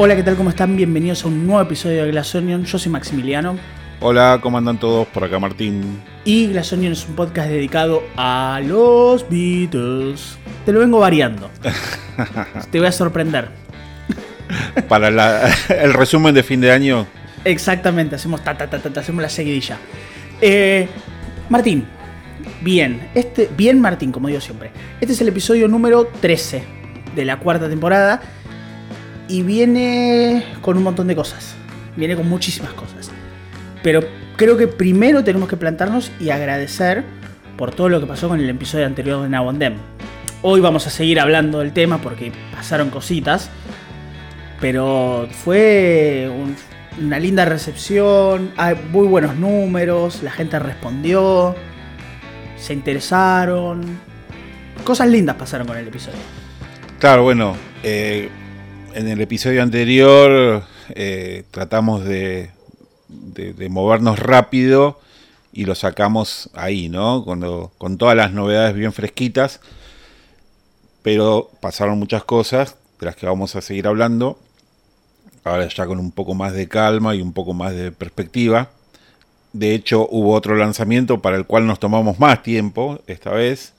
Hola, ¿qué tal? ¿Cómo están? Bienvenidos a un nuevo episodio de Glass Onion. Yo soy Maximiliano. Hola, ¿cómo andan todos? Por acá Martín. Y Glass Onion es un podcast dedicado a los Beatles. Te lo vengo variando. Te voy a sorprender. Para la- el resumen de fin de año, Exactamente, hacemos ta ta ta ta, ta, hacemos la seguidilla. Eh, Martín, bien, este, bien Martín, como digo siempre. Este es el episodio número 13 de la cuarta temporada y viene con un montón de cosas. Viene con muchísimas cosas. Pero creo que primero tenemos que plantarnos y agradecer por todo lo que pasó con el episodio anterior de Them. Hoy vamos a seguir hablando del tema porque pasaron cositas. Pero fue un- una linda recepción, hay muy buenos números, la gente respondió, se interesaron. Cosas lindas pasaron con el episodio. claro, bueno, eh, en el episodio anterior eh, tratamos de, de- movernos rápido y lo sacamos ahí, ¿no? Cuando, con todas las novedades bien fresquitas, pero pasaron muchas cosas de las que vamos a seguir hablando. Ahora ya con un poco más de calma y un poco más de perspectiva. De hecho, hubo otro lanzamiento para el cual nos tomamos más tiempo esta vez.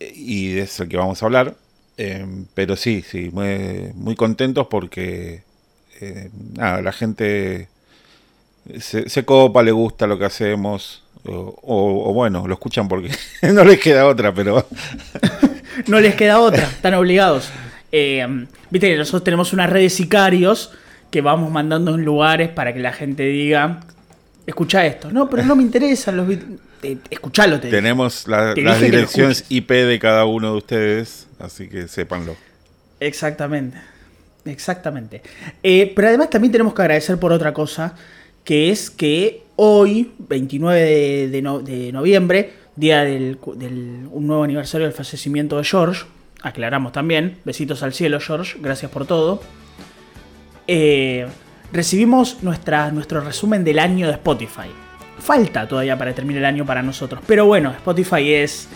eh, Y es el que vamos a hablar. Eh, pero sí, sí, muy, muy contentos porque eh, nada, la gente se, se copa, le gusta lo que hacemos. O, o- o bueno, lo escuchan porque no les queda otra, pero No les queda otra, están obligados. Eh, Viste que nosotros tenemos una red de sicarios que vamos mandando en lugares para que la gente diga, escucha esto. No, pero no me interesan los Escuchalo, te tenemos la- Te las direcciones. IP de cada uno de ustedes, así que sépanlo. Exactamente. Exactamente. Eh, pero además también tenemos que agradecer por otra cosa, que es que hoy, 29 de, de no- de noviembre, día del, un nuevo aniversario del fallecimiento de George, aclaramos también, besitos al cielo George, gracias por todo, eh, recibimos nuestro resumen del año de Spotify. Falta todavía para terminar el año para nosotros, pero bueno, Spotify es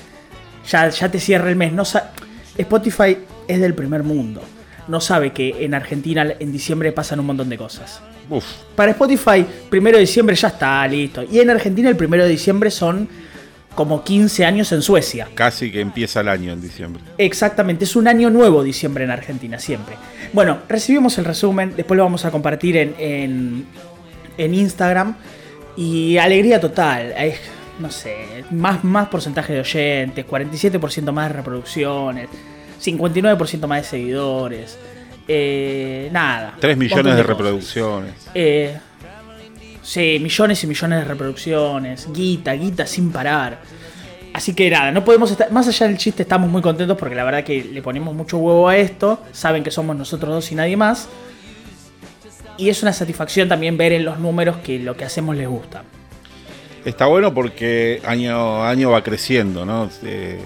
ya, ya te cierra el mes. No sa- Spotify es del primer mundo. No sabe que en Argentina en diciembre pasan un montón de cosas. Uf, Para Spotify, primero de diciembre ya está, listo. Y en Argentina el primero de diciembre son como 15 años en Suecia. casi que empieza el año en diciembre. Exactamente, es un año nuevo diciembre en Argentina, siempre. Bueno, recibimos el resumen, después lo vamos a compartir en, en, en Instagram. Y alegría total, hay, no sé, más, más porcentaje de oyentes, 47% más de reproducciones, 59% más de seguidores. eh, nada. 3 un millones de reproducciones. Eh, sí, millones y millones de reproducciones. Guita, guita sin parar. Así que nada, no podemos estar. Más allá del chiste, estamos muy contentos porque la verdad que le ponemos mucho huevo a esto. Saben que somos nosotros dos y nadie más. Y es una satisfacción también ver en los números que lo que hacemos les gusta. Está bueno porque año a año va creciendo, ¿no? Eh,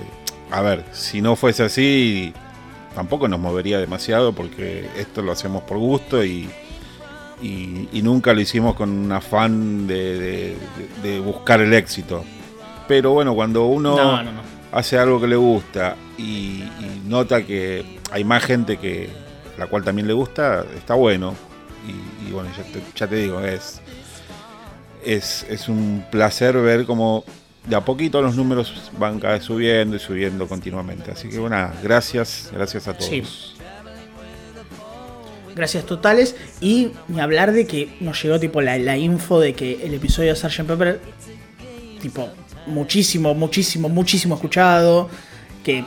a ver, si no fuese así, tampoco nos movería demasiado porque esto lo hacemos por gusto y, y- y nunca lo hicimos con un afán de, de- buscar el éxito. Pero bueno, cuando uno No, no, no. hace algo que le gusta y, y nota que hay más gente que la cual también le gusta, está bueno. Y, y bueno, ya te, ya te digo, es, es, es un placer ver cómo de a poquito los números van cada vez subiendo y subiendo continuamente. Así que bueno, gracias, gracias a todos. Sí. Gracias totales. Y ni hablar de que nos llegó tipo la, la info de que el episodio de Sgt. Pepper, tipo, muchísimo, muchísimo, muchísimo escuchado. Que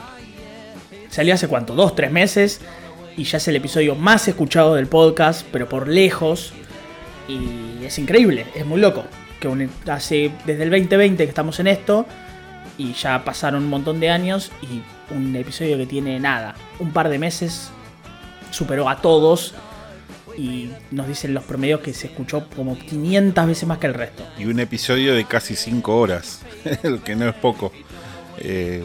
salió hace cuánto, dos, tres meses. Y ya es el episodio más escuchado del podcast, pero por lejos. Y es increíble, es muy loco. Que hace desde el 2020 que estamos en esto. Y ya pasaron un montón de años. Y un episodio que tiene nada, un par de meses. Superó a todos. Y nos dicen los promedios que se escuchó como 500 veces más que el resto. Y un episodio de casi 5 horas, que no es poco. Eh,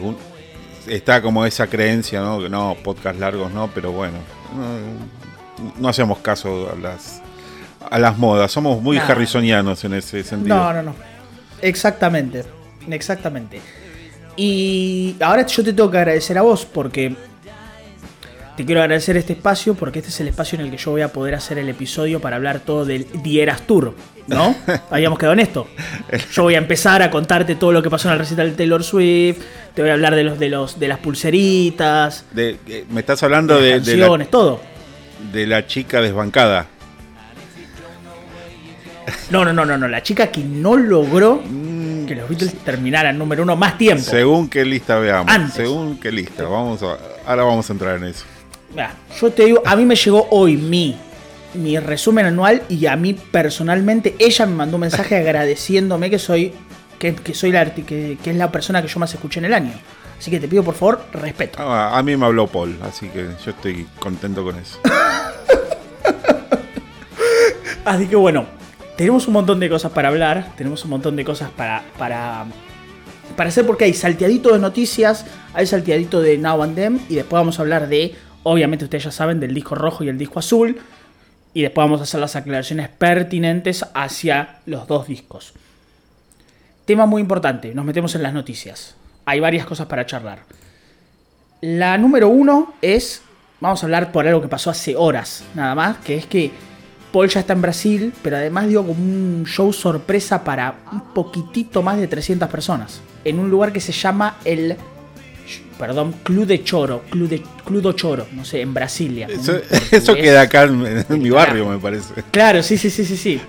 está como esa creencia, ¿no? Que no, podcast largos no, pero bueno, no, no hacemos caso a las, a las modas, somos muy Nah. harrisonianos en ese sentido. No, no, no. Exactamente. Exactamente. Y ahora yo te tengo que agradecer a vos porque Te quiero agradecer este espacio porque este es el espacio en el que yo voy a poder hacer el episodio para hablar todo del Dieras Tour, ¿no? Habíamos quedado en esto. Yo voy a empezar a contarte todo lo que pasó en el recital de Taylor Swift, te voy a hablar de los de los de las pulseritas, De- eh, me estás hablando de, de, la, todo. de la chica desbancada. No, no, no, no, no, la chica que no logró Mm, que los Beatles terminaran número uno más tiempo. Según qué lista veamos. Antes. Según qué lista. Vamos a, ahora vamos a entrar en eso. Yo te digo, a mí me llegó hoy mi, mi resumen anual y a mí personalmente ella me mandó un mensaje agradeciéndome que soy que, que soy la que, que es la persona que yo más escuché en el año. Así que te pido por favor respeto. Ah, a mí me habló Paul, así que yo estoy contento con eso. Así que bueno, tenemos un montón de cosas para hablar, tenemos un montón de cosas para, para, para hacer porque hay salteadito de noticias, hay salteadito de Now and Them y después vamos a hablar de, obviamente ustedes ya saben, del disco rojo y el disco azul y después vamos a hacer las aclaraciones pertinentes hacia los dos discos. Tema muy importante, nos metemos en las noticias. Hay varias cosas para charlar. La número uno es, vamos a hablar por algo que pasó hace horas, nada más, que es que Paul ya está en Brasil, pero además dio como un show sorpresa para un poquitito más de 300 personas. En un lugar que se llama el, perdón, Club de Choro, Club de Club do Choro, no sé, en Brasilia. Eso, queda acá en, en mi barrio, me parece. Claro, sí, sí, sí, sí, sí.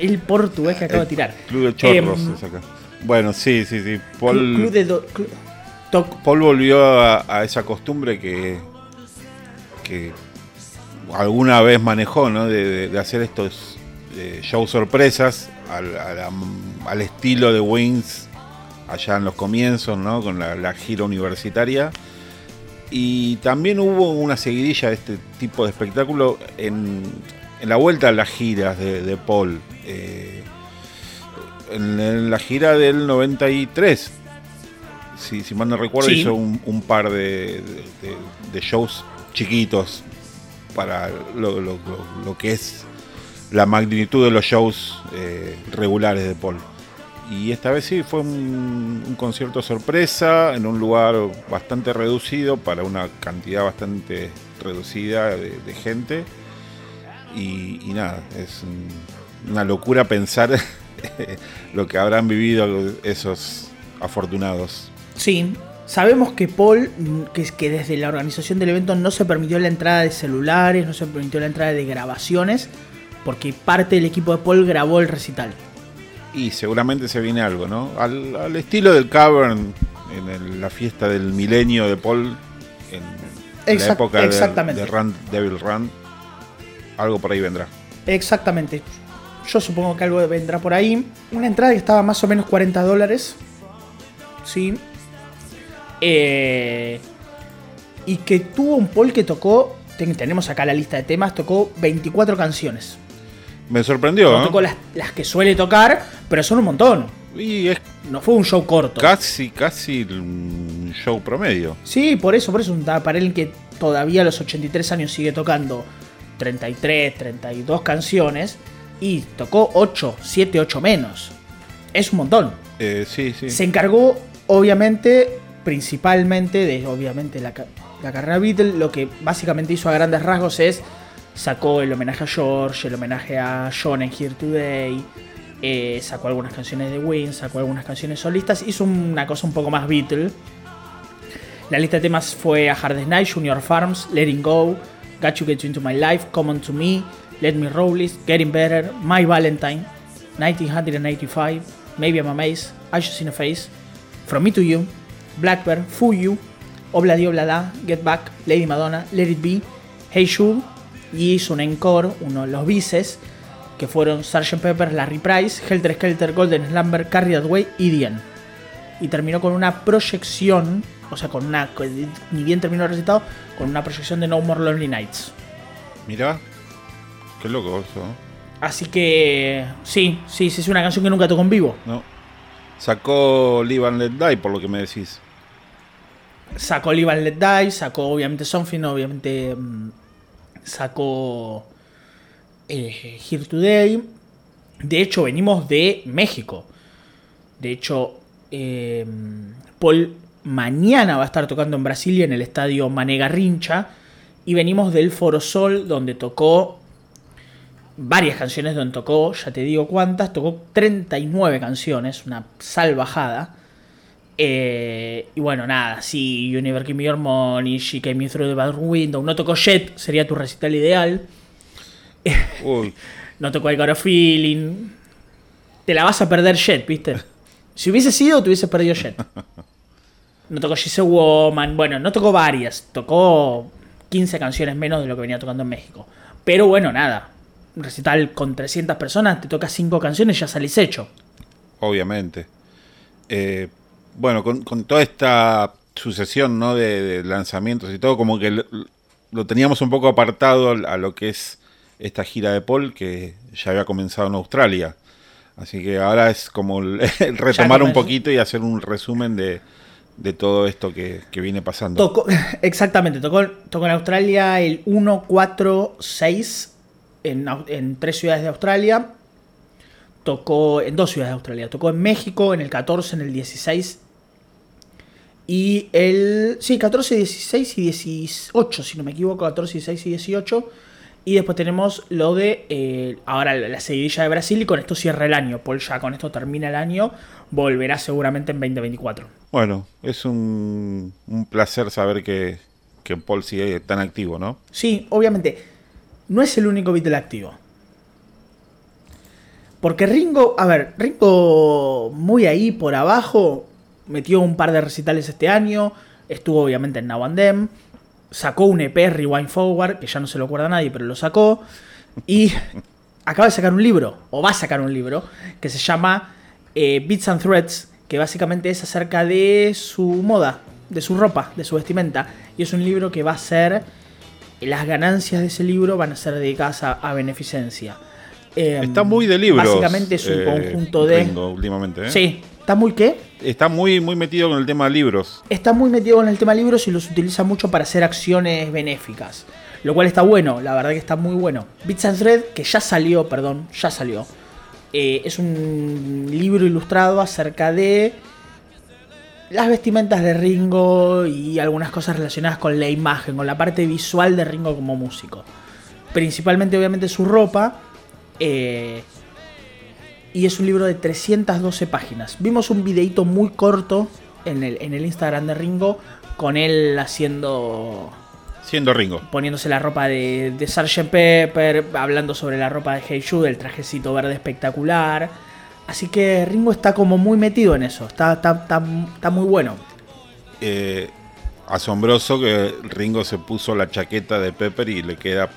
El portugués que acabo de tirar. Club de Chorros Em, es acá. Bueno, sí, sí, sí. Paul, Club, de do- Club- Paul volvió a, a esa costumbre que, que alguna vez manejó, ¿no? De, de- de hacer estos eh, shows sorpresas al, a la- al estilo de Wings allá en los comienzos, ¿no? Con la, la gira universitaria. Y también hubo una seguidilla de este tipo de espectáculo en, en la vuelta a las giras de, de Paul. Eh, en, en la gira del 93, si, si mal no recuerdo, Sí. hizo un, un par de shows chiquitos para lo, lo- que es la magnitud de los shows eh, regulares de Paul. Y esta vez sí, fue un, concierto sorpresa en un lugar bastante reducido para una cantidad bastante reducida de, gente. Y, y nada, es un- una locura pensar lo que habrán vivido esos afortunados. Sí, sabemos que Paul, mm, que, es que desde la organización del evento no se permitió la entrada de celulares, no se permitió la entrada de grabaciones, porque parte del equipo de Paul grabó el recital. Y seguramente se viene algo, ¿no? Al, al estilo del Cavern en el- la fiesta del milenio de Paul en la época de- de, Run, Devil Run. Algo por ahí vendrá. Exactamente. Yo supongo que algo vendrá por ahí. Una entrada que estaba más o menos 40 dólares. Sí. Eh, y que tuvo un Paul que tocó. ten- tenemos acá la lista de temas. Tocó 24 canciones. Me sorprendió, No ¿no? tocó las, las que suele tocar, pero son un montón. Y es No fue un show corto. casi, casi un show promedio. Sí, por eso, por eso. un- Para él que todavía a los 83 años sigue tocando 33, 32 canciones. Y tocó 8, 7, 8 menos. Es un montón. Eh, sí, sí. Se encargó, obviamente, principalmente de, obviamente, la, la carrera Beatle. Lo que básicamente hizo a grandes rasgos es sacó el homenaje a George, el homenaje a John en Here Today, eh, sacó algunas canciones de Wings, sacó algunas canciones solistas, hizo una cosa un poco más Beatle. La lista de temas fue a Hardest Night, Junior Farms, Letting Go, Got You Get You Into My Life, Common to Me, Let Me Roll It, Getting Better, My Valentine, 1985, Maybe I'm Amazed, I Just Seen a Face, From Me to You, Blackbird, You, Obladi Oblada, Get Back, Lady Madonna, Let It Be, Hey Jude, y un encore, uno de los bices, que fueron Sgt. Pepper, Larry Price, Helter Skelter, Golden Slumber, Carry That Way y Dien. Y terminó con una proyección, o sea, con una, ni bien terminó el recitado, con una proyección de No More Lonely Nights. Mirá, qué loco eso, ¿no? Así que sí, sí, sí, es una canción que nunca tocó en vivo. ¿no? Sacó Live and Let Die, por lo que me decís. Sacó Live and Let Die, sacó obviamente Something, obviamente mm, sacó eh, Here Today. De hecho, venimos de México. De hecho, eh, Paul mañana va a estar tocando en Brasilia en el estadio Mané Garrincha. Y venimos del Foro Sol, donde tocó varias canciones, donde tocó, ya te digo cuántas, tocó 39 canciones, una salvajada. Eh, y bueno, nada, sí, You Never Give Me Your Money, She Came Me Through the Bad Window, no tocó Jet, sería tu recital ideal. Uy, No tocó I Got a Feeling. Te la vas a perder Jet, ¿viste? Si hubiese sido, te hubieses perdido Jet. No tocó She's a Woman. Bueno, no tocó varias. Tocó 15 canciones menos de lo que venía tocando en México. Pero bueno, nada. Recital con 300 personas, te toca 5 canciones y ya salís hecho. obviamente. Eh, bueno, con, con toda esta sucesión ¿no? de, de lanzamientos y todo, como que lo, lo teníamos un poco apartado a lo que es esta gira de Paul, que ya había comenzado en Australia. Así que ahora es como el- el retomar un poquito y hacer un resumen de, de todo esto que, que viene pasando. Tocó, exactamente, tocó, tocó en Australia el 1, 4, 6 en, tres ciudades de Australia. Tocó en dos ciudades de Australia. Tocó en México en el 14, en el 16. Y el. Sí, 14, 16 y 18, si no me equivoco. 14, 16 y 18. Y después tenemos lo de. eh, ahora la seguidilla de Brasil. Y con esto cierra el año. Paul ya con esto termina el año. Volverá seguramente en 2024. Bueno, es un, un placer saber que, que Paul sigue tan activo, ¿no? Sí, obviamente. No es el único Beatle activo. Porque Ringo, a ver, Ringo muy ahí por abajo, metió un par de recitales este año, estuvo obviamente en Now and sacó un EP Rewind Forward, que ya no se lo acuerda nadie, pero lo sacó, y acaba de sacar un libro, o va a sacar un libro, que se llama eh, Beats and Threads, que básicamente es acerca de su moda, de su ropa, de su vestimenta, y es un libro que va a ser, las ganancias de ese libro van a ser dedicadas a, a beneficencia. Eh, Está muy de libros. Básicamente es un eh, conjunto de... Ringo, últimamente, ¿eh? Sí, está muy qué? Está muy, muy metido con el tema de libros. está muy metido con el tema libros y los utiliza mucho para hacer acciones benéficas. Lo cual está bueno, la verdad que está muy bueno. Bits and Thread, que ya salió, perdón, ya salió. eh, es un libro ilustrado acerca de las vestimentas de Ringo y algunas cosas relacionadas con la imagen, con la parte visual de Ringo como músico. Principalmente, obviamente, su ropa. eh, y es un libro de 312 páginas. Vimos un videito muy corto en el, en el Instagram de Ringo con él haciendo. Siendo Ringo. poniéndose la ropa de, de Sgt. Pepper, hablando sobre la ropa de Hey Jude, el trajecito verde espectacular. Así que Ringo está como muy metido en eso, está, está, está, está muy bueno. Eh, asombroso que Ringo se puso la chaqueta de Pepper y le queda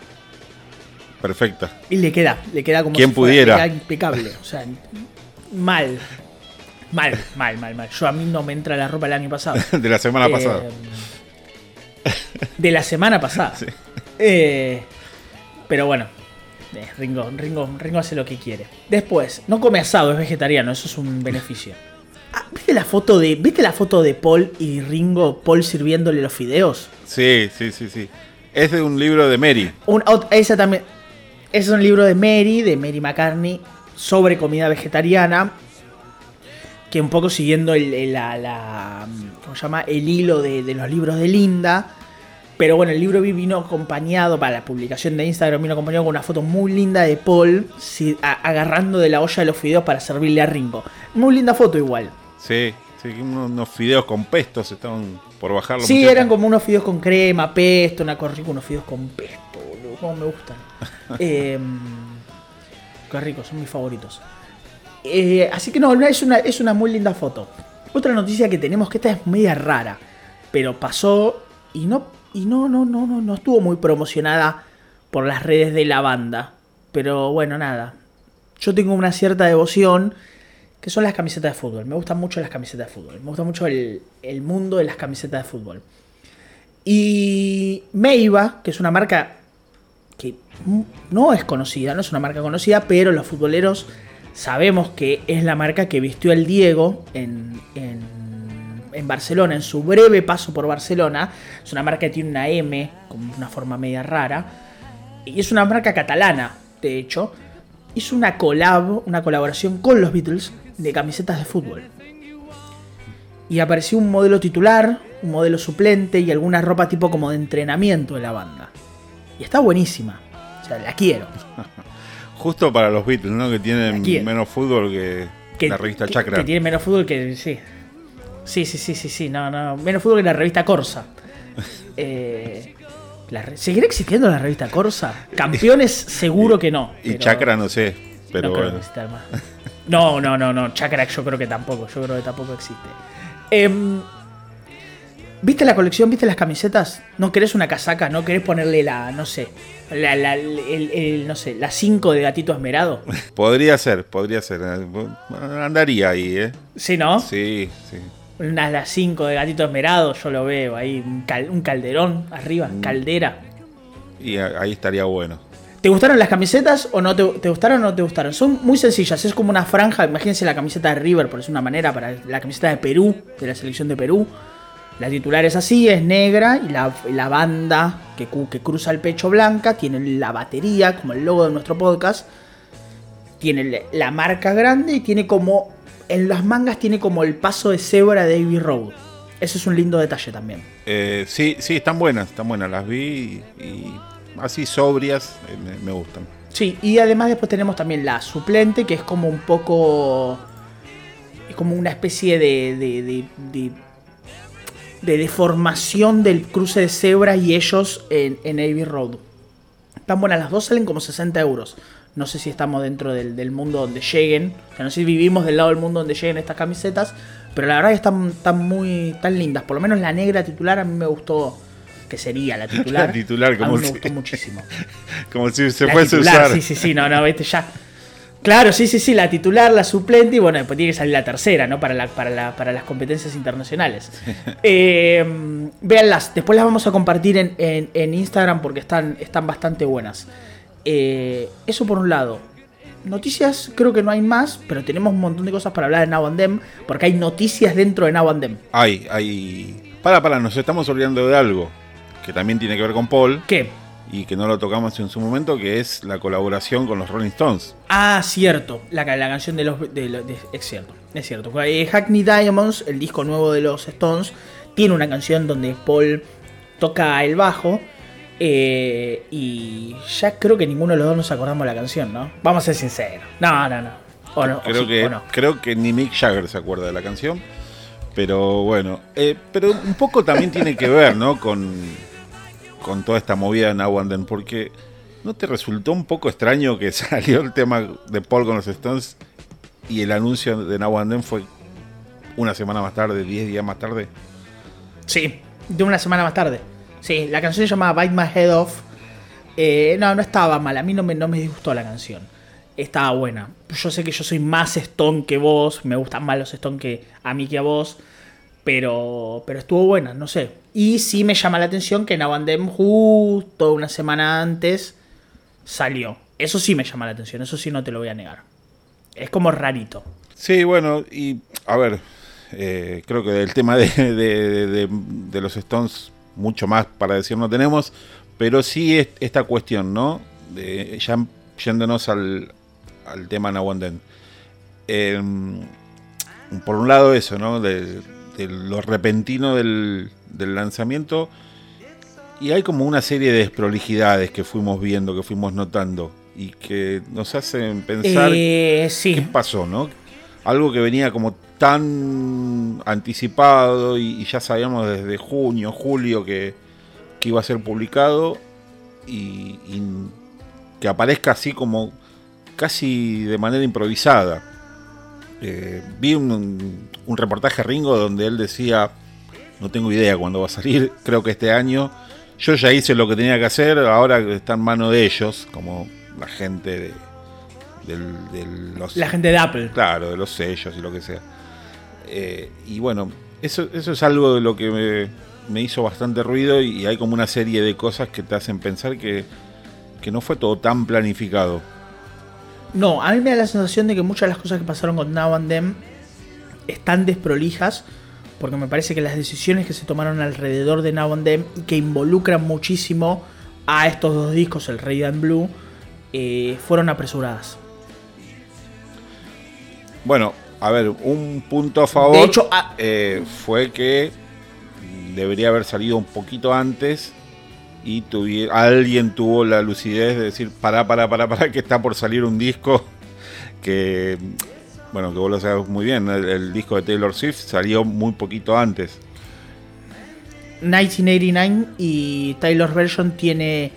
perfecta. Y le queda, le queda como ¿Quién si fuera- pudiera? queda impecable. O sea, mal. Mal, mal, mal, mal. Yo a mí no me entra la ropa el año pasado. de la semana Eh, pasada. De la semana pasada. Sí. Eh, pero bueno, eh, Ringo, Ringo, Ringo hace lo que quiere. Después, no come asado, es vegetariano, eso es un beneficio. Ah, ¿Viste la foto de, ¿viste la foto de Paul y Ringo, Paul sirviéndole los fideos? Sí, sí, sí, sí. Es de un libro de Mary. Un, esa también. Ese es un libro de Mary, de Mary McCartney, sobre comida vegetariana. Que un poco siguiendo el, el- la, la- ¿cómo se llama? el hilo de, de los libros de Linda. Pero bueno, el libro vi- vino acompañado, para la publicación de Instagram, vino acompañado con una foto muy linda de Paul si- a- agarrando de la olla de los fideos para servirle a Ringo. Muy linda foto igual. Sí, sí, unos, fideos con pestos estaban por bajar Sí, muchachos. eran como unos fideos con crema, pesto, una cosa rica, unos fideos con pesto, boludo, como me gustan. Eh, qué ricos, son mis favoritos. Eh, así que no, no, es una, es una muy linda foto. Otra noticia que tenemos, que esta es media rara, pero pasó y no, y no, no, no, no, no estuvo muy promocionada por las redes de la banda. Pero bueno, nada. Yo tengo una cierta devoción que son las camisetas de fútbol. Me gustan mucho las camisetas de fútbol. Me gusta mucho el, el mundo de las camisetas de fútbol. Y Meiva, que es una marca que no es conocida, no es una marca conocida, pero los futboleros sabemos que es la marca que vistió el Diego en, en Barcelona, en su breve paso por Barcelona. Es una marca que tiene una M, con una forma media rara. Y es una marca catalana, de hecho. Hizo una collab, una colaboración con los Beatles de camisetas de fútbol. y apareció un modelo titular, un modelo suplente y alguna ropa tipo como de entrenamiento de la banda. Y está buenísima. O sea, la quiero. Justo para los Beatles, ¿no? Que tienen menos fútbol que, la revista Chakra. Que, tiene menos fútbol que. Sí. Sí, sí, sí, sí, sí. No, no. Menos fútbol que la revista Corsa. eh, ¿Seguirá existiendo la revista Corsa? Campeones, seguro que no. Y Chakra, no sé. Pero no, bueno. no, no, no, no. Chakra, yo creo que tampoco. Yo creo que tampoco existe. Em, ¿Viste la colección? ¿Viste las camisetas? ¿No querés una casaca? ¿No querés ponerle la, no sé, la, la, el, no sé, la 5 de gatito esmerado? Podría ser, podría ser. Andaría ahí, ¿eh? ¿Sí, no? Sí, sí. Una la 5 de gatito esmerado, yo lo veo ahí, un, calderón arriba, mm. caldera. Y ahí estaría bueno. ¿Te gustaron las camisetas o no te, te, gustaron o no te gustaron? Son muy sencillas, es como una franja, imagínense la camiseta de River, por es una manera, para la camiseta de Perú, de la selección de Perú. La titular es así, es negra y la, banda que, que, cruza el pecho blanca tiene la batería, como el logo de nuestro podcast. Tiene la marca grande y tiene como. En las mangas tiene como el paso de cebra de Abbey Road. Ese es un lindo detalle también. Eh, sí, sí, están buenas, están buenas. Las vi y, así sobrias eh, me, gustan. Sí, y además después tenemos también la suplente, que es como un poco. Es como una especie de de deformación del cruce de cebra y ellos en, en Abbey Road. Están buenas, las dos salen como 60 euros. No sé si estamos dentro del, mundo donde lleguen. O sea, no sé si vivimos del lado del mundo donde lleguen estas camisetas. Pero la verdad que están, están muy tan lindas. Por lo menos la negra titular a mí me gustó. Que sería la titular. La titular, como a mí me gustó muchísimo. como si se fuese a usar. Sí, sí, sí, no, no, viste, ya Claro, sí, sí, sí, la titular, la suplente y bueno, después tiene que salir la tercera, ¿no? Para, la, para, para las competencias internacionales. eh, véanlas, después las vamos a compartir en, Instagram porque están, están bastante buenas. Eh, eso por un lado. Noticias creo que no hay más, pero tenemos un montón de cosas para hablar de Now and Them, porque hay noticias dentro de Now and Them. Hay, hay... Para, para, nos estamos olvidando de algo, que también tiene que ver con Paul. ¿Qué? y que no lo tocamos en su momento, que es la colaboración con los Rolling Stones. Ah, cierto, la, la canción de los... es cierto, es cierto. Eh, Hackney Diamonds, el disco nuevo de los Stones, tiene una canción donde Paul toca el bajo. Eh, y ya creo que ninguno de los dos nos acordamos de la canción, ¿no? Vamos a ser sinceros. No, no, no. O no creo, que, creo que ni Mick Jagger se acuerda de la canción. Pero bueno, eh, pero un poco también tiene que ver, ¿no? Con, con toda esta movida en Awanden, porque ¿no te resultó un poco extraño que salió el tema de Paul con los Stones y el anuncio de Nawanden fue una semana más tarde, 10 días más tarde? Sí, de una semana más tarde. Sí, la canción se llamaba Bite My Head Off. Eh, no, no estaba mal, a mí no me, no me disgustó la canción. Estaba buena. Yo sé que yo soy más Stone que vos, me gustan más los Stone que a mí que a vos. Pero, pero estuvo buena, no sé. Y sí me llama la atención que Navandem justo una semana antes salió. Eso sí me llama la atención, eso sí no te lo voy a negar. Es como rarito. Sí, bueno, y a ver, eh, creo que del tema de, los Stones mucho más para decir no tenemos, pero sí es esta cuestión, ¿no? De, ya yéndonos al, al tema Nawanden. Em, por un lado eso, ¿no? De, de lo repentino del, lanzamiento. Y hay como una serie de desprolijidades que fuimos viendo, que fuimos notando y que nos hacen pensar eh, qué pasó, ¿no? Algo que venía como tan anticipado y, ya sabíamos desde junio, julio que, iba a ser publicado y, que aparezca así como casi de manera improvisada. Eh, vi un, un reportaje Ringo donde él decía, no tengo idea cuándo va a salir, creo que este año. Yo ya hice lo que tenía que hacer, ahora está en mano de ellos, como la gente de, los... La gente de Apple. Claro, de los sellos y lo que sea. Eh, y bueno, eso, eso es algo de lo que me, hizo bastante ruido y hay como una serie de cosas que te hacen pensar que, que no fue todo tan planificado. No, a mí me da la sensación de que muchas de las cosas que pasaron con Now and Them están desprolijas, porque me parece que las decisiones que se tomaron alrededor de Now and Them y que involucran muchísimo a estos dos discos, el Red and Blue, eh, fueron apresuradas. Bueno, a ver, un punto a favor De hecho, a- eh, fue que debería haber salido un poquito antes y tuvi- alguien tuvo la lucidez de decir, pará, pará, pará, pará, que está por salir un disco que, bueno, que vos lo sabes muy bien, el, el disco de Taylor Swift salió muy poquito antes. 1989 y Taylor's Version tiene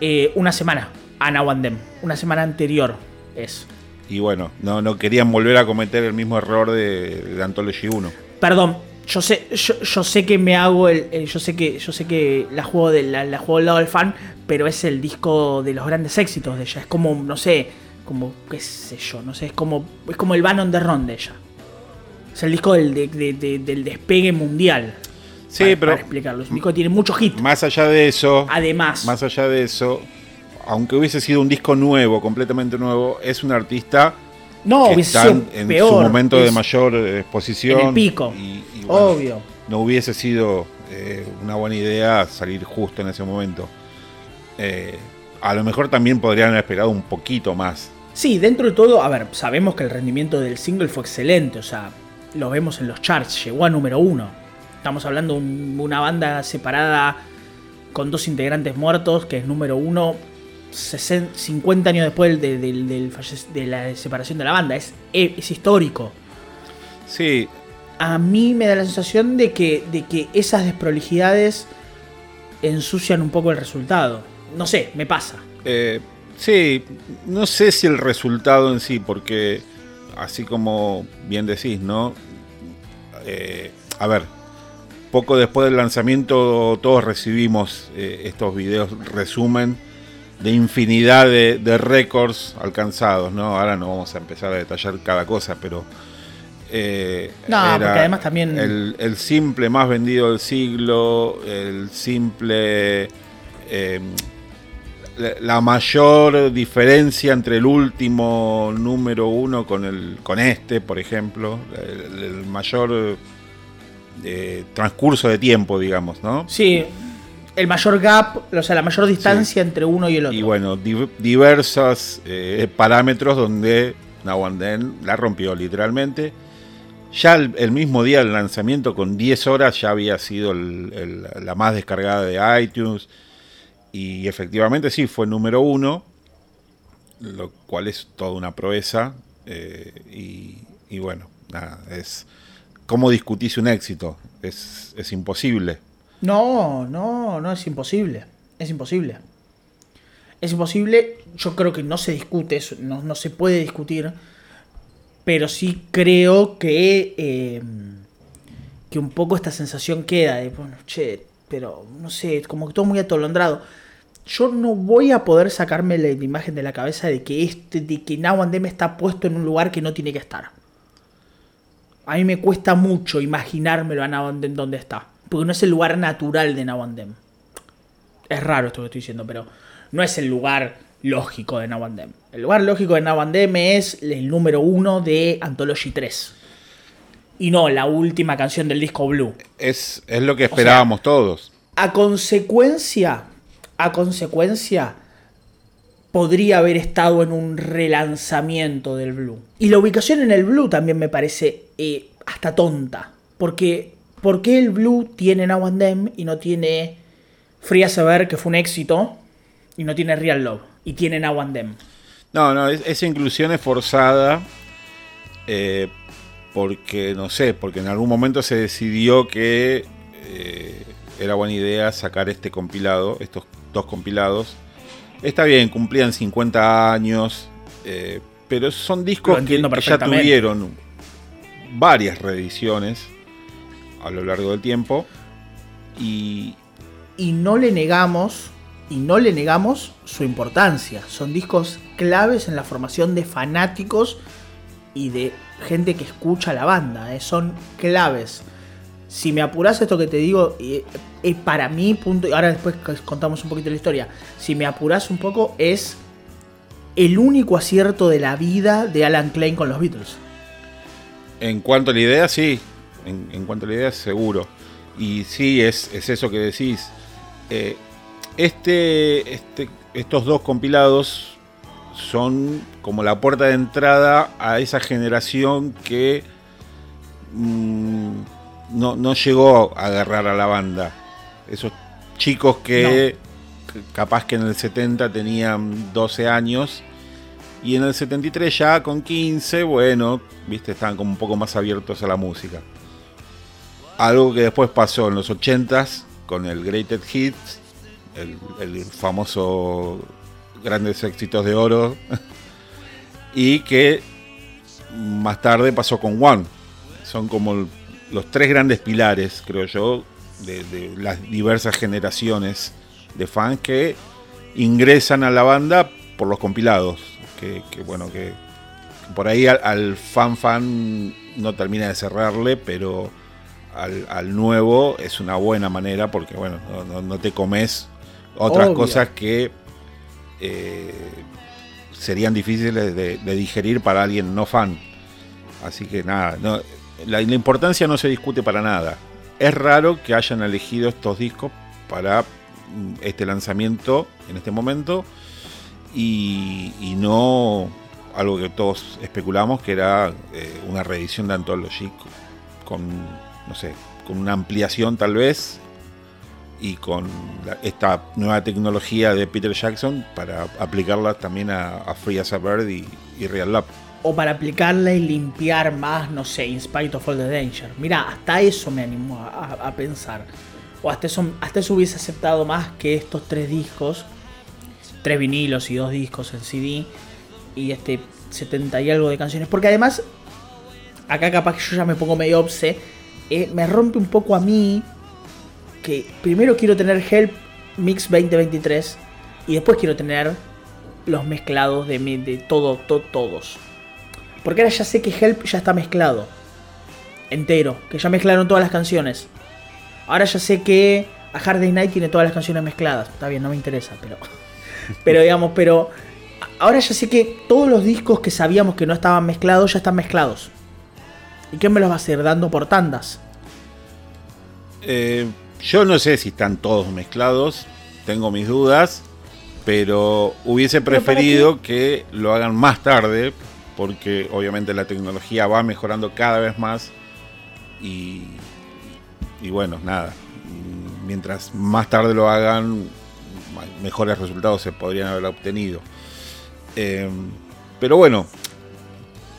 eh, una semana a Now and Then. Una semana anterior es. Y bueno, no, no querían volver a cometer el mismo error de, de Anthology 1. Perdón, yo sé, yo, yo sé que me hago el, el- yo sé que, yo sé que la juego de la, la juego del lado del fan, pero es el disco de los grandes éxitos de ella. Es como, no sé, como, qué sé yo, no sé, es como, es como el Van on the Run de ella. Es el disco del, de- de- de- del despegue mundial. Sí, para, pero para explicarlo. Es un disco que tiene muchos hits. más allá de eso, Además, más allá de eso, aunque hubiese sido un disco nuevo, completamente nuevo, es un artista no, que está en peor. su momento de mayor eh, exposición. en el pico. y- y bueno, Obvio. No hubiese sido eh, una buena idea salir justo en ese momento. Eh, a lo mejor también podrían haber esperado un poquito más. Sí, dentro de todo, a ver, sabemos que el rendimiento del single fue excelente, o sea, lo vemos en los charts, llegó a número uno. Estamos hablando de un- una banda separada con dos integrantes muertos, que es número uno 60 50 años después falle- de la separación de la banda. Es, es histórico. Sí, A mí me da la sensación de que, de que esas desprolijidades ensucian un poco el resultado. No sé, me pasa. Eh, sí, no sé si el resultado en sí, porque así como bien decís, ¿no? Eh, a ver, poco después del lanzamiento todos recibimos eh, estos videos resumen de infinidad de, de récords alcanzados, ¿no? Ahora no vamos a empezar a detallar cada cosa, pero... eh, No, era porque además también- El, el simple más vendido del siglo, el simple... eh, la- la mayor diferencia entre el último número uno con el con este, por ejemplo, el, el mayor eh, transcurso de tiempo, digamos, ¿no? Sí, el mayor gap, o sea, la mayor distancia entre uno y el otro. Y bueno, di- diversos eh, parámetros donde Now and Then la rompió literalmente. Ya el, el mismo día del lanzamiento, con 10 horas, ya había sido el- el- la más descargada de iTunes. Y efectivamente sí, fue número uno, lo cual es toda una proeza. eh, y, y bueno, nada, es... ¿Cómo discutís un éxito? Es, es imposible. No, no, no es imposible. Es imposible. Es imposible. Yo creo que no se discute, no, no se puede discutir. Pero sí creo que. eh, que un poco esta sensación queda de, bueno, che, pero no sé, como que todo muy atolondrado. Yo no voy a poder sacarme la imagen de la cabeza de que este, de que Then está puesto en un lugar que no tiene que estar. A mí me cuesta mucho imaginármelo a Now and Then donde está. Porque no es el lugar natural de Now and Then. Es raro esto que estoy diciendo, pero no es el lugar lógico de Now and Then. El lugar lógico de Now and Then es el número uno de Anthology 3. Y no la última canción del disco Blue. Es, es lo que esperábamos todos. A consecuencia, a consecuencia, podría haber estado en un relanzamiento del Blue. Y la ubicación en el Blue también me parece eh, hasta tonta. Porque, ¿por qué el Blue tiene Now and Then y no tiene Free a Saber, que fue un éxito, y no tiene Real Love? Y tiene Now and Then. No, no, es- esa inclusión es forzada eh, porque, no sé, porque en algún momento se decidió que eh, era buena idea sacar este compilado, estos dos compilados. Está bien, cumplían 50 años, eh, pero son discos que, que ya tuvieron varias reediciones a lo largo del tiempo. Y, y no le negamos y no le negamos su importancia. Son discos claves en la formación de fanáticos y de gente que escucha la banda. eh, Son claves. Si me apuras esto que te digo, eh, eh, para mí, punto, ahora después contamos un poquito la historia, si me apuras un poco, es el único acierto de la vida de Alan Klein con los Beatles. En cuanto a la idea, sí. En, en cuanto a la idea, seguro. Y sí, es, es eso que decís. Eh, este, este, estos dos compilados son como la puerta de entrada a esa generación que mm, no, no, llegó a agarrar a la banda. Esos chicos que capaz que en el 70 tenían 12 años y en el 73 ya con 15, bueno, viste, estaban como un poco más abiertos a la música. Algo que después pasó en los 80s con el Greatest Hits, el, famoso Grandes Éxitos de Oro, y que más tarde pasó con One. Son como los tres grandes pilares, creo yo, de, las diversas generaciones de fans que ingresan a la banda por los compilados. Que, que bueno, que por ahí al, al, fan fan no termina de cerrarle, pero al, al, nuevo es una buena manera porque bueno, no, no, no te comes otras Obvio. cosas que eh, serían difíciles de, de, digerir para alguien no fan. Así que nada, no, la, la importancia no se discute para nada. Es raro que hayan elegido estos discos para este lanzamiento en este momento y, y no algo que todos especulamos que era eh, una reedición de Anthology con, no sé, con una ampliación tal vez y con esta nueva tecnología de Peter Jackson para aplicarla también a, Free as a Bird y, y, Real Lab. O para aplicarla y limpiar más, no sé, In Spite of All the Danger. Mira, hasta eso me animó a pensar o hasta eso, hasta eso hubiese aceptado más que estos tres discos, tres vinilos y dos discos en CD, y este 70 y algo de canciones. Porque además, acá capaz que yo ya me pongo medio obse, eh, me rompe un poco a mí que primero quiero tener Help Mix 2023 y después quiero tener los mezclados de, de todo, to, todos. Porque ahora ya sé que Help ya está mezclado. Entero. Que ya mezclaron todas las canciones. Ahora ya sé que a Hard Day Night tiene todas las canciones mezcladas. Está bien, no me interesa, pero. Pero digamos, pero. Ahora ya sé que todos los discos que sabíamos que no estaban mezclados ya están mezclados. ¿Y qué me los va a hacer? Dando por tandas. Eh, yo no sé si están todos mezclados. Tengo mis dudas. Pero hubiese preferido que lo hagan más tarde. Porque obviamente la tecnología va mejorando cada vez más. Y, y bueno, nada. Mientras más tarde lo hagan, mejores resultados se podrían haber obtenido. Eh, pero bueno,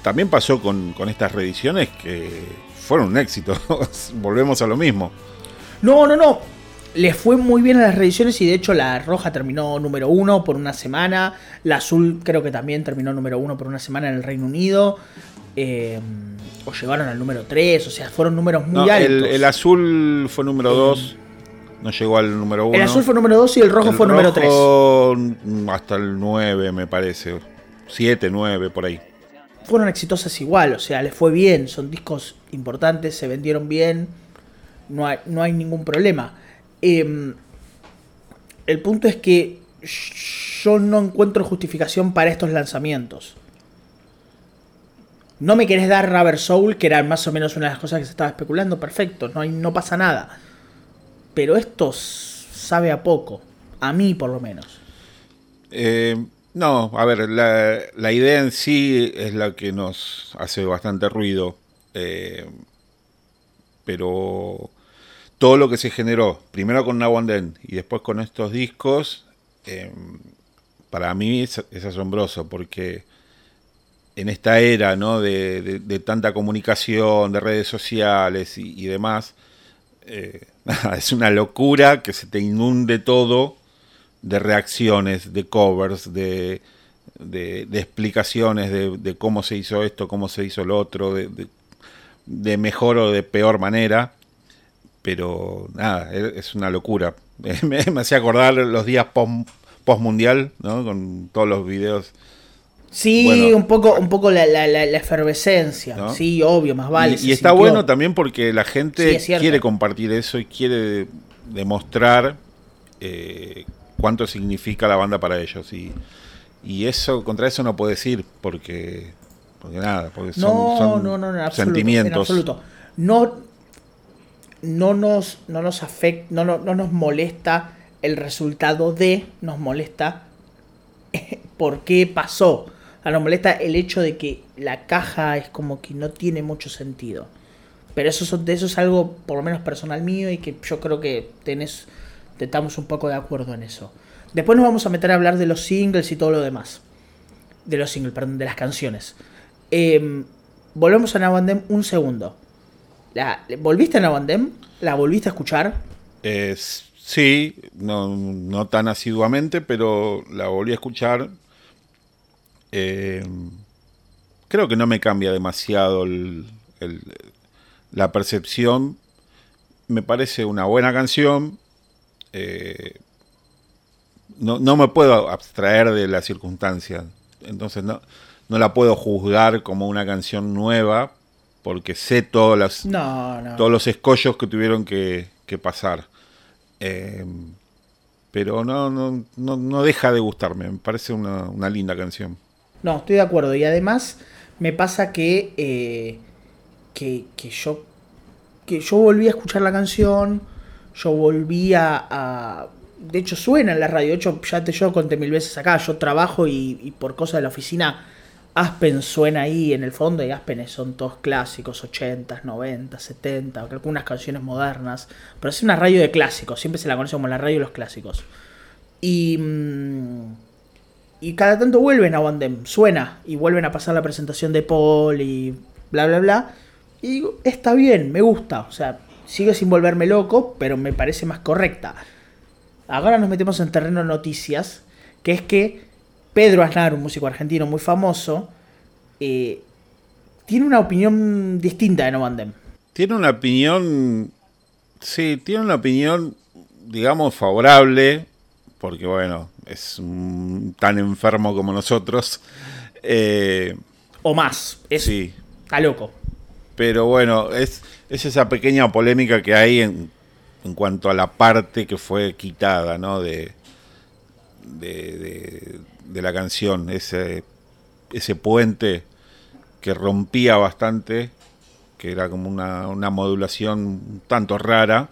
también pasó con, con, estas reediciones que fueron un éxito. Volvemos a lo mismo. No, no, no. Les fue muy bien a las reediciones y de hecho la roja terminó número uno por una semana. La azul creo que también terminó número uno por una semana en el Reino Unido. Eh, o llegaron al número 3, o sea, fueron números muy no, altos. El, el, azul fue número 2, no llegó al número 1. El azul fue número 2 y el rojo el fue rojo número 3. Hasta el 9, me parece. 7, 9, por ahí. Fueron exitosas igual, o sea, les fue bien. Son discos importantes, se vendieron bien. No hay, no hay ningún problema. Eh, el punto es que yo no encuentro justificación para estos lanzamientos. No me querés dar Rubber Soul, que era más o menos una de las cosas que se estaba especulando, perfecto, no, no pasa nada. Pero esto sabe a poco, a mí por lo menos. Eh, no, a ver, la, idea en sí es la que nos hace bastante ruido, eh, pero todo lo que se generó, primero con Now y después con estos discos, eh, para mí es, asombroso porque en esta era ¿no? de, tanta comunicación, de redes sociales y, y demás, eh, es una locura que se te inunde todo de reacciones, de covers, de, de explicaciones de, cómo se hizo esto, cómo se hizo lo otro, de, mejor o de peor manera. Pero nada, es una locura. Me, me hacía acordar los días post, post mundial, ¿no? con todos los videos Sí, bueno, un poco, un poco la, la, la efervescencia. ¿no? Sí, obvio, más vale. Y, y está sintió. bueno también porque la gente sí, quiere compartir eso y quiere demostrar eh, cuánto significa la banda para ellos. Y, y eso, contra eso no puedes ir porque, porque nada, porque son, no, son no, no, no, sentimientos. En absoluto. No, no nos, no nos afecta, no, no, no nos molesta el resultado de, nos molesta por qué pasó. A nos molesta el hecho de que la caja es como que no tiene mucho sentido. Pero eso, de eso es algo, por lo menos personal mío, y que yo creo que tenés, estamos un poco de acuerdo en eso. Después nos vamos a meter a hablar de los singles y todo lo demás. De los singles, perdón, de las canciones. Em, volvemos a Navandem un segundo. La, ¿Volviste a Navandem? ¿La volviste a escuchar? Eh, sí, no, no, tan asiduamente, pero la volví a escuchar. Em, creo que no me cambia demasiado la percepción. Me parece una buena canción. Eh, no, no, me puedo abstraer de la circunstancia. Entonces no, no la puedo juzgar como una canción nueva porque sé todos los escollos que tuvieron que, pasar. Eh, pero no, no, no, deja de gustarme, me parece una, linda canción. No, estoy de acuerdo. Y además me pasa que, eh, que, yo, que yo volví a escuchar la canción, yo volví a de hecho suena en la radio. De hecho, ya te yo conté mil veces acá. Yo trabajo y, por cosas de la oficina, Aspen suena ahí en el fondo. Y Aspen son todos clásicos, 80, 90, 70, algunas canciones modernas. Pero es una radio de clásicos. Siempre se la conoce como la radio de los clásicos. Y. Mm, y cada tanto vuelven a Wandem, suena. Y vuelven a pasar la presentación de Paul y bla, bla, bla. Y está bien, me gusta. O sea, sigue sin volverme loco, pero me parece más correcta. Ahora nos metemos en terreno noticias, que es que Pedro Aznar, un músico argentino muy famoso, eh, tiene una opinión distinta de No Bandem. Tiene una opinión, sí, tiene una opinión, digamos, favorable, porque bueno, es tan enfermo como nosotros. Eh, o más, es, sí. está loco. Pero bueno, es, es esa pequeña polémica que hay en en cuanto a la parte que fue quitada ¿no? de, de, la canción, ese, ese puente que rompía bastante, que era como una, una modulación un tanto rara,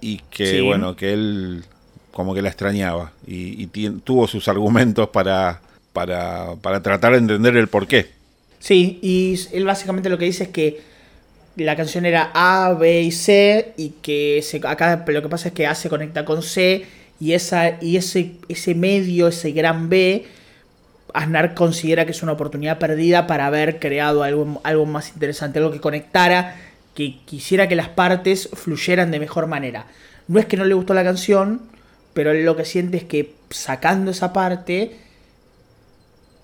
y que bueno, que él como que la extrañaba y, tuvo sus argumentos para, para, para tratar de entender el porqué. Sí, y él básicamente lo que dice es que la canción era A, B y C y que se, acá lo que pasa es que A se conecta con C y, esa, y ese, ese medio, ese gran B, Aznar considera que es una oportunidad perdida para haber creado algo, algo más interesante, algo que conectara, que quisiera que las partes fluyeran de mejor manera. No es que no le gustó la canción, pero lo que siente es que sacando esa parte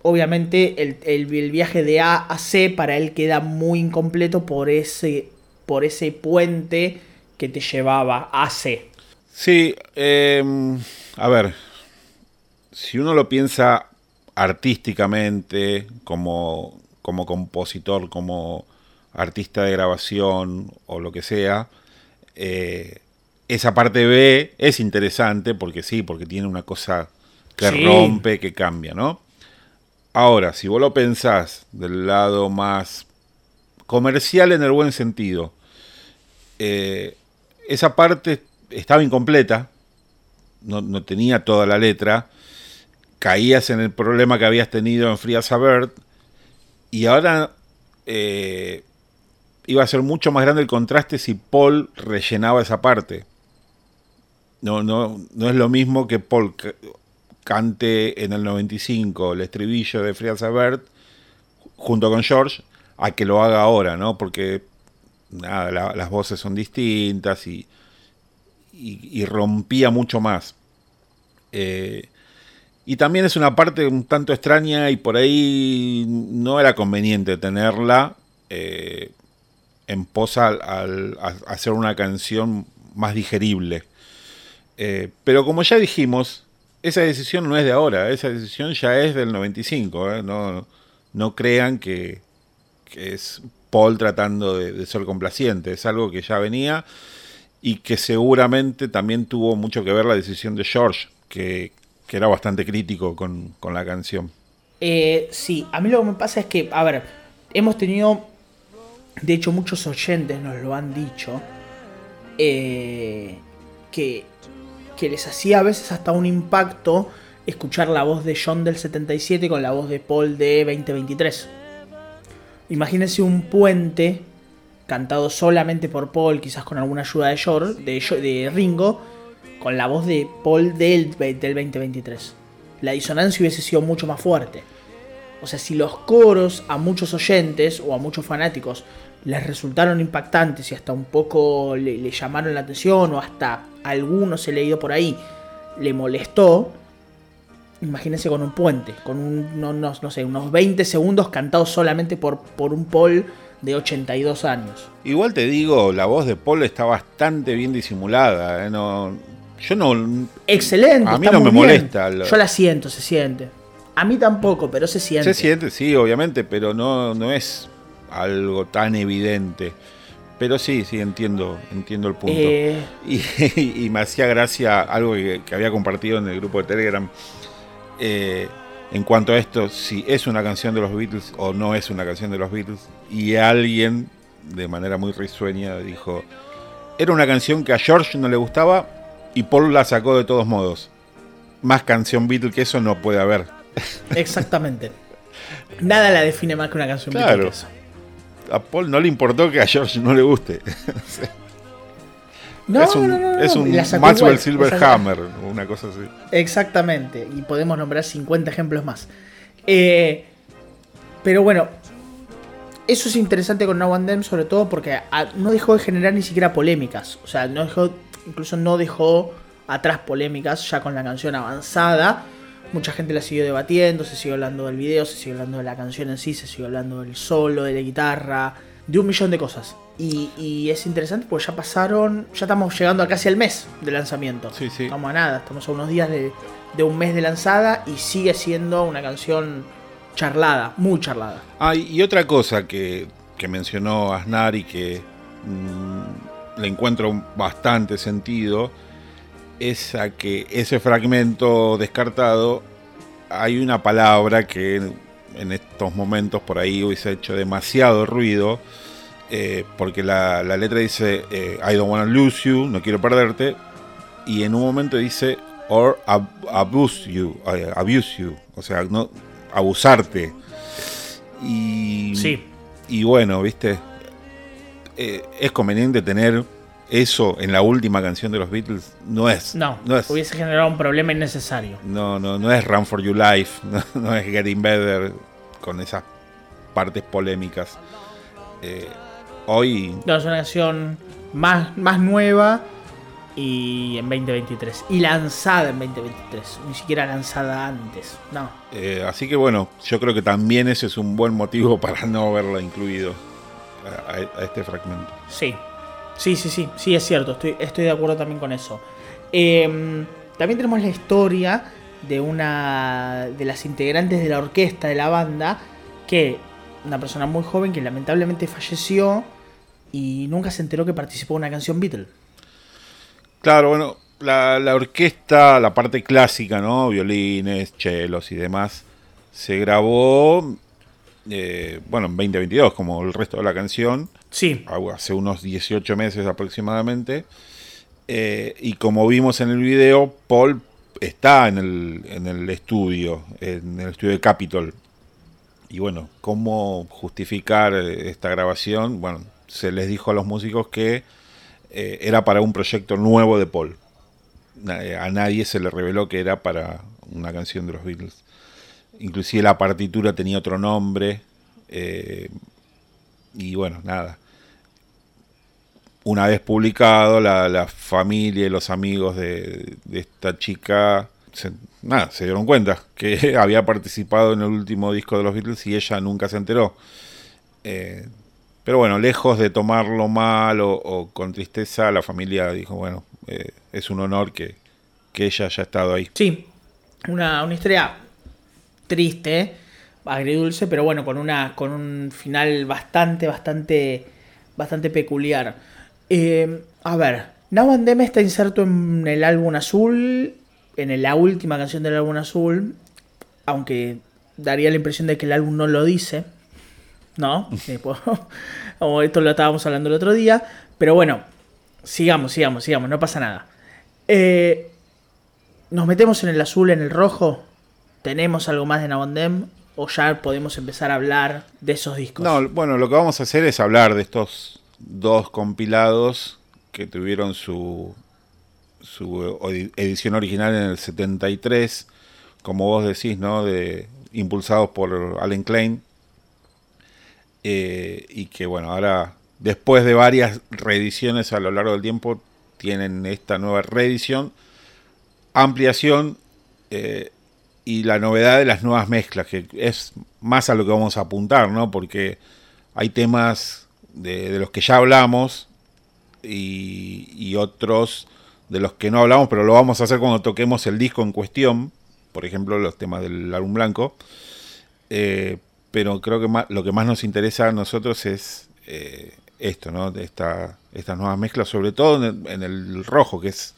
obviamente el, viaje de A a C para él queda muy incompleto por ese, por ese puente que te llevaba a C. Sí, em, a ver, si uno lo piensa artísticamente, como, como compositor, como artista de grabación o lo que sea, eh, esa parte B es interesante porque sí, porque tiene una cosa que rompe, que cambia, ¿no? Ahora, si vos lo pensás del lado más comercial en el buen sentido, eh, esa parte estaba incompleta, no, tenía toda la letra, caías en el problema que habías tenido en Free Bird, y ahora eh, iba a ser mucho más grande el contraste si Paul rellenaba esa parte. No, no, no es lo mismo que Paul cante en el 95 el estribillo de Frida Sabert junto con George a que lo haga ahora, ¿no? Porque nada, las voces son distintas y, y, rompía mucho más. Eh, y también es una parte un tanto extraña y por ahí no era conveniente tenerla eh, en posa al, hacer una canción más digerible. Eh, pero como ya dijimos, esa decisión no es de ahora, esa decisión ya es del 95. ¿eh? No, no crean que, es Paul tratando de, ser complaciente, es algo que ya venía y que seguramente también tuvo mucho que ver la decisión de George, que, era bastante crítico con, la canción. Eh, sí, a mí lo que me pasa es que, a ver, hemos tenido, de hecho muchos oyentes nos lo han dicho, eh, que que les hacía a veces hasta un impacto escuchar la voz de John del 77 con la voz de Paul de 2023. Imagínense un puente cantado solamente por Paul, quizás con alguna ayuda de, de Ringo, con la voz de Paul del, del 2023. La disonancia hubiese sido mucho más fuerte. O sea, si los coros a muchos oyentes o a muchos fanáticos les resultaron impactantes y hasta un poco le, llamaron la atención o hasta algunos he leído por ahí le molestó, imagínense con un puente, con unos, no sé, unos 20 segundos cantados solamente por, por un Paul de 82 años. Igual te digo, la voz de Paul está bastante bien disimulada. ¿eh? No, yo no. Excelente. A mí no me molesta. Yo la siento, se siente. A mí tampoco, pero se siente. Se siente, sí, obviamente, pero no, no es algo tan evidente. Pero sí, sí, entiendo, entiendo el punto. Eh. Y, me hacía gracia algo que, había compartido en el grupo de Telegram. Eh, en cuanto a esto, si es una canción de los Beatles o no es una canción de los Beatles. Y alguien, de manera muy risueña, dijo, era una canción que a George no le gustaba y Paul la sacó de todos modos. Más canción Beatles que eso no puede haber. Exactamente. Nada la define más que una canción Beatles a Paul no le importó que a George no le guste. no, es un, no, es un Maxwell Silverhammer, una cosa así. Exactamente, y podemos nombrar 50 ejemplos más. Eh, pero bueno, eso es interesante con Now and Them, sobre todo porque no dejó de generar ni siquiera polémicas. O sea, no dejó, incluso no dejó atrás polémicas ya con la canción avanzada Mucha gente la siguió debatiendo, se siguió hablando del video, se siguió hablando de la canción en sí, se siguió hablando del solo, de la guitarra, de un millón de cosas. Y, es interesante porque ya pasaron, ya estamos llegando a casi al mes de lanzamiento. Sí, sí. Estamos a nada, estamos a unos días de, un mes de lanzada y sigue siendo una canción charlada, muy charlada. Ah, y otra cosa que, mencionó Aznar y que mm, le encuentro bastante sentido es a que ese fragmento descartado hay una palabra que en estos momentos por ahí hubiese hecho demasiado ruido, eh, porque la, letra dice eh, I don't wanna lose you, no quiero perderte, y en un momento dice or abuse you, eh, abuse you, o sea, no abusarte. Y, sí. y bueno, viste, es conveniente tener eso en la última canción de los Beatles no es. No, no es, hubiese generado un problema innecesario. No, no, no es Run for Your Life, no, es Getting Better con esas partes polémicas. Eh, hoy. No, es una canción más, más nueva y en 2023. Y lanzada en 2023, ni siquiera lanzada antes. No. Eh, así que bueno, yo creo que también ese es un buen motivo para no haberla incluido a este fragmento. Sí, Sí, sí, sí, sí, es cierto, estoy, estoy de acuerdo también con eso. Em, también tenemos la historia de una de las integrantes de la orquesta de la banda, que una persona muy joven que lamentablemente falleció y nunca se enteró que participó en una canción Beatle. Claro, bueno, la, la orquesta, la parte clásica, ¿no? Violines, chelos y demás, se grabó, eh, bueno, en 2022, como el resto de la canción Hace unos 18 meses aproximadamente. Eh, y como vimos en el video, Paul está en el, en el estudio, en el estudio de Capitol. Y bueno, ¿cómo justificar eh, esta grabación? Bueno, se les dijo a los músicos que eh, era para un proyecto nuevo de Paul. A nadie se le reveló que era para una canción de los Beatles. Inclusive la partitura tenía otro nombre. y bueno, nada una vez publicado, la, familia y los amigos de, esta chica se, nada, se dieron cuenta que había participado en el último disco de los Beatles y ella nunca se enteró. Eh, pero bueno, lejos de tomarlo mal o, con tristeza, la familia dijo, bueno, eh, es un honor que, ella haya estado ahí. Sí, una, una historia triste, agridulce, pero bueno, con, una, con un final bastante, bastante, bastante peculiar. Eh, a ver, Now and Them está inserto en el álbum azul, en la última canción del álbum azul, aunque daría la impresión de que el álbum no lo dice, ¿no? Como esto lo estábamos hablando el otro día, pero bueno, sigamos, sigamos, sigamos, no pasa nada. Eh, ¿Nos metemos en el azul, en el rojo? ¿Tenemos algo más de Nabondem? ¿O ya podemos empezar a hablar de esos discos? No, bueno, lo que vamos a hacer es hablar de estos dos compilados que tuvieron su, su edición original en el 73, como vos decís, ¿no? De, impulsados por Allen Klein. Eh, y que bueno, ahora después de varias reediciones a lo largo del tiempo, tienen esta nueva reedición, ampliación eh, y la novedad de las nuevas mezclas, que es más a lo que vamos a apuntar, ¿no? Porque hay temas de, los que ya hablamos y, otros de los que no hablamos, pero lo vamos a hacer cuando toquemos el disco en cuestión, por ejemplo, los temas del álbum blanco. Eh, pero creo que lo que más nos interesa a nosotros es eh, esto, ¿no? Esta, estas nuevas mezclas, sobre todo en el, rojo, que es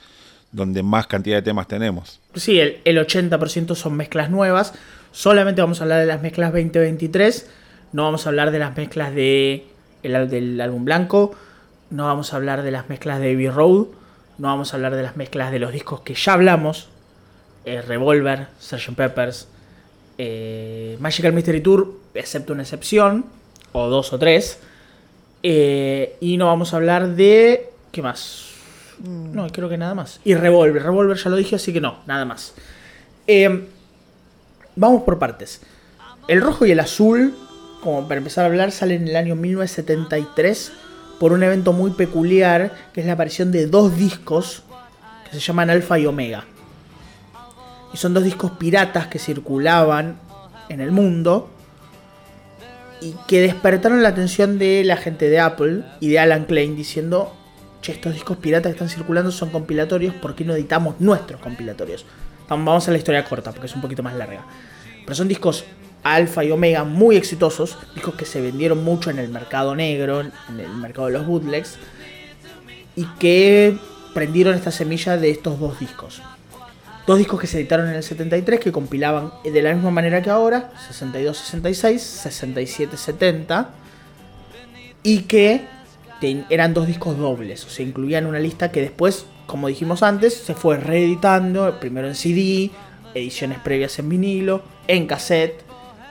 donde más cantidad de temas tenemos. Sí, el, 80% son mezclas nuevas. Solamente vamos a hablar de las mezclas 2023. No vamos a hablar de las mezclas de el, del álbum blanco. No vamos a hablar de las mezclas de Abbey Road. No vamos a hablar de las mezclas de los discos que ya hablamos. Eh, Revolver, Sgt. Peppers, eh, Magical Mystery Tour, excepto una excepción, o dos o tres. Eh, y no vamos a hablar de. ¿Qué más? Mm. No, creo que nada más. Y Revolver. Revolver ya lo dije, así que no, nada más. Eh, vamos por partes. El rojo y el azul, como para empezar a hablar, salen en el año 1973 por un evento muy peculiar, que es la aparición de dos discos que se llaman Alfa y Omega. Y son dos discos piratas que circulaban en el mundo y que despertaron la atención de la gente de Apple y de Alan Klein diciendo, che, estos discos piratas que están circulando son compilatorios, ¿por qué no editamos nuestros compilatorios? Vamos a la historia corta porque es un poquito más larga. Pero son discos alfa y omega muy exitosos, discos que se vendieron mucho en el mercado negro, en el mercado de los bootlegs, y que prendieron esta semilla de estos dos discos. Dos discos que se editaron en el 73 que compilaban de la misma manera que ahora, 62-66, 67-70, y que eran dos discos dobles, o sea, incluían una lista que después, como dijimos antes, se fue reeditando, primero en CD, ediciones previas en vinilo, en cassette,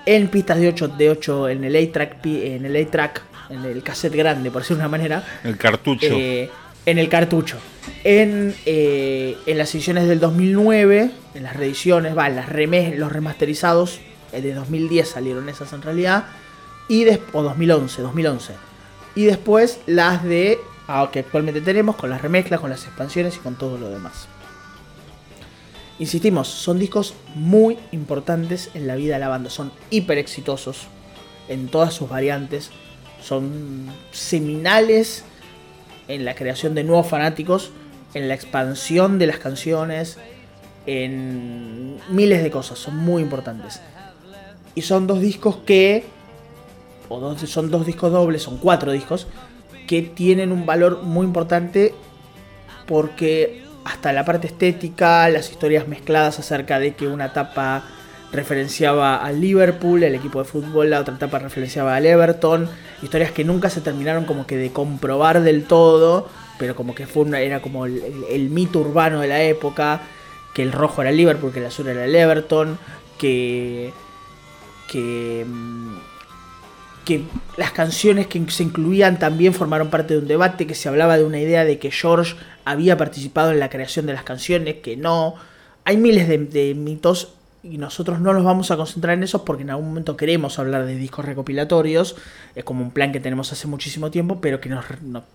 en pistas de 8, de 8 en el A-track, en el A-track, en el cassette grande, por decirlo de una manera. El cartucho. Eh, en el cartucho. En, eh, en, las ediciones del 2009, en las reediciones, va, las los remasterizados eh, de 2010 salieron esas en realidad, y o 2011, 2011. Y después las de ah, que actualmente tenemos, con las remezclas, con las expansiones y con todo lo demás. Insistimos, son discos muy importantes en la vida de la banda, son hiper exitosos en todas sus variantes, son seminales en la creación de nuevos fanáticos, en la expansión de las canciones, en miles de cosas, son muy importantes. Y son dos discos que, o dos, son dos discos dobles, son cuatro discos, que tienen un valor muy importante porque hasta la parte estética, las historias mezcladas acerca de que una etapa referenciaba al Liverpool, el equipo de fútbol, la otra etapa referenciaba al Everton, historias que nunca se terminaron como que de comprobar del todo, pero como que fue una, era como el, mito urbano de la época, que el rojo era el Liverpool, que el azul era el Everton, que que mm, que las canciones que se incluían también formaron parte de un debate, que se hablaba de una idea de que George había participado en la creación de las canciones, que no. Hay miles de mitos y nosotros no nos vamos a concentrar en eso porque en algún momento queremos hablar de discos recopilatorios, es como un plan que tenemos hace muchísimo tiempo, pero que nos,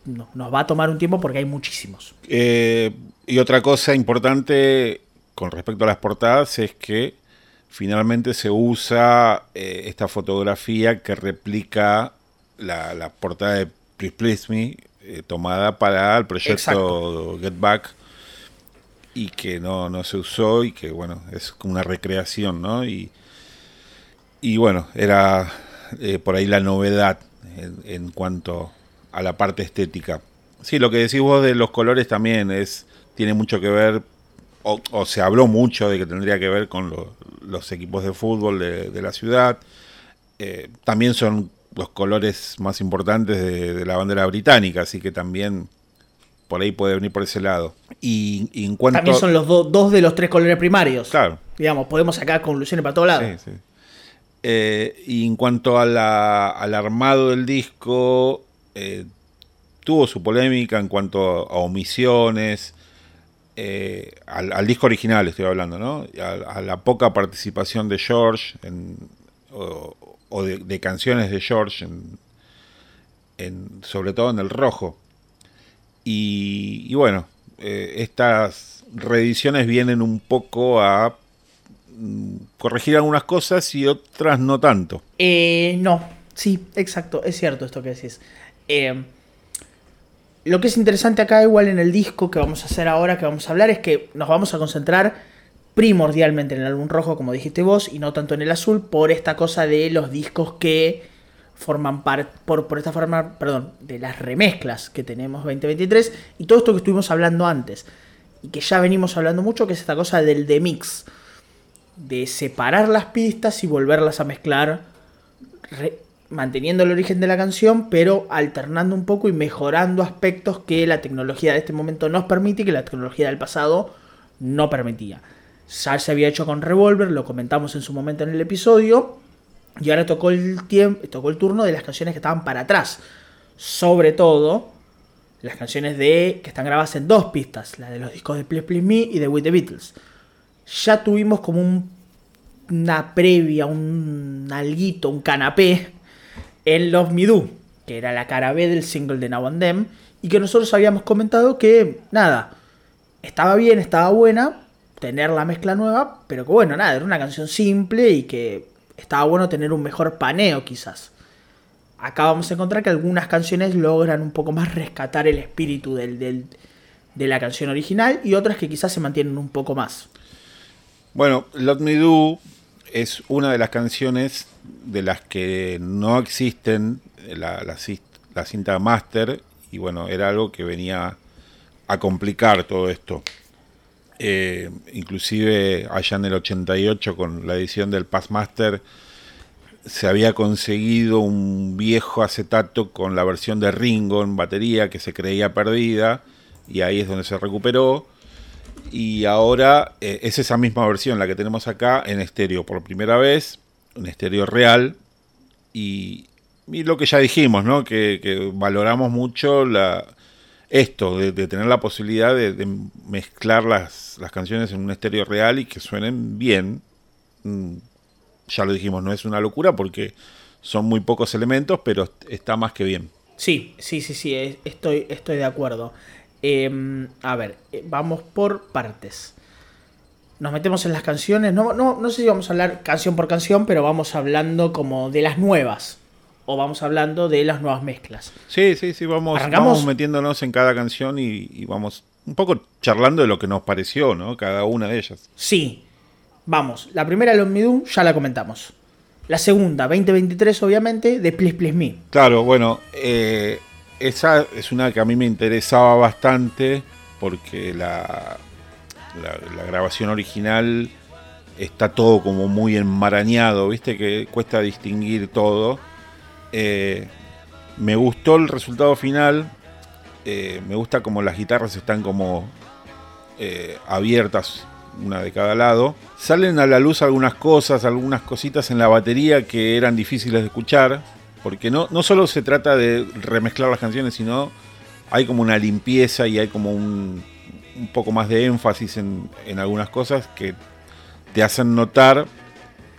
nos va a tomar un tiempo porque hay muchísimos. Eh, y otra cosa importante con respecto a las portadas es que finalmente se usa eh, esta fotografía que replica la, portada de Please Please Me, eh, tomada para el proyecto Get Back y que no, no se usó y que bueno, es como una recreación, ¿no? Y, y bueno, era eh, por ahí la novedad en, cuanto a la parte estética. Sí, lo que decís vos de los colores también es tiene mucho que ver, o, se habló mucho de que tendría que ver con los equipos de fútbol de, la ciudad. Eh, también son los colores más importantes de, de, la bandera británica, así que también por ahí puede venir por ese lado. Y, en cuanto También son los dos de los tres colores primarios. Claro. Digamos, podemos sacar conclusiones para todos lados. Sí, sí. Eh, y en cuanto a la, al armado del disco, eh, tuvo su polémica en cuanto a omisiones, eh, al, disco original estoy hablando, ¿no? A, la poca participación de George o, de, canciones de George, en, sobre todo en el rojo. Y, bueno, estas reediciones vienen un poco a Mm, corregir algunas cosas y otras no tanto. Eh, no, sí, exacto, es cierto esto que decís. Eh, lo que es interesante acá, igual en el disco que vamos a hacer ahora, que vamos a hablar, es que nos vamos a concentrar primordialmente en el álbum rojo, como dijiste vos, y no tanto en el azul, por esta cosa de los discos que forman parte, por, esta forma, perdón, de las remezclas que tenemos 2023 y todo esto que estuvimos hablando antes, y que ya venimos hablando mucho, que es esta cosa del demix de separar las pistas y volverlas a mezclar, manteniendo el origen de la canción, pero alternando un poco y mejorando aspectos que la tecnología de este momento nos permite y que la tecnología del pasado no permitía. Ya se había hecho con Revolver, lo comentamos en su momento en el episodio, y ahora tocó el, tiempo, tocó el turno de las canciones que estaban para atrás. Sobre todo, las canciones de que están grabadas en dos pistas, la de los discos de Please Please Me y de With the Beatles ya tuvimos como una previa, un alguito, un canapé en Love Me Do, que era la cara B del single de Now and Them, y que nosotros habíamos comentado que, nada, estaba bien, estaba buena tener la mezcla nueva, pero que bueno, nada, era una canción simple y que estaba bueno tener un mejor paneo quizás. Acá vamos a encontrar que algunas canciones logran un poco más rescatar el espíritu de la canción original y otras que quizás se mantienen un poco más. Bueno, Let Me Do es una de las canciones de las que no existen la, la, cinta master y bueno, era algo que venía a complicar todo esto. Eh, inclusive allá en el 88 con la edición del Passmaster se había conseguido un viejo acetato con la versión de Ringo en batería que se creía perdida y ahí es donde se recuperó y ahora eh, es esa misma versión la que tenemos acá en estéreo por primera vez, en estéreo real. Y, lo que ya dijimos, ¿no? Que, valoramos mucho la, esto, de, tener la posibilidad de, mezclar las, las, canciones en un estéreo real y que suenen bien. Mm, ya lo dijimos, no es una locura porque son muy pocos elementos, pero está más que bien. Sí, sí, sí, sí, estoy, estoy de acuerdo. Em, a ver, eh, vamos por partes. Nos metemos en las canciones. No, no, no sé si vamos a hablar canción por canción, pero vamos hablando como de las nuevas. O vamos hablando de las nuevas mezclas. Sí, sí, sí, vamos, vamos metiéndonos en cada canción y, vamos un poco charlando de lo que nos pareció, ¿no? Cada una de ellas. Sí. Vamos, la primera, Long Me Do, ya la comentamos. La segunda, 2023, obviamente, de Please Please Me. Claro, bueno, eh, esa es una que a mí me interesaba bastante porque la, la, grabación original está todo como muy enmarañado, viste que cuesta distinguir todo. Eh, me gustó el resultado final, eh, me gusta como las guitarras están como eh, abiertas, una de cada lado. Salen a la luz algunas cosas, algunas cositas en la batería que eran difíciles de escuchar porque no, no solo se trata de remezclar las canciones, sino hay como una limpieza y hay como un, un poco más de énfasis en, algunas cosas que te hacen notar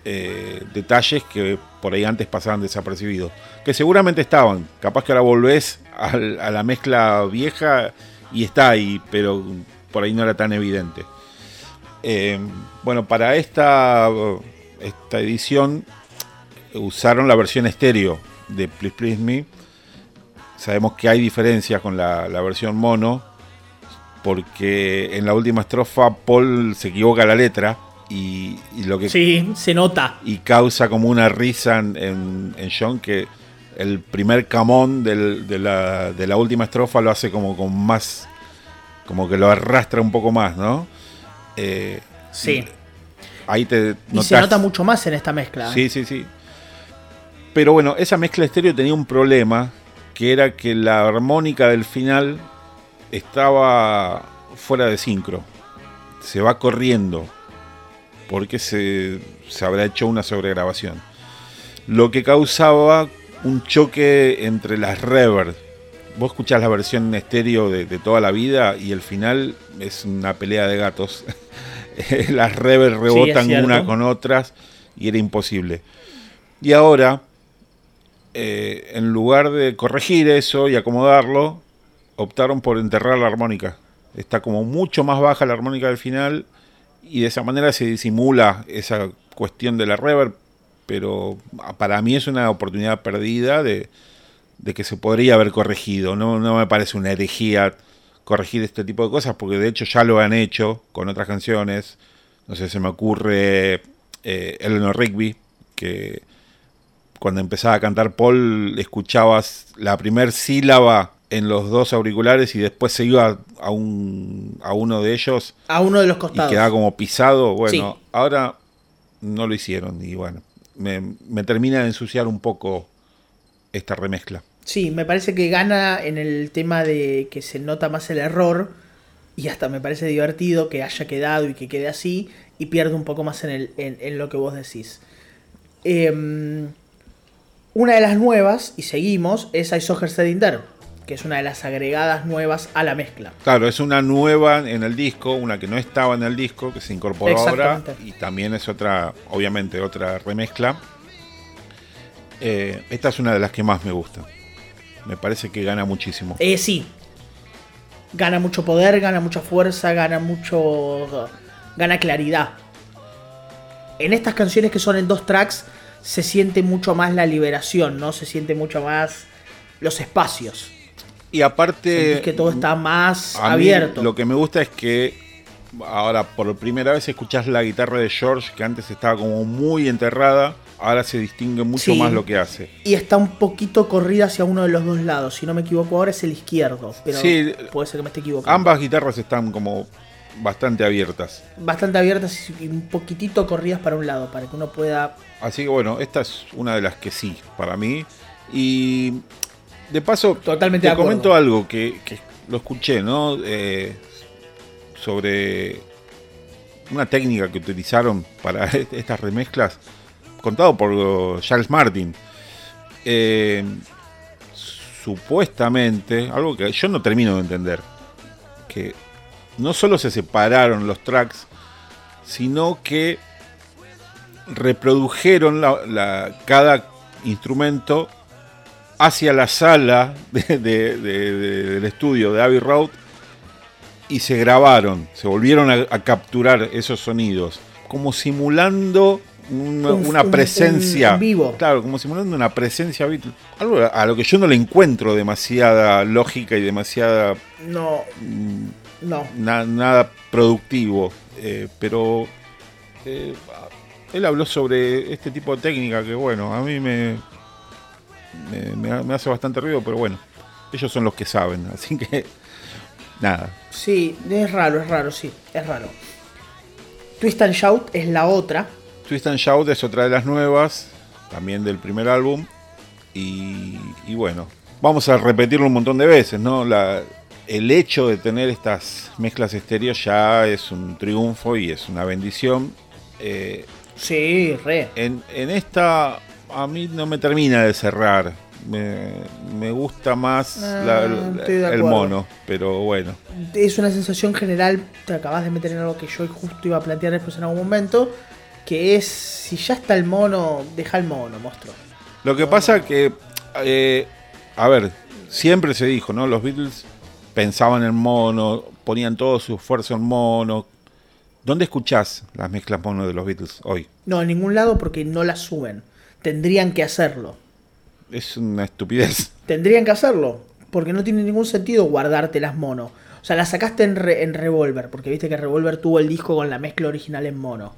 eh, detalles que por ahí antes pasaban desapercibidos. Que seguramente estaban. Capaz que ahora volvés a, la mezcla vieja y está ahí, pero por ahí no era tan evidente. Eh, bueno, para esta, esta edición usaron la versión estéreo de Please Please Me. Sabemos que hay diferencias con la, versión mono, porque en la última estrofa Paul se equivoca la letra y, lo que... Sí, se nota. Y causa como una risa en, en, John que el primer camón de, la, última estrofa lo hace como con más... como que lo arrastra un poco más, ¿no? Eh, sí. Ahí te y se nota mucho más en esta mezcla. Sí, sí, sí. Pero bueno, esa mezcla estéreo tenía un problema, que era que la armónica del final estaba fuera de sincro. Se va corriendo porque se, se habrá hecho una sobregrabación. Lo que causaba un choque entre las reverb. Vos escuchás la versión estéreo de, de toda la vida y el final es una pelea de gatos. las reverb rebotan cierto. una con otras y era imposible. Y ahora, eh, en lugar de corregir eso y acomodarlo, optaron por enterrar la armónica. Está como mucho más baja la armónica del final y de esa manera se disimula esa cuestión de la reverb, pero para mí es una oportunidad perdida de, de que se podría haber corregido. No, no me parece una herejía corregir este tipo de cosas, porque de hecho ya lo han hecho con otras canciones. No sé, se me ocurre eh, Eleanor Rigby, que cuando empezaba a cantar Paul escuchabas la primer sílaba en los dos auriculares y después se iba a, un, a uno de ellos A uno de los y costados. quedaba como pisado. Bueno, Sí. ahora no lo hicieron y bueno, me, me termina de ensuciar un poco esta remezcla. Sí, me parece que gana en el tema de que se nota más el error y hasta me parece divertido que haya quedado y que quede así y pierde un poco más en, el, en, en lo que vos decís. Em, una de las nuevas, y seguimos, es I Saw Her que es una de las agregadas nuevas a la mezcla. Claro, es una nueva en el disco, una que no estaba en el disco, que se incorporó ahora y también es otra, obviamente, otra remezcla. Eh, esta es una de las que más me gusta. Me parece que gana muchísimo. Eh, sí. Gana mucho poder, gana mucha fuerza, gana mucho. gana claridad. En estas canciones que son en dos tracks, se siente mucho más la liberación, ¿no? Se siente mucho más los espacios. Y aparte, Sentís que todo está más abierto. lo que me gusta es que ahora por primera vez escuchás la guitarra de George, que antes estaba como muy enterrada, ahora se distingue mucho Sí. más lo que hace. Y está un poquito corrida hacia uno de los dos lados. Si no me equivoco, ahora es el izquierdo. Pero Sí. puede ser que me esté equivocando. Ambas guitarras están como bastante abiertas. Bastante abiertas y un poquitito corridas para un lado, para que uno pueda Así que bueno, esta es una de las que sí, para mí. Y de paso, Totalmente te de comento algo que, que lo escuché, ¿no? Eh, sobre una técnica que utilizaron para estas remezclas, contado por uh, Charles Martin. Eh, supuestamente, algo que yo no termino de entender, que no solo se separaron los tracks, sino que reprodujeron la- la- cada instrumento hacia la sala de- de- de- de- del estudio de Abbey Road y se grabaron, se volvieron a, a capturar esos sonidos, como simulando una, Un- una un- presencia un vivo. Claro, como simulando una presencia. Algo a lo que yo no le encuentro demasiada lógica y demasiada No, mm, no. na- nada productivo. eh, pero eh, él habló sobre este tipo de técnica que, bueno, a mí me, me, me- me hace bastante ruido, pero bueno, ellos son los que saben, así que nada. Sí, es raro, es raro, sí, es raro. Twist and Shout es la otra. Twist and Shout es otra de las nuevas, también del primer álbum. Y, y bueno, vamos a repetirlo un montón de veces, ¿no? La, el hecho de tener estas mezclas estéreos ya es un triunfo y es una bendición. Eh, Sí, re. en, en esta a mí no me termina de cerrar. Me, me gusta más Ah, la- el mono, pero bueno. Es una sensación general, te acabas de meter en algo que yo justo iba a plantear después en algún momento, que es, si ya está el mono, deja el mono, monstruo. Lo que pasa que, eh, a ver, siempre se dijo, ¿no? Los Beatles pensaban en mono, ponían todo su esfuerzo en mono. ¿Dónde escuchás las mezclas mono de los Beatles hoy? No, en ningún lado porque no la suben. Tendrían que hacerlo. Es una estupidez. Tendrían que hacerlo. Porque no tiene ningún sentido guardarte las mono. O sea, las sacaste en, Re- en Revolver. Porque viste que Revolver tuvo el disco con la mezcla original en mono.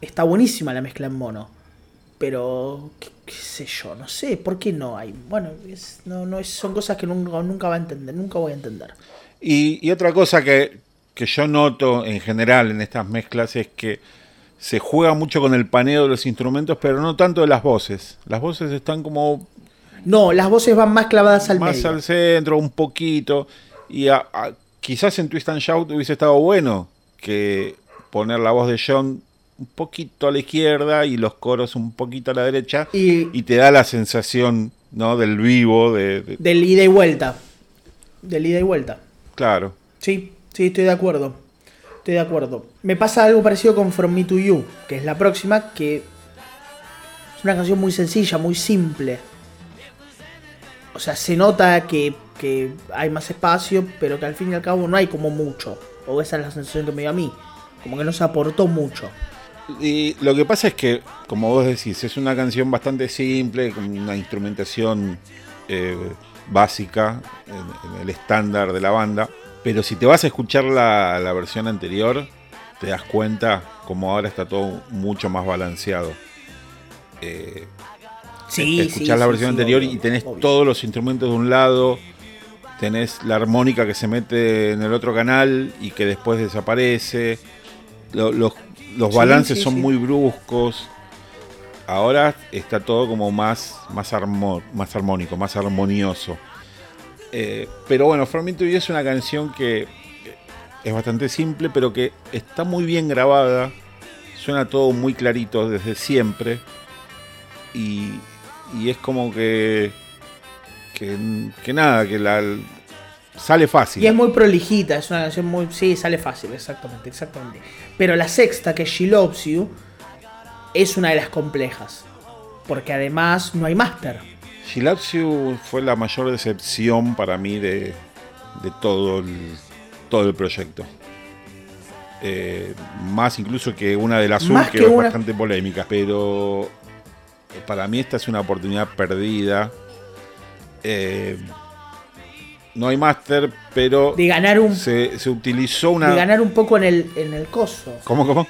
Está buenísima la mezcla en mono. Pero, qué, qué sé yo, no sé, ¿por qué no hay? Bueno, es- no, no, es- son cosas que nunca, nunca va a entender, nunca voy a entender. Y, y otra cosa que, que yo noto en general en estas mezclas es que se juega mucho con el paneo de los instrumentos, pero no tanto de las voces. Las voces están como No, las voces van más clavadas al más medio. al centro, un poquito. Y quizás en Twist and Shout hubiese estado bueno que poner la voz de John un poquito a la izquierda y los coros un poquito a la derecha y, te da la sensación ¿no? del vivo de, del ida y vuelta del ida y vuelta claro sí sí estoy de acuerdo estoy de acuerdo. Me pasa algo parecido con From Me to You que es la próxima que es una canción muy sencilla muy simple. O sea se nota que, hay más espacio pero que al fin y al cabo no hay como mucho. O esa es la sensación que me dio a mí. Como que no se aportó mucho. Y lo que pasa es que, como vos decís, es una canción bastante simple, con una instrumentación eh, básica, en, el estándar de la banda. Pero si te vas a escuchar la, versión anterior, te das cuenta como ahora está todo mucho más balanceado. Eh, sí, escuchás la versión anterior y tenés todos los instrumentos de un lado, tenés la armónica que se mete en el otro canal y que después desaparece. los los balances son muy bruscos. Ahora está todo como más, más, más armónico, más armonioso. Eh, pero bueno, From Me es una canción que es bastante simple, pero que está muy bien grabada. Suena todo muy clarito desde siempre. Y, es como que, que, que nada, que la, Sale fácil. Y es muy prolijita, es una canción muy. Sí, sale fácil, exactamente, exactamente. Pero la sexta, que es She Loves You, es una de las complejas. Porque además no hay máster. You fue la mayor decepción para mí de, de todo, el, todo el proyecto. Eh, más incluso que una de las azul, que, es bastante polémica. Pero para mí esta es una oportunidad perdida. Eh, no hay máster, pero de ganar un, se, utilizó una... De ganar un poco en el, en el coso. ¿Cómo, cómo?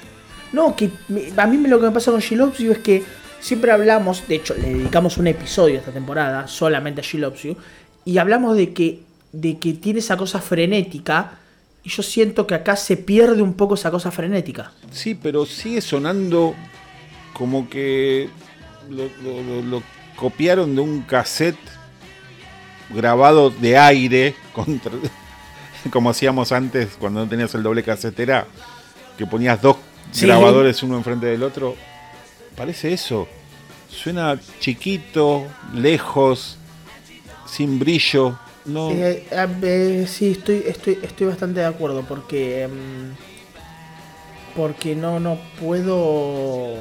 No, que a mí lo que me pasa con You es que siempre hablamos, de hecho le dedicamos un episodio esta temporada solamente a She Loves You, y hablamos de que, de que tiene esa cosa frenética, y yo siento que acá se pierde un poco esa cosa frenética. Sí, pero sigue sonando como que lo copiaron de un cassette grabado de aire, contra, como hacíamos antes cuando no tenías el doble casetera, que ponías dos grabadores uno enfrente del otro. Parece eso. Suena chiquito, lejos, sin brillo. No. Eh, sí, estoy, estoy, estoy bastante de acuerdo porque. Em, porque no, no puedo.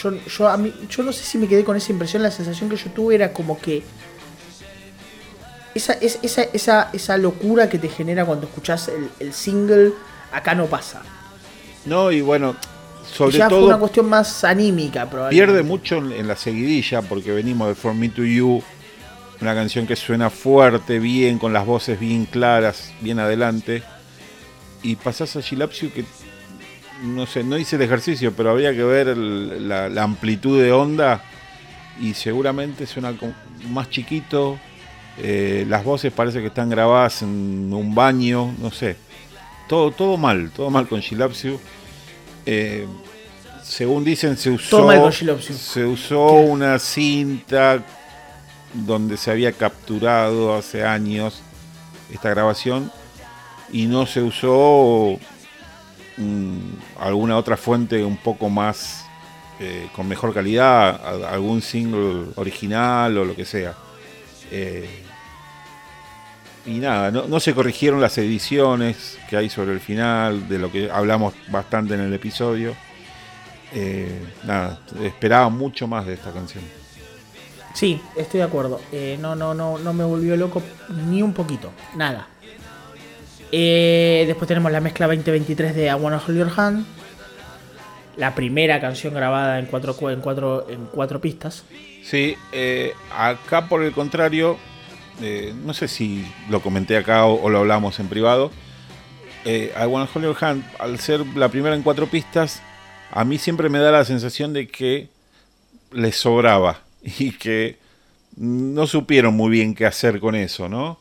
Yo, yo, a mí, yo no sé si me quedé con esa impresión, la sensación que yo tuve era como que esa, esa, esa, esa locura que te genera cuando escuchas el, single, acá no pasa. No, y bueno, sobre ya todo. Fue una cuestión más anímica, probablemente. Pierde mucho en, la seguidilla, porque venimos de For Me to You, una canción que suena fuerte, bien, con las voces bien claras, bien adelante. Y pasás a Gilapsio que. No sé, no hice el ejercicio, pero habría que ver la, la amplitud de onda y seguramente suena más chiquito, eh, las voces parece que están grabadas en un baño, no sé. Todo, todo mal, todo mal con Shilapsiu. Eh, según dicen, se usó, se usó una cinta donde se había capturado hace años esta grabación y no se usó mm, alguna otra fuente un poco más eh, con mejor calidad, algún single original o lo que sea. Eh, y nada, no, se corrigieron las ediciones que hay sobre el final, de lo que hablamos bastante en el episodio. Eh, nada, esperaba mucho más de esta canción. Sí, estoy de acuerdo. Eh, no, no, no, no me volvió loco ni un poquito, nada. Eh, después tenemos la mezcla 2023 de I Wanna Hold Your Hand. La primera canción grabada en cuatro, en cuatro, en cuatro pistas. Sí, acá por el contrario, eh, no sé si lo comenté acá o, lo hablamos en privado. Eh, Wanna Hold Your Hand, al ser la primera en cuatro pistas, a mí siempre me da la sensación de que les sobraba y que no supieron muy bien qué hacer con eso, ¿no?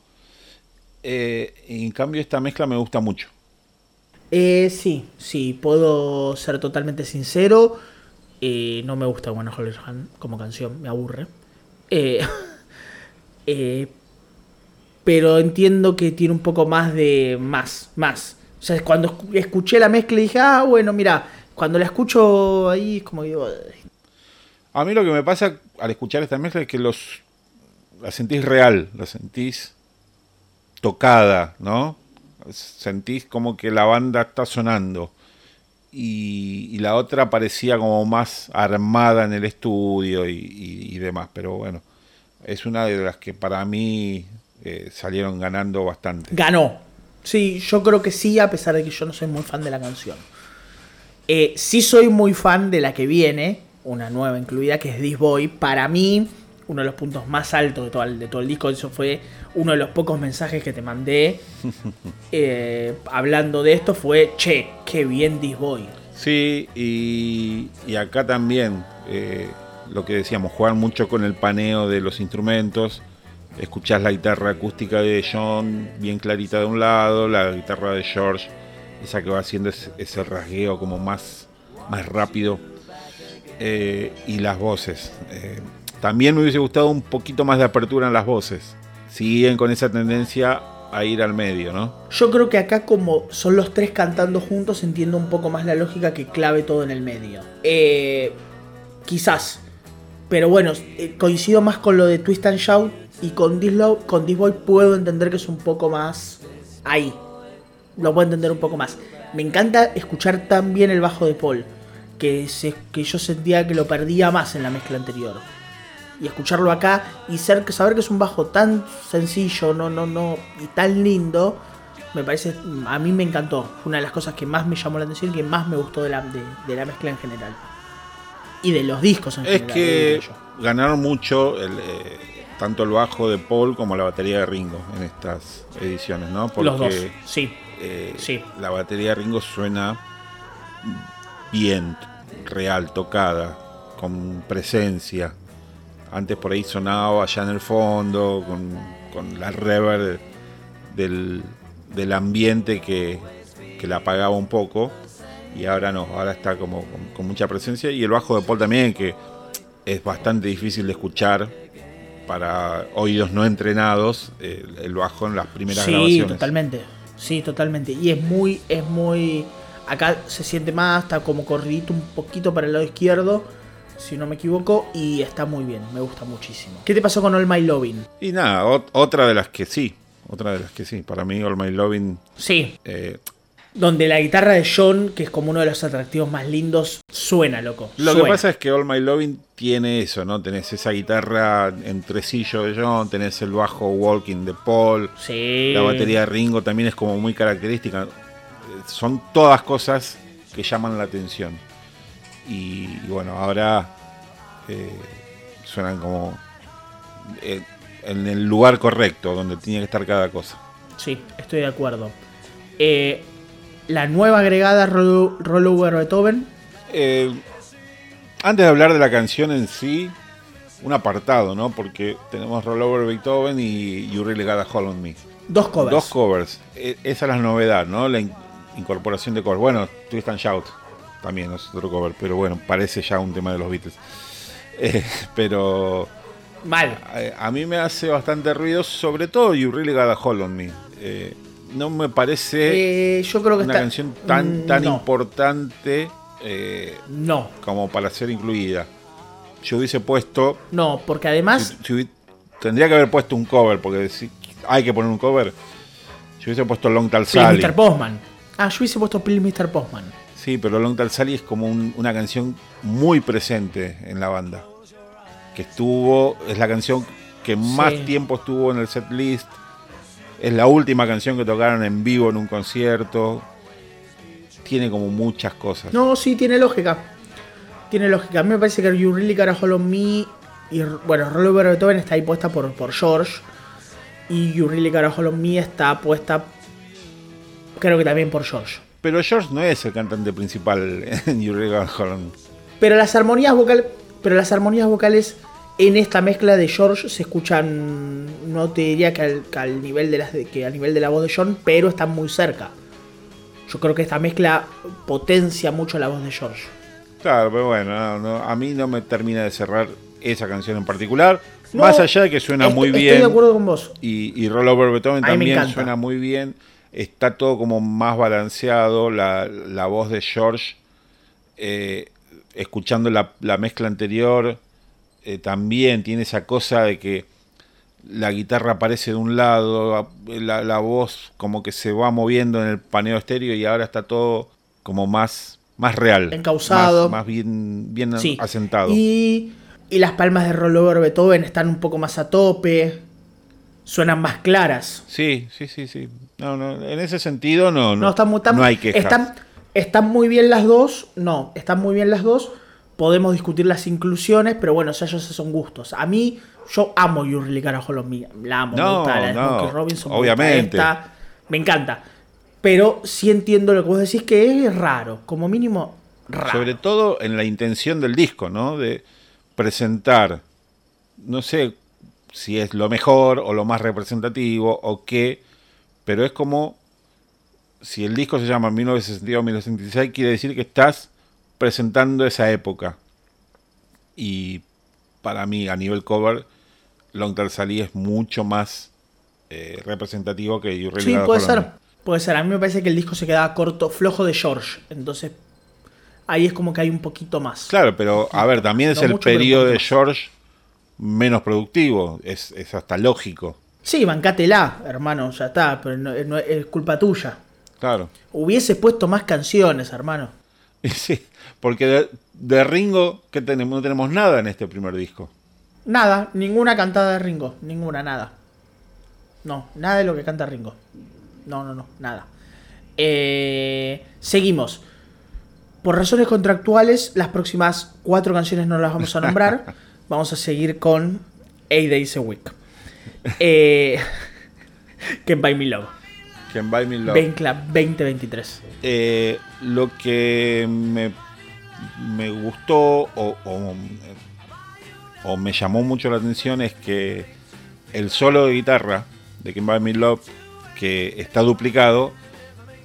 Eh, en cambio, esta mezcla me gusta mucho. Eh, sí, sí, puedo ser totalmente sincero. no me gusta Your Hand como canción, me aburre. pero entiendo que tiene un poco más de más, más. O sea, cuando escuché la mezcla dije, ah, bueno, mira, cuando la escucho ahí es como digo... A mí lo que me pasa al escuchar esta mezcla es que los la sentís real, la sentís tocada, ¿no? Sentís como que la banda está sonando. Y, la otra parecía como más armada en el estudio y, demás. Pero bueno, es una de las que para mí eh, salieron ganando bastante. Ganó. Sí, yo creo que sí, a pesar de que yo no soy muy fan de la canción. Eh, sí soy muy fan de la que viene, una nueva incluida, que es This Boy. Para mí, uno de los puntos más altos de todo el, de todo el disco. Eso fue uno de los pocos mensajes que te mandé eh, hablando de esto. Fue, che, qué bien This Boy. Sí, y, acá también eh, lo que decíamos, jugar mucho con el paneo de los instrumentos. Escuchás la guitarra acústica de John bien clarita de un lado, la guitarra de George, esa que va haciendo ese, rasgueo como más, más rápido. Eh, y las voces. También me hubiese gustado un poquito más de apertura en las voces. Siguen con esa tendencia a ir al medio, ¿no? Yo creo que acá como son los tres cantando juntos entiendo un poco más la lógica que clave todo en el medio. Eh, quizás. Pero bueno, eh, coincido más con lo de Twist and Shout y con This, con This Boy puedo entender que es un poco más ahí. Lo puedo entender un poco más. Me encanta escuchar tan bien el bajo de Paul que, que yo sentía que lo perdía más en la mezcla anterior y escucharlo acá y ser, saber que es un bajo tan sencillo, no, no, no, y tan lindo, me parece, a mí me encantó. Fue una de las cosas que más me llamó la atención y que más me gustó de la, de, la mezcla en general. Y de los discos en general. Es que ganaron mucho el, eh, tanto el bajo de Paul como la batería de Ringo en estas ediciones, ¿no? Porque, los dos, sí. Eh, sí. La batería de Ringo suena bien, real, tocada, con presencia. Antes por ahí sonaba allá en el fondo, con, la reverb del, ambiente que, la apagaba un poco. Y ahora no, ahora está como con, mucha presencia. Y el bajo de Paul también, que es bastante difícil de escuchar para oídos no entrenados, el, bajo en las primeras grabaciones. Sí, totalmente. Sí, totalmente. Y es muy, es muy. Acá se siente más, está como corridito un poquito para el lado izquierdo si no me equivoco, y está muy bien, me gusta muchísimo. ¿Qué te pasó con All My Loving? Y nada, otra de las que sí, otra de las que sí, para mí All My Loving... Sí. Eh, donde la guitarra de John, que es como uno de los atractivos más lindos, suena, loco. Lo que pasa es que All My Loving tiene eso, ¿no? Tenés esa guitarra en tresillo de John, tenés el bajo Walking de Paul, sí. la batería de Ringo también es como muy característica. Son todas cosas que llaman la atención. Y, bueno, ahora eh, suenan como eh, en el lugar correcto, donde tiene que estar cada cosa. Sí, estoy de acuerdo. Eh, la nueva agregada Rollover Beethoven. Antes de hablar de la canción en sí, un apartado, ¿no? Porque tenemos Rollover Beethoven y You Really Gotta Hold on Me. Dos covers. Dos covers. E, esa es la novedad, ¿no? La incorporación de covers. Bueno, Twist and Shout también es otro cover, pero bueno, parece ya un tema de los Beatles. Eh, pero. Mal. A, mí me hace bastante ruido, sobre todo You Really Got a Hold on Me. Eh, no me parece eh, yo creo que una canción tan, mm, tan importante no. como para ser incluida. Yo hubiese puesto. No, porque además. tendría que haber puesto un cover, porque si hay que poner un cover. Yo hubiese puesto Long Tal Sally. Mr. Postman. Ah, yo hubiese puesto Please Mr. Postman. Sí, pero Long Tal Sally es como una canción muy presente en la banda. Que estuvo, es la canción que más tiempo estuvo en el set list. Es la última canción que tocaron en vivo en un concierto. Tiene como muchas cosas. No, sí, tiene lógica. Tiene lógica. A mí me parece que You Really Gotta Hold on Me. Y bueno, Rollover Beethoven está ahí puesta por, por George. Y You Really Gotta Hold on Me está puesta. Creo que también por George. Pero George no es el cantante principal en You Holland. Pero las armonías vocales, pero las armonías vocales en esta mezcla de George se escuchan, no te diría que al, nivel de las que al nivel de la voz de John, pero están muy cerca. Yo creo que esta mezcla potencia mucho la voz de George. Claro, pero bueno, a mí no me termina de cerrar esa canción en particular. No, Más allá de que suena estoy- muy Estoy bien. de acuerdo con vos. Y, y Roll Over Beethoven A también suena muy bien. Está todo como más balanceado. La, la voz de George, eh, escuchando la, la mezcla anterior, eh, también tiene esa cosa de que la guitarra aparece de un lado, la, la voz como que se va moviendo en el paneo estéreo y ahora está todo como más, más real. Encauzado. Más, más bien, bien Sí. asentado. Y, y las palmas de Rollover Beethoven están un poco más a tope. Suenan más claras. Sí, sí, sí, sí. No, no, en ese sentido no, no, No, están no hay quejas. Están, están muy bien las dos. No, están muy bien las dos. Podemos discutir las inclusiones, pero bueno, ya esos son gustos. A mí, yo amo On Me. La amo. me No, gusta la de no, Robinson. me obviamente. gusta me encanta. Pero sí entiendo lo que vos decís que es raro. Como mínimo, raro. Sobre todo en la intención del disco, ¿no? De presentar, no sé si es lo mejor o lo más representativo o qué, pero es como si el disco se llama 1962 1966 quiere decir que estás presentando esa época. Y para mí, a nivel cover, Long Term Sally es mucho más eh, representativo que You Really Sí, puede ser. Puede ser. A mí me parece que el disco se quedaba corto, flojo de George. Entonces, ahí es como que hay un poquito más. Claro, pero a ver, también es No el mucho, periodo de George menos productivo, es, es hasta lógico, Sí, bancátela, hermano, ya está, pero no, no- es culpa tuya. claro. Hubiese puesto más canciones, hermano. Sí, porque de, de Ringo ¿qué tenemos? no tenemos nada en este primer disco. Nada, ninguna cantada de Ringo, ninguna, nada. No, nada de lo que canta Ringo. No, no, no, nada. Eh, seguimos. Por razones contractuales, las próximas cuatro canciones no las vamos a nombrar. vamos a seguir con Eight Days a Week. Eh, Can't Buy Me Love. Can Buy Me Love. Ben Club 2023. Eh, lo que me, me gustó o, o- o me llamó mucho la atención es que el solo de guitarra de Can Buy Me Love, que está duplicado,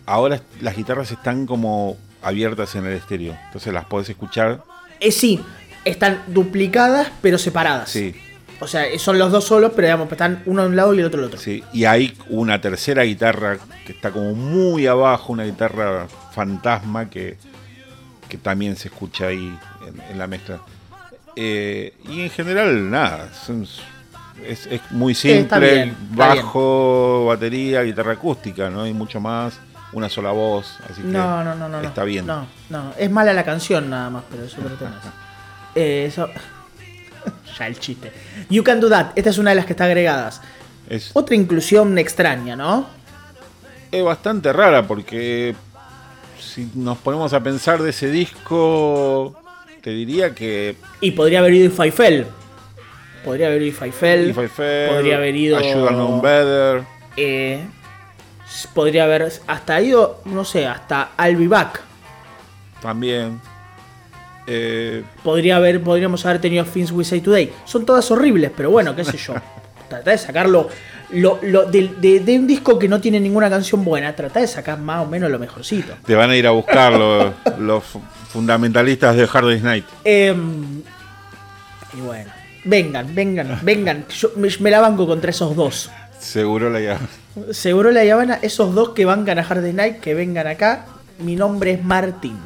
ahora las guitarras están como abiertas en el estéreo. Entonces las podés escuchar. Eh, sí, están duplicadas pero separadas. Sí, O sea, son los dos solos, pero digamos, están uno de un lado y el otro del otro. sí. Y hay una tercera guitarra que está como muy abajo, una guitarra fantasma que, que también se escucha ahí en, en la mezcla. Eh, y en general, nada. es, es muy está simple, bien, está bajo, batería, guitarra acústica, no hay mucho más, una sola voz, así que No, no, no, está bien. No, no. Es mala la canción nada más, pero tenés. Eh, eso. ya el chiste. You Can Do That. Esta es una de las que está agregadas. Es, Otra inclusión extraña, ¿no? es bastante rara porque si nos ponemos a pensar de ese disco, te diría que Y podría haber ido If I Fell. Podría haber ido Fell, podría haber ido. Have Known Better. eh, podría haber hasta ido, no sé, hasta I'll Be Back. También. Eh, Podría haber, podríamos haber tenido Things We Say Today. Son todas horribles, pero bueno, qué sé yo. Trata de sacarlo. Lo, lo- de, de- de un disco que no tiene ninguna canción buena, trata de sacar más o menos lo mejorcito. te van a ir a buscar los, fundamentalistas de Hard Day's Night. Em, y bueno, vengan, vengan, vengan. Yo me, me la banco contra esos dos. Seguro la llama. Seguro la Habana, esos dos que bancan a Hard Day Night, que vengan acá. Mi nombre es Martín.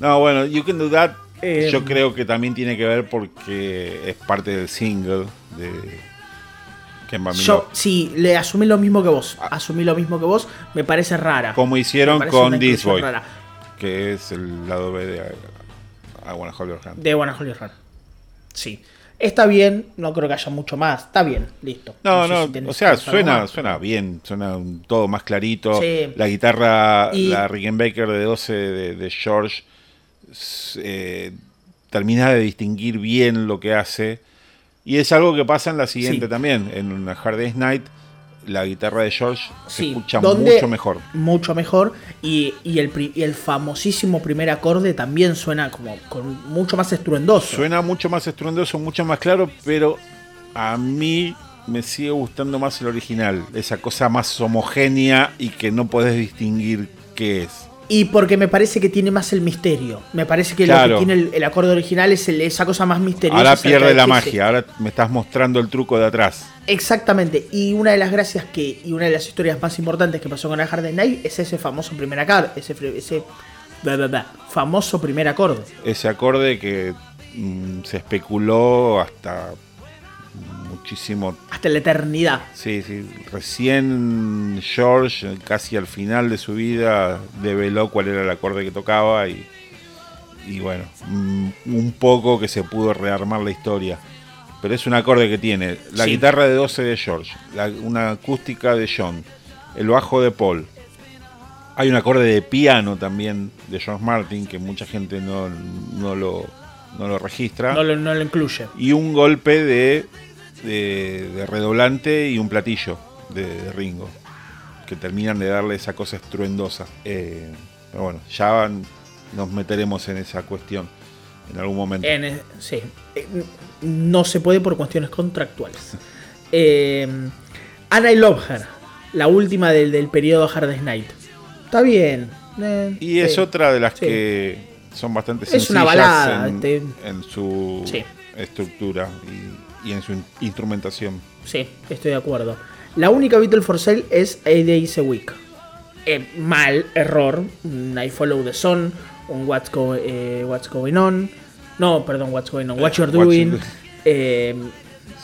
No, bueno, You Can Do That. Eh, yo creo que también tiene que ver porque es parte del single de Ken. Yo, sí, le asumí lo mismo que vos. Asumí lo mismo que vos. Me parece rara. Como hicieron con This Boy, rara. Que es el lado B de I, I Wanna Hold Your Hand. De Buena Holly Run. Sí. Está bien, no creo que haya mucho más. Está bien, listo. No, no, si tenés o sea, suena, suena bien, suena todo más clarito. Sí. La guitarra, Y- la Rickenbacker de 12 de, de George, eh, termina de distinguir bien lo que hace. Y es algo que pasa en la siguiente Sí. también. En una Hard Day's Night, la guitarra de George se Sí, escucha mucho mejor. Mucho mejor. Y, y el, y el famosísimo primer acorde también suena como con mucho más estruendoso. Suena mucho más estruendoso, mucho más claro, pero a mí me sigue gustando más el original. Esa cosa más homogénea y que no podés distinguir qué es. Y porque me parece que tiene más el misterio. Me parece que lo que tiene el, el acorde original es el- esa cosa más misteriosa. Ahora pierde de la magia, ahora me estás mostrando el truco de atrás. Exactamente. Y una de las gracias que. Y una de las historias más importantes que pasó con el Hard Night es ese famoso primer acorde. Ese, ese bla, bla, bla, famoso primer acorde. Ese acorde que mm, se especuló hasta muchísimo Hasta la eternidad. Sí, sí. Recién George, casi al final de su vida, develó cuál era el acorde que tocaba y, y bueno, mm, un poco que se pudo rearmar la historia. Pero es un acorde que tiene la Sí. guitarra de 12 de George, la- una acústica de John, el bajo de Paul. Hay un acorde de piano también de George Martin que mucha gente no, no lo, no lo registra No lo, no lo incluye. y un golpe de, de, de redoblante y un platillo de, de Ringo, que terminan de darle esa cosa estruendosa. Eh, pero bueno, ya van- nos meteremos en esa cuestión en algún momento. En, eh, sí. Eh, No se puede por cuestiones contractuales. Eh, Anna I Love Her. La última del, del periodo Hard Day's Night. Está bien. eh, y es otra de las Sí. que son bastante Es sencillas una balada, en, este- en su Sí. estructura y, y en su in- instrumentación. Sí, estoy de acuerdo. La única Beatle for Sale es A Days a Week. Eh, mal, error. I Follow the Sun. Un What's, Go- eh, What's Going On. No, perdón, What's Going On. What You're What Doing. You- Eh,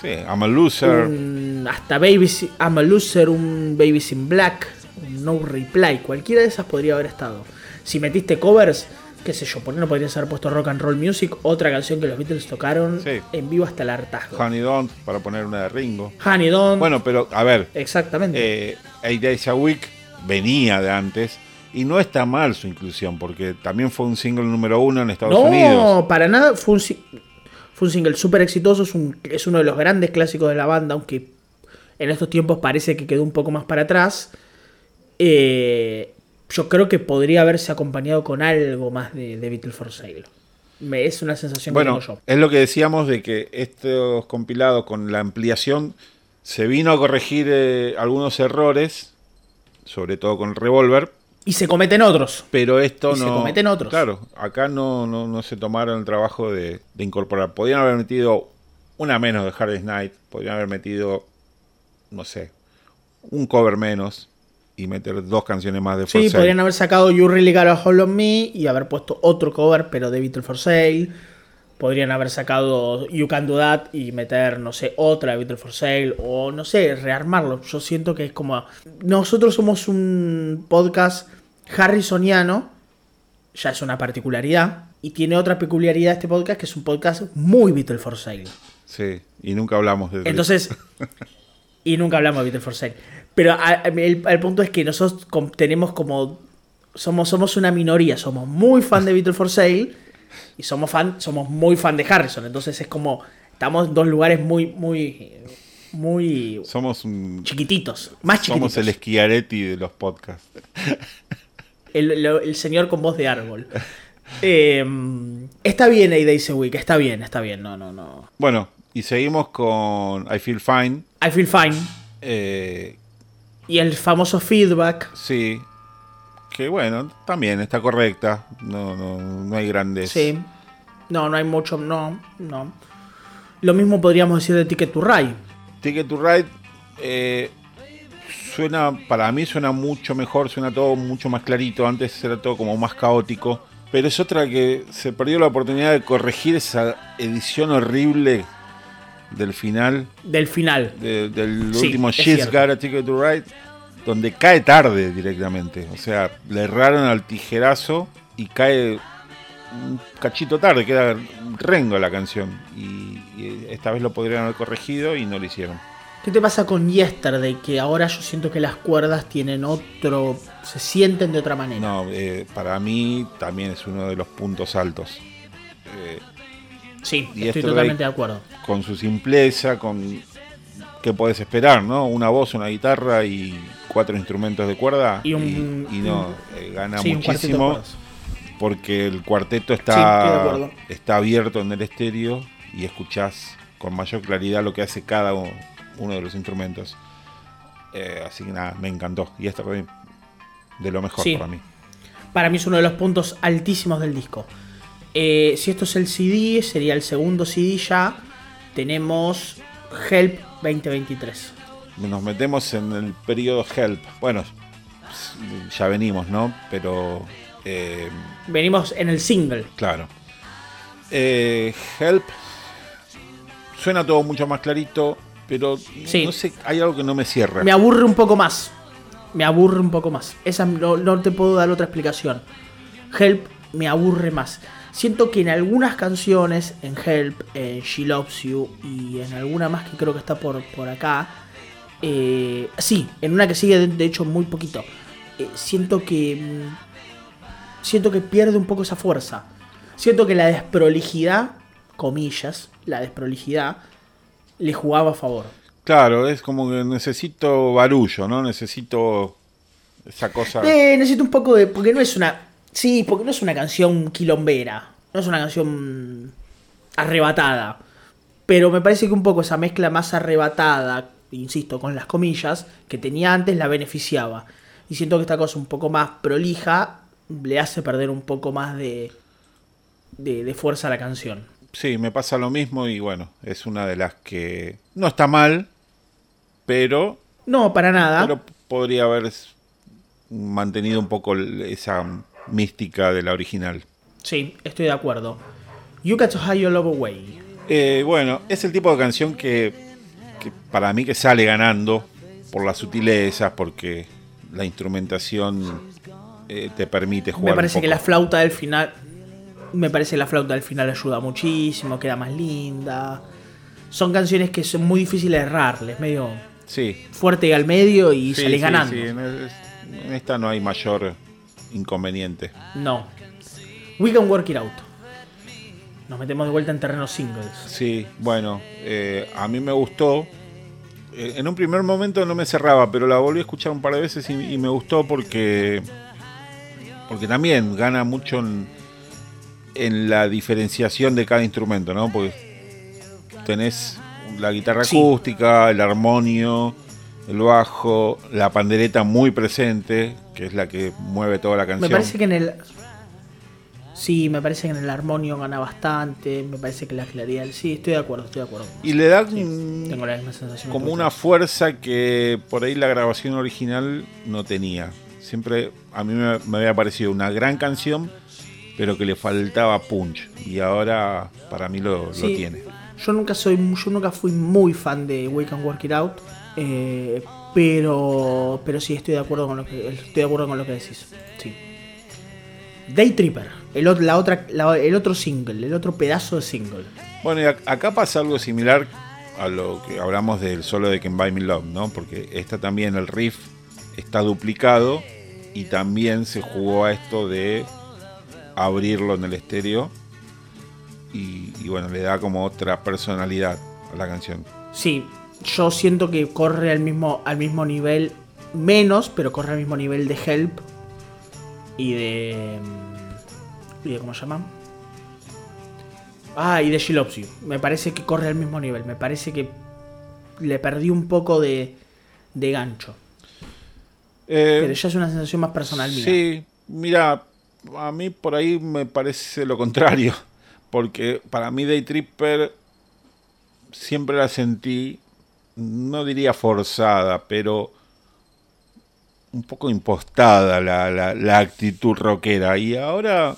Sí, I'm a loser. un- hasta Babies, I'm a Loser, un Babies in Black, un No Reply, cualquiera de esas podría haber estado. Si metiste covers, qué sé yo, por qué no podrías haber puesto Rock and Roll Music, otra canción que los Beatles tocaron Sí. en vivo hasta el hartazgo. Honey Don't, para poner una de Ringo. Honey Don't, Bueno, pero a ver, exactamente. eh, Eight Days a Week venía de antes y no está mal su inclusión porque también fue un single número uno en Estados no, Unidos. para nada, fue un, fue un single súper exitoso, es, un- es uno de los grandes clásicos de la banda, aunque en estos tiempos parece que quedó un poco más para atrás. Eh, yo creo que podría haberse acompañado con algo más de, de Beatles for Sale. Me, es una sensación Bueno, que tengo yo. es lo que decíamos de que estos compilados con la ampliación se vino a corregir eh, algunos errores, sobre todo con el revólver, Y se cometen otros. pero esto Y se no. cometen otros. Claro, acá no, no, no se tomaron el trabajo de, de incorporar. Podrían haber metido una menos de Hard Day's Night, podrían haber metido, no sé, un cover menos y meter dos canciones más de For Sí, Sale. podrían haber sacado You Really Got a Hold on Me y haber puesto otro cover, pero de Beatles for Sale. Podrían haber sacado You Can Do That y meter, no sé, otra de Beatles for Sale. O, no sé, rearmarlo. Yo siento que es como... Nosotros somos un podcast harrisoniano. Ya es una particularidad. Y tiene otra peculiaridad este podcast, que es un podcast muy Beatles for Sale. Sí, y nunca hablamos de Entonces, y nunca hablamos de Beatles for Sale. Pero a- el, el punto es que nosotros tenemos como. Somos, somos una minoría, somos muy fan de Beatles for Sale y somos fan, somos muy fan de Harrison. Entonces es como. Estamos en dos lugares muy, muy. Muy Somos un, chiquititos. Más chiquititos. somos el Schiaretti de los podcasts. el, señor con voz de árbol. Eh, está bien A Days a Week, está bien, está bien. No, no, no. Bueno, y seguimos con I Feel Fine. I feel fine. Eh, Y el famoso feedback. sí, que bueno, también está correcta. No, no, no hay grandes. Sí. No, no hay mucho. No, no. Lo mismo podríamos decir de Ticket to Ride. Ticket to Ride eh, suena, para mí suena mucho mejor, suena todo mucho más clarito. Antes era todo como más caótico. Pero es otra que se perdió la oportunidad de corregir esa edición horrible del final, Del final. de- del Sí, último es She's. Got a Ticket to Ride, donde cae tarde directamente. O sea, le erraron al tijerazo y cae un cachito tarde, queda rengo la canción. Y, y esta vez lo podrían haber corregido y no lo hicieron. ¿Qué te pasa con Yesterday? Que ahora yo siento que las cuerdas tienen otro. se sienten de otra manera. No, eh, para mí también es uno de los puntos altos. Eh, Sí, Y estoy esto totalmente de- acuerdo. con su simpleza, con qué puedes esperar, ¿no? Una voz, una guitarra y cuatro instrumentos de cuerda Y un- y, no eh, gana Sí, muchísimo porque el cuarteto está está abierto en el estéreo y escuchás con mayor claridad lo que hace cada uno de los instrumentos. Eh, así que nada, me encantó y esta fue de lo mejor Sí. para mí. Para mí es uno de los puntos altísimos del disco. Eh, si esto es el CD, sería el segundo CD ya. Tenemos Help 2023. Nos metemos en el periodo Help. Bueno, ya venimos, ¿no? Pero... eh, Venimos en el single. Claro. Eh, Help. Suena todo mucho más clarito, pero Sí. no sé, hay algo que no me cierra. Me aburre un poco más. Me aburre un poco más. Esa no, no te puedo dar otra explicación. Help me aburre más. Siento que en algunas canciones, en Help, en She Loves You y en alguna más que creo que está por, por acá. eh, sí, en una que sigue de, de hecho muy poquito. eh, siento que. mm, Siento que pierde un poco esa fuerza. Siento que la desprolijidad, comillas, la desprolijidad, le jugaba a favor. Claro, es como que necesito barullo, ¿no? Necesito esa cosa. Eh, necesito un poco de. Porque no es una. Sí, porque no es una canción quilombera. No es una canción arrebatada. Pero me parece que un poco esa mezcla más arrebatada, insisto, con las comillas, que tenía antes la beneficiaba. Y siento que esta cosa un poco más prolija le hace perder un poco más de, de, de fuerza a la canción. Sí, me pasa lo mismo y bueno, es una de las que no está mal, pero, No, para nada. pero podría haber mantenido un poco esa mística de la original. Sí, estoy de acuerdo. You Got Your Love Away. Eh, bueno, es el tipo de canción que, que para mí que sale ganando por las sutilezas, porque la instrumentación eh, te permite jugar. Me un parece que la flauta del final. Me parece que la flauta del final ayuda muchísimo, queda más linda. Son canciones que son muy difíciles de errarles, medio Sí, fuerte al medio y sí, salís sí, ganando. sí, en esta no hay mayor inconveniente. No. We can work it out. Nos metemos de vuelta en terrenos singles. Sí, bueno, eh, a mí me gustó. Eh, en un primer momento no me cerraba, pero la volví a escuchar un par de veces y, y me gustó porque porque también gana mucho en, en la diferenciación de cada instrumento, ¿no? Porque tenés la guitarra Sí. acústica, el armonio, el bajo, la pandereta muy presente, que es la que mueve toda la Me canción. parece que en el. Sí, me parece que en el armonio gana bastante. Me parece que la claridad. Sí, estoy de acuerdo, estoy de acuerdo. Y le da Sí, un- Tengo la misma sensación. como una fuerza que por ahí la grabación original no tenía. Siempre a mí me, me había parecido una gran canción, pero que le faltaba punch. Y ahora para mí lo, tiene. Yo nunca soy, yo nunca fui muy fan de We Can Work It Out, eh, pero, pero sí estoy de acuerdo con lo que, estoy de acuerdo con lo que decís. Sí. Day Tripper, el, ot- la otra, la- el otro single, el otro pedazo de single. Bueno, y ac- acá pasa algo similar a lo que hablamos del solo de Can Buy Me Love, ¿no? Porque esta también, el riff está duplicado y también se jugó a esto de abrirlo en el estéreo. Y, y bueno, le da como otra personalidad a la canción. Sí, yo siento que corre al mismo, al mismo nivel, menos, pero corre al mismo nivel de Help y de. mm, ¿Y de cómo se llama? Ah, y de You. Me parece que corre al mismo nivel. Me parece que le perdí un poco de, de gancho. Eh, Pero ya es una sensación más personal mía. Sí, mira, a mí por ahí me parece lo contrario, porque para mí Day Tripper siempre la sentí, no diría forzada, pero un poco impostada la, la- la actitud rockera, y ahora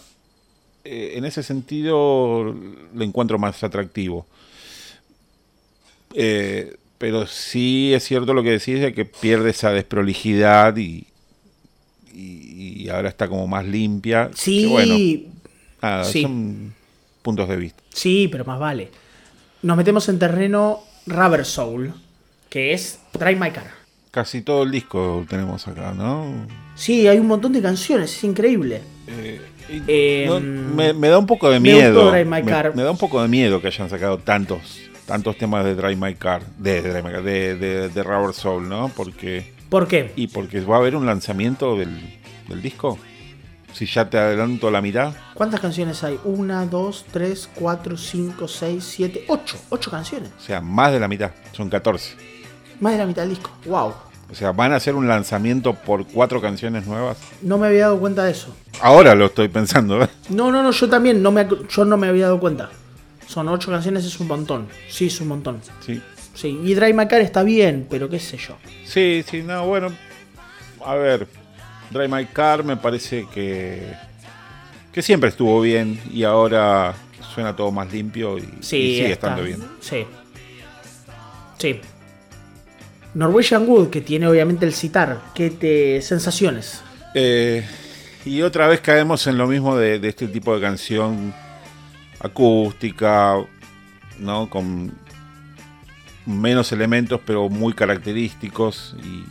eh, en ese sentido lo encuentro más atractivo. Eh, pero sí es cierto lo que decís de que pierde esa desprolijidad y, y, y ahora está como más limpia. Sí, Que bueno, nada, sí. son puntos de vista. sí, pero más vale. Nos metemos en terreno Rubber Soul, que es Drive My Car. Casi todo el disco tenemos acá, ¿no? Sí, hay un montón de canciones, es increíble. Eh, Eh, no, me, me da un poco de miedo. me, da un poco de miedo que hayan sacado tantos tantos temas de Drive My Car, de, de, Drive My Car, de, de- de Rubber Soul, ¿no? Porque ¿Por qué? y porque va a haber un lanzamiento del, del disco. Si ya te adelanto la mitad, ¿Cuántas canciones hay? Una, dos, tres, cuatro, cinco, seis, siete, ocho. Ocho canciones. o sea, más de la mitad, son 14. Más de la mitad del disco. Wow. O sea, van a hacer un lanzamiento por cuatro canciones nuevas. No me había dado cuenta de eso. Ahora lo estoy pensando. ¿eh? No, no, no, yo también, no me, yo no me había dado cuenta. Son ocho canciones, es un montón. Sí, es un montón. Sí. Sí, y Dry My Car está bien, pero qué sé yo. Sí, sí, no, bueno. A ver, Dry My Car me parece que, que siempre estuvo bien y ahora suena todo más limpio y, Sí, y sigue está- estando bien. Sí. Sí. Norwegian Wood, que tiene obviamente el citar. ¿Qué te sensaciones? Eh, y otra vez caemos en lo mismo de, este tipo de canción acústica, ¿no? Con menos elementos, pero muy característicos y,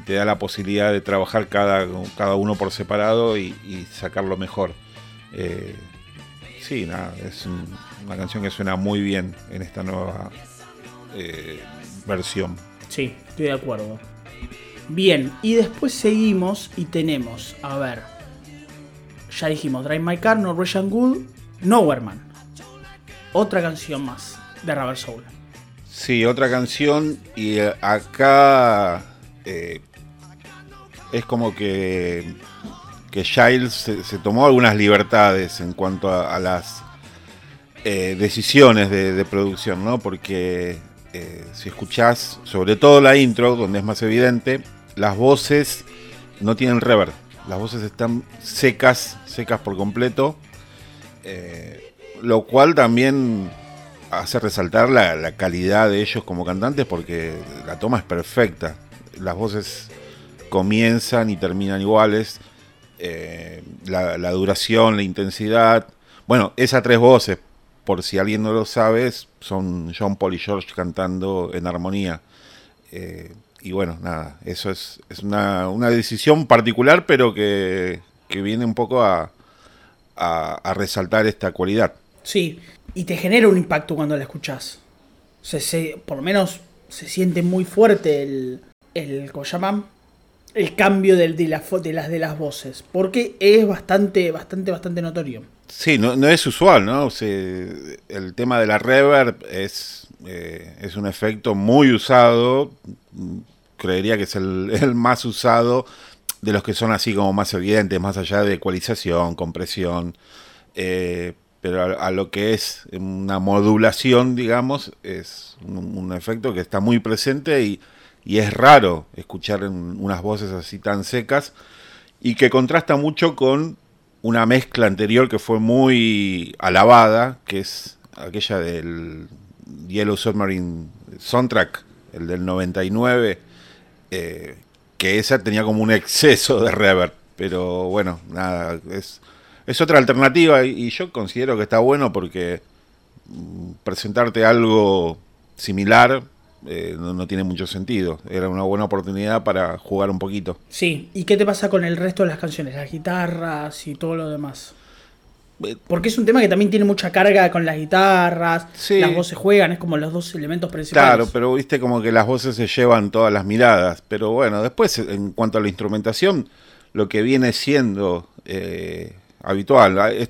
te da la posibilidad de trabajar cada, cada uno por separado y, sacarlo mejor. Eh, sí, nada, es un- una canción que suena muy bien en esta nueva eh, versión. Sí, estoy de acuerdo. Bien, y después seguimos y tenemos, a ver, ya dijimos, Drive My Car, Norwegian Wood, Nowhere Man. Otra canción más de Rubber Soul. Sí, otra canción y eh, acá eh, es como que, que Giles se, se tomó algunas libertades en cuanto a, a las eh, decisiones de, de producción, ¿no? Porque eh, si escuchás, sobre todo la intro, donde es más evidente, las voces no tienen reverb. Las voces están secas, secas por completo. eh, lo cual también hace resaltar la, calidad de ellos como cantantes porque la toma es perfecta. Las voces comienzan y terminan iguales. eh, la, la duración, la intensidad. Bueno, esas tres voces, por si alguien no lo sabe, son John Paul y George cantando en armonía. Eh, y bueno, nada, eso es, es una, una decisión particular, pero que, viene un poco a, resaltar esta cualidad. Sí, y te genera un impacto cuando la escuchás. Se, por lo menos se siente muy fuerte el, el ¿cómo se llama? El cambio de, la de las de las voces, porque es bastante, bastante, bastante notorio. Sí, no, no es usual, ¿no? O sea, el tema de la reverb es, eh, es un efecto muy usado. Creería que es el, más usado de los que son así como más evidentes, más allá de ecualización, compresión. Eh, pero a, lo que es una modulación, digamos, es un, un efecto que está muy presente y, y es raro escuchar en unas voces así tan secas y que contrasta mucho con una mezcla anterior que fue muy alabada, que es aquella del Yellow Submarine Soundtrack, el del 99, eh, que esa tenía como un exceso de reverb, pero bueno, nada, es, es otra alternativa y, y yo considero que está bueno porque mm, presentarte algo similar eh, no, no tiene mucho sentido, era una buena oportunidad para jugar un poquito. Sí, ¿y qué te pasa con el resto de las canciones? Las guitarras y todo lo demás. Eh, Porque es un tema que también tiene mucha carga con las guitarras, Sí. las voces juegan, es como los dos elementos principales. Claro, pero viste como que las voces se llevan todas las miradas. Pero bueno, después en cuanto a la instrumentación, lo que viene siendo eh, habitual, es-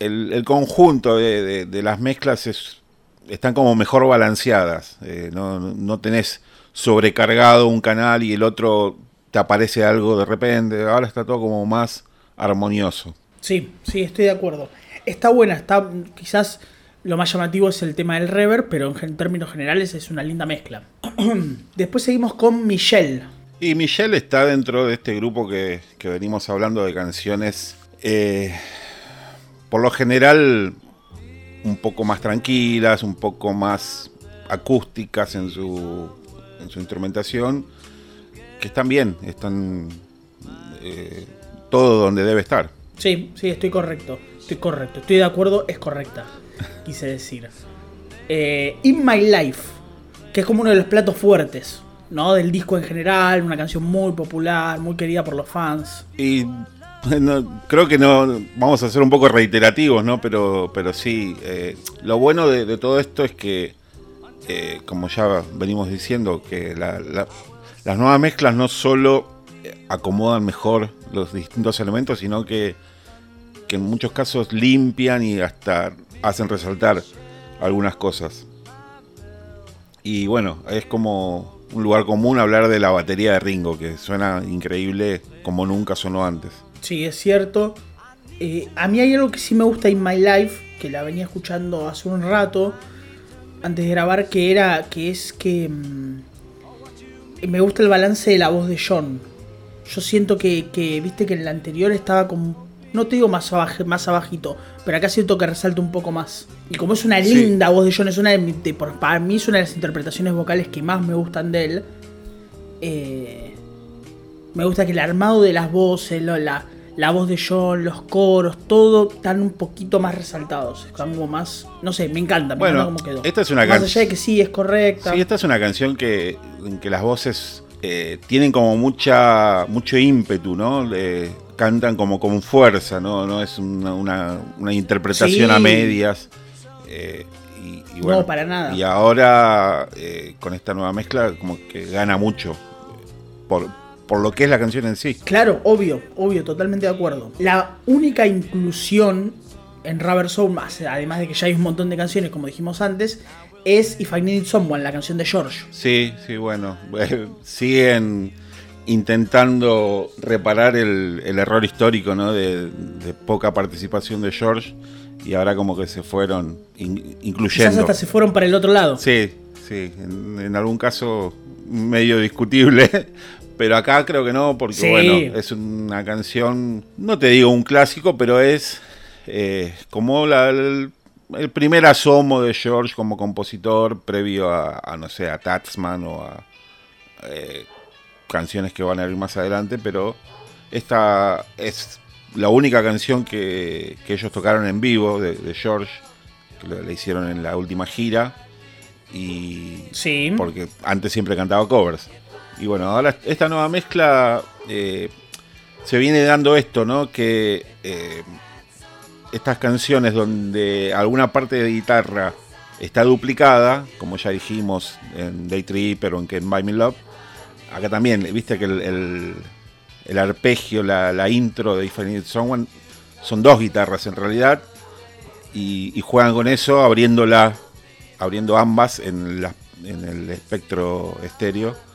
el, el conjunto de, de- de las mezclas es, están como mejor balanceadas. Eh, no, no tenés sobrecargado un canal y el otro te aparece algo de repente. Ahora está todo como más armonioso. Sí, sí, estoy de acuerdo. Está buena, está quizás lo más llamativo es el tema del reverb, pero en términos generales es una linda mezcla. Después seguimos con Michelle. Y Michelle está dentro de este grupo que, que venimos hablando de canciones, eh, por lo general, un poco más tranquilas, un poco más acústicas en su, en su instrumentación, que están bien, están eh, todo donde debe estar. Sí, sí, estoy correcto. Estoy correcto. Estoy de acuerdo, es correcta. Quise decir. Eh, In My Life, que es como uno de los platos fuertes, ¿no? Del disco en general, una canción muy popular, muy querida por los fans. Y no, creo que no vamos a ser un poco reiterativos, ¿no? Pero, pero sí, eh, lo bueno de, todo esto es que, eh, como ya venimos diciendo, que la- las nuevas mezclas no solo eh, acomodan mejor los distintos elementos, sino que, que en muchos casos limpian y hasta hacen resaltar algunas cosas. Y bueno, es como un lugar común hablar de la batería de Ringo, que suena increíble como nunca sonó antes. Sí, es cierto. Eh, a mí hay algo que sí me gusta en My Life, que la venía escuchando hace un rato, antes de grabar, que era que es que mm, me gusta el balance de la voz de John. Yo siento que, que viste que en la anterior estaba como no te digo más, más abajito, pero acá siento que resalta un poco más. Y como es una linda voz de John, es una de, para mí es una de las interpretaciones vocales que más me gustan de él. Eh, me gusta que el armado de las voces, la, la voz de John, los coros, todo están un poquito más resaltados. Como más, no sé, me encanta. Me bueno, encanta cómo quedó. esta es una canción. Más allá de que sí es correcta. Sí, esta es una canción que, en que las voces eh, tienen como mucha mucho ímpetu, ¿no? cantan como con fuerza, ¿no? No es una, interpretación a medias. Eh, y, no, para nada. Y ahora, eh, con esta nueva mezcla, como que gana mucho. Por, por lo que es la canción en sí. Claro, obvio, obvio, totalmente de acuerdo. La única inclusión en Rubber Soul, más, además de que ya hay un montón de canciones, como dijimos antes, es If I Need Someone, la canción de George. Sí, sí, bueno. siguen intentando reparar el, error histórico ¿no? de, poca participación de George y ahora como que se fueron incluyendo. Quizás hasta se fueron para el otro lado. Sí, sí, en, algún caso medio discutible, pero acá creo que no, porque bueno, es una canción, no te digo un clásico, pero es eh, como el, primer asomo de George como compositor previo a, no sé, a Tatsman o a... Eh, canciones que van a ir más adelante, pero esta es la única canción que, ellos tocaron en vivo de, George, que le, hicieron en la última gira. Y sí. porque antes siempre cantaba covers. Y bueno, ahora esta nueva mezcla eh, se viene dando esto, ¿no? Que eh, estas canciones donde alguna parte de guitarra está duplicada, como ya dijimos en Day Tripper o en Can Buy Me Love, acá también, viste que el, el, arpegio, la, intro de If I Need Someone son dos guitarras en realidad y, juegan con eso abriéndola, abriendo ambas en, la, en el espectro estéreo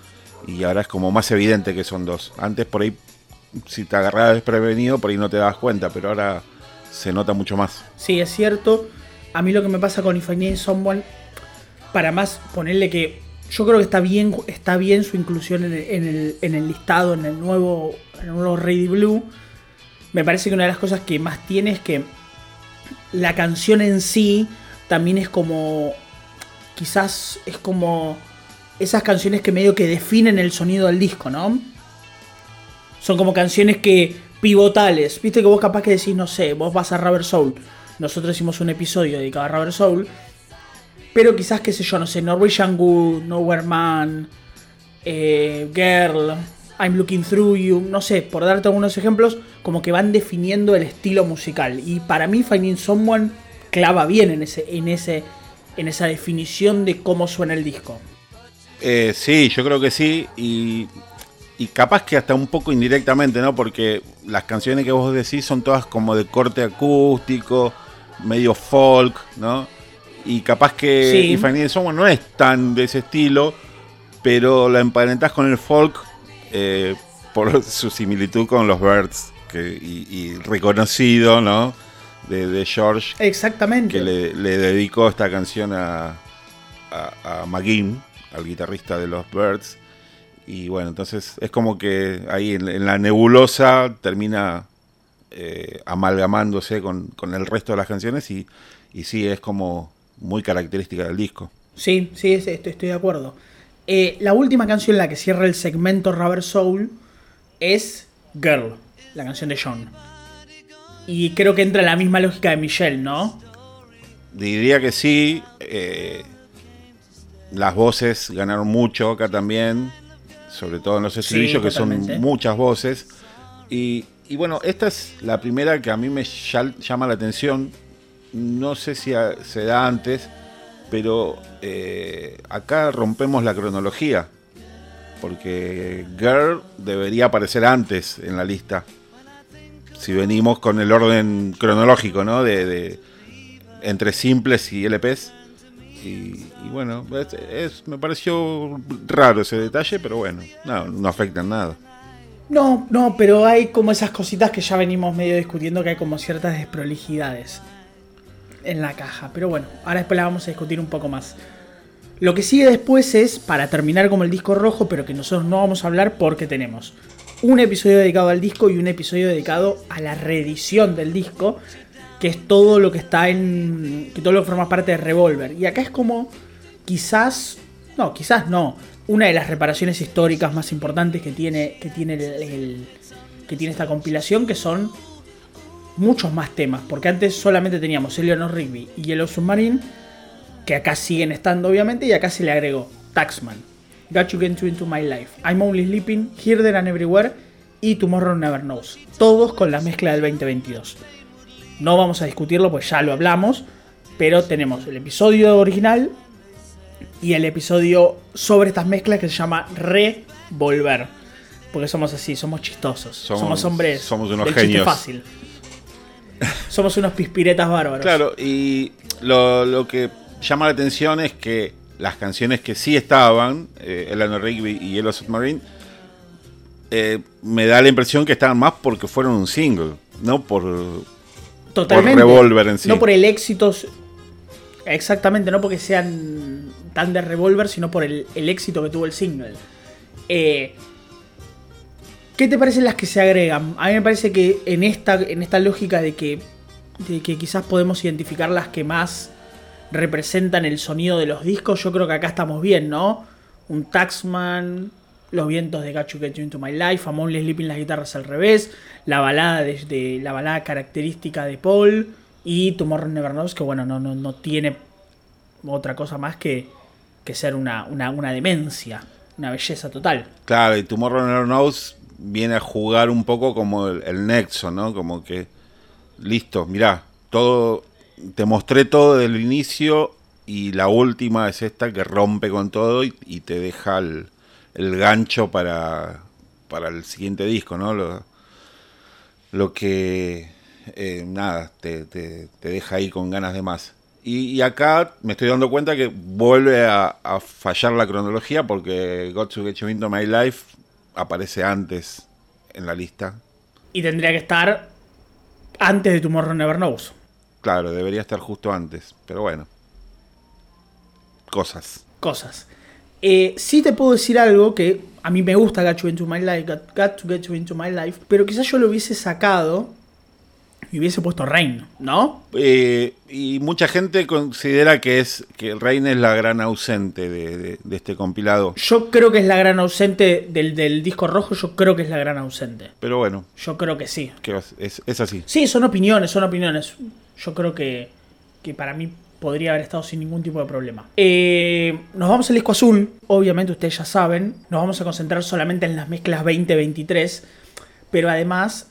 y ahora es como más evidente que son dos. Antes por ahí, si te agarrabas desprevenido, por ahí no te dabas cuenta, pero ahora se nota mucho más. Sí, es cierto. A mí lo que me pasa con If I Need Someone, para más ponerle que yo creo que está bien, está bien su inclusión en el, listado, en el nuevo, en el nuevo Ready Blue. Me parece que una de las cosas que más tiene es que la canción en sí también es como. Quizás es como. Esas canciones que medio que definen el sonido del disco, ¿no? Son como canciones que. pivotales. Viste que vos capaz que decís, no sé, vos vas a Rubber Soul. Nosotros hicimos un episodio dedicado a Rubber Soul. Pero quizás, qué sé yo, no sé, Norwegian Wood, Nowhere Man, eh, Girl, I'm Looking Through You, no sé, por darte algunos ejemplos, como que van definiendo el estilo musical. Y para mí Finding Someone clava bien en, ese, en, ese, en esa definición de cómo suena el disco. Eh, sí, yo creo que sí. Y, y capaz que hasta un poco indirectamente, ¿no? Porque las canciones que vos decís son todas como de corte acústico, medio folk, ¿no? Y capaz que sí. If I no es tan de ese estilo, pero la emparentás con el folk eh, por su similitud con los Birds que, y, reconocido, ¿no? De, George. Exactamente. Que le, dedicó esta canción a, a, McGinn, al guitarrista de los Birds. Y bueno, entonces es como que ahí en, la nebulosa termina eh, amalgamándose con, con, el resto de las canciones y, y sí, es como muy característica del disco. Sí, sí, estoy, estoy de acuerdo. Eh, la última canción en la que cierra el segmento Rubber Soul es Girl, la canción de John. Y creo que entra en la misma lógica de Michelle, ¿no? Diría que sí. Eh, las voces ganaron mucho acá también, sobre todo en los estribillos, que son muchas voces. Y, y, bueno, esta es la primera que a mí me llama la atención no sé si se da antes, pero eh, acá rompemos la cronología, porque Girl debería aparecer antes en la lista, si venimos con el orden cronológico, ¿no? De, entre simples y LPs. Y, bueno, es, me pareció raro ese detalle, pero bueno, no, no afecta en nada. No, no, pero hay como esas cositas que ya venimos medio discutiendo que hay como ciertas desprolijidades en la caja. Pero bueno, ahora después la vamos a discutir un poco más. Lo que sigue después es, para terminar como el disco rojo, pero que nosotros no vamos a hablar porque tenemos un episodio dedicado al disco y un episodio dedicado a la reedición del disco, que es todo lo que está en. que todo lo que forma parte de Revolver. Y acá es como, quizás, no, quizás no, una de las reparaciones históricas más importantes que tiene, que tiene, el, que tiene esta compilación, que son muchos más temas, porque antes solamente teníamos Eleanor Rigby y Yellow Submarine, que acá siguen estando obviamente, y acá se le agregó Taxman, Got You Get Into My Life, I'm Only Sleeping, Here, There and Everywhere y Tomorrow Never Knows, todos con la mezcla del 2022. No vamos a discutirlo, pues ya lo hablamos. Pero tenemos el episodio original y el episodio sobre estas mezclas que se llama Revolver. Porque somos así, somos chistosos. Somos, hombres. Somos unos genios. fácil. somos unos pispiretas bárbaros. Claro, y lo, que llama la atención es que las canciones que sí estaban, eh, Eleanor Rigby y Yellow Submarine, eh, me da la impresión que estaban más porque fueron un single, no por, Totalmente. Revolver en sí. No por el éxito. Exactamente, no porque sean tan de Revolver, sino por el, éxito que tuvo el single. Eh, ¿Qué te parecen las que se agregan? A mí me parece que en esta, en esta lógica de que, de que quizás podemos identificar las que más representan el sonido de los discos, yo creo que acá estamos bien, ¿no? Un Taxman, los vientos de You Get You Into My Life, I'm Only Sleeping las guitarras al revés, la balada de, la balada característica de Paul y Tomorrow Never Knows, que bueno, no, no, no tiene otra cosa más que, que ser una, una, demencia, una belleza total. Claro, y Tomorrow Never Knows viene a jugar un poco como el, nexo, ¿no? Como que, listo, mirá, todo, te mostré todo desde el inicio y la última es esta que rompe con todo y te deja el, el gancho para, para el siguiente disco, ¿no? Lo, lo que, eh, nada, te, te, deja ahí con ganas de más. Y, acá me estoy dando cuenta que vuelve a, fallar la cronología porque Got to Get You Into My Life aparece antes en la lista. Y tendría que estar antes de Tomorrow Never Knows. Claro, debería estar justo antes, pero bueno. Cosas. Cosas. Eh, sí te puedo decir algo que a mí me gusta Got, into my life, got, to Get You Into My Life, pero quizás yo lo hubiese sacado y hubiese puesto Rain, ¿no? Eh, y mucha gente considera que es que Rain es la gran ausente de, este compilado. Yo creo que es la gran ausente del, disco rojo, yo creo que es la gran ausente. Pero bueno. Yo creo que sí. Que es, es, así. Sí, son opiniones, son opiniones. Yo creo que, que para mí podría haber estado sin ningún tipo de problema. Eh, nos vamos al disco azul, obviamente ustedes ya saben, nos vamos a concentrar solamente en las mezclas 2023, pero además,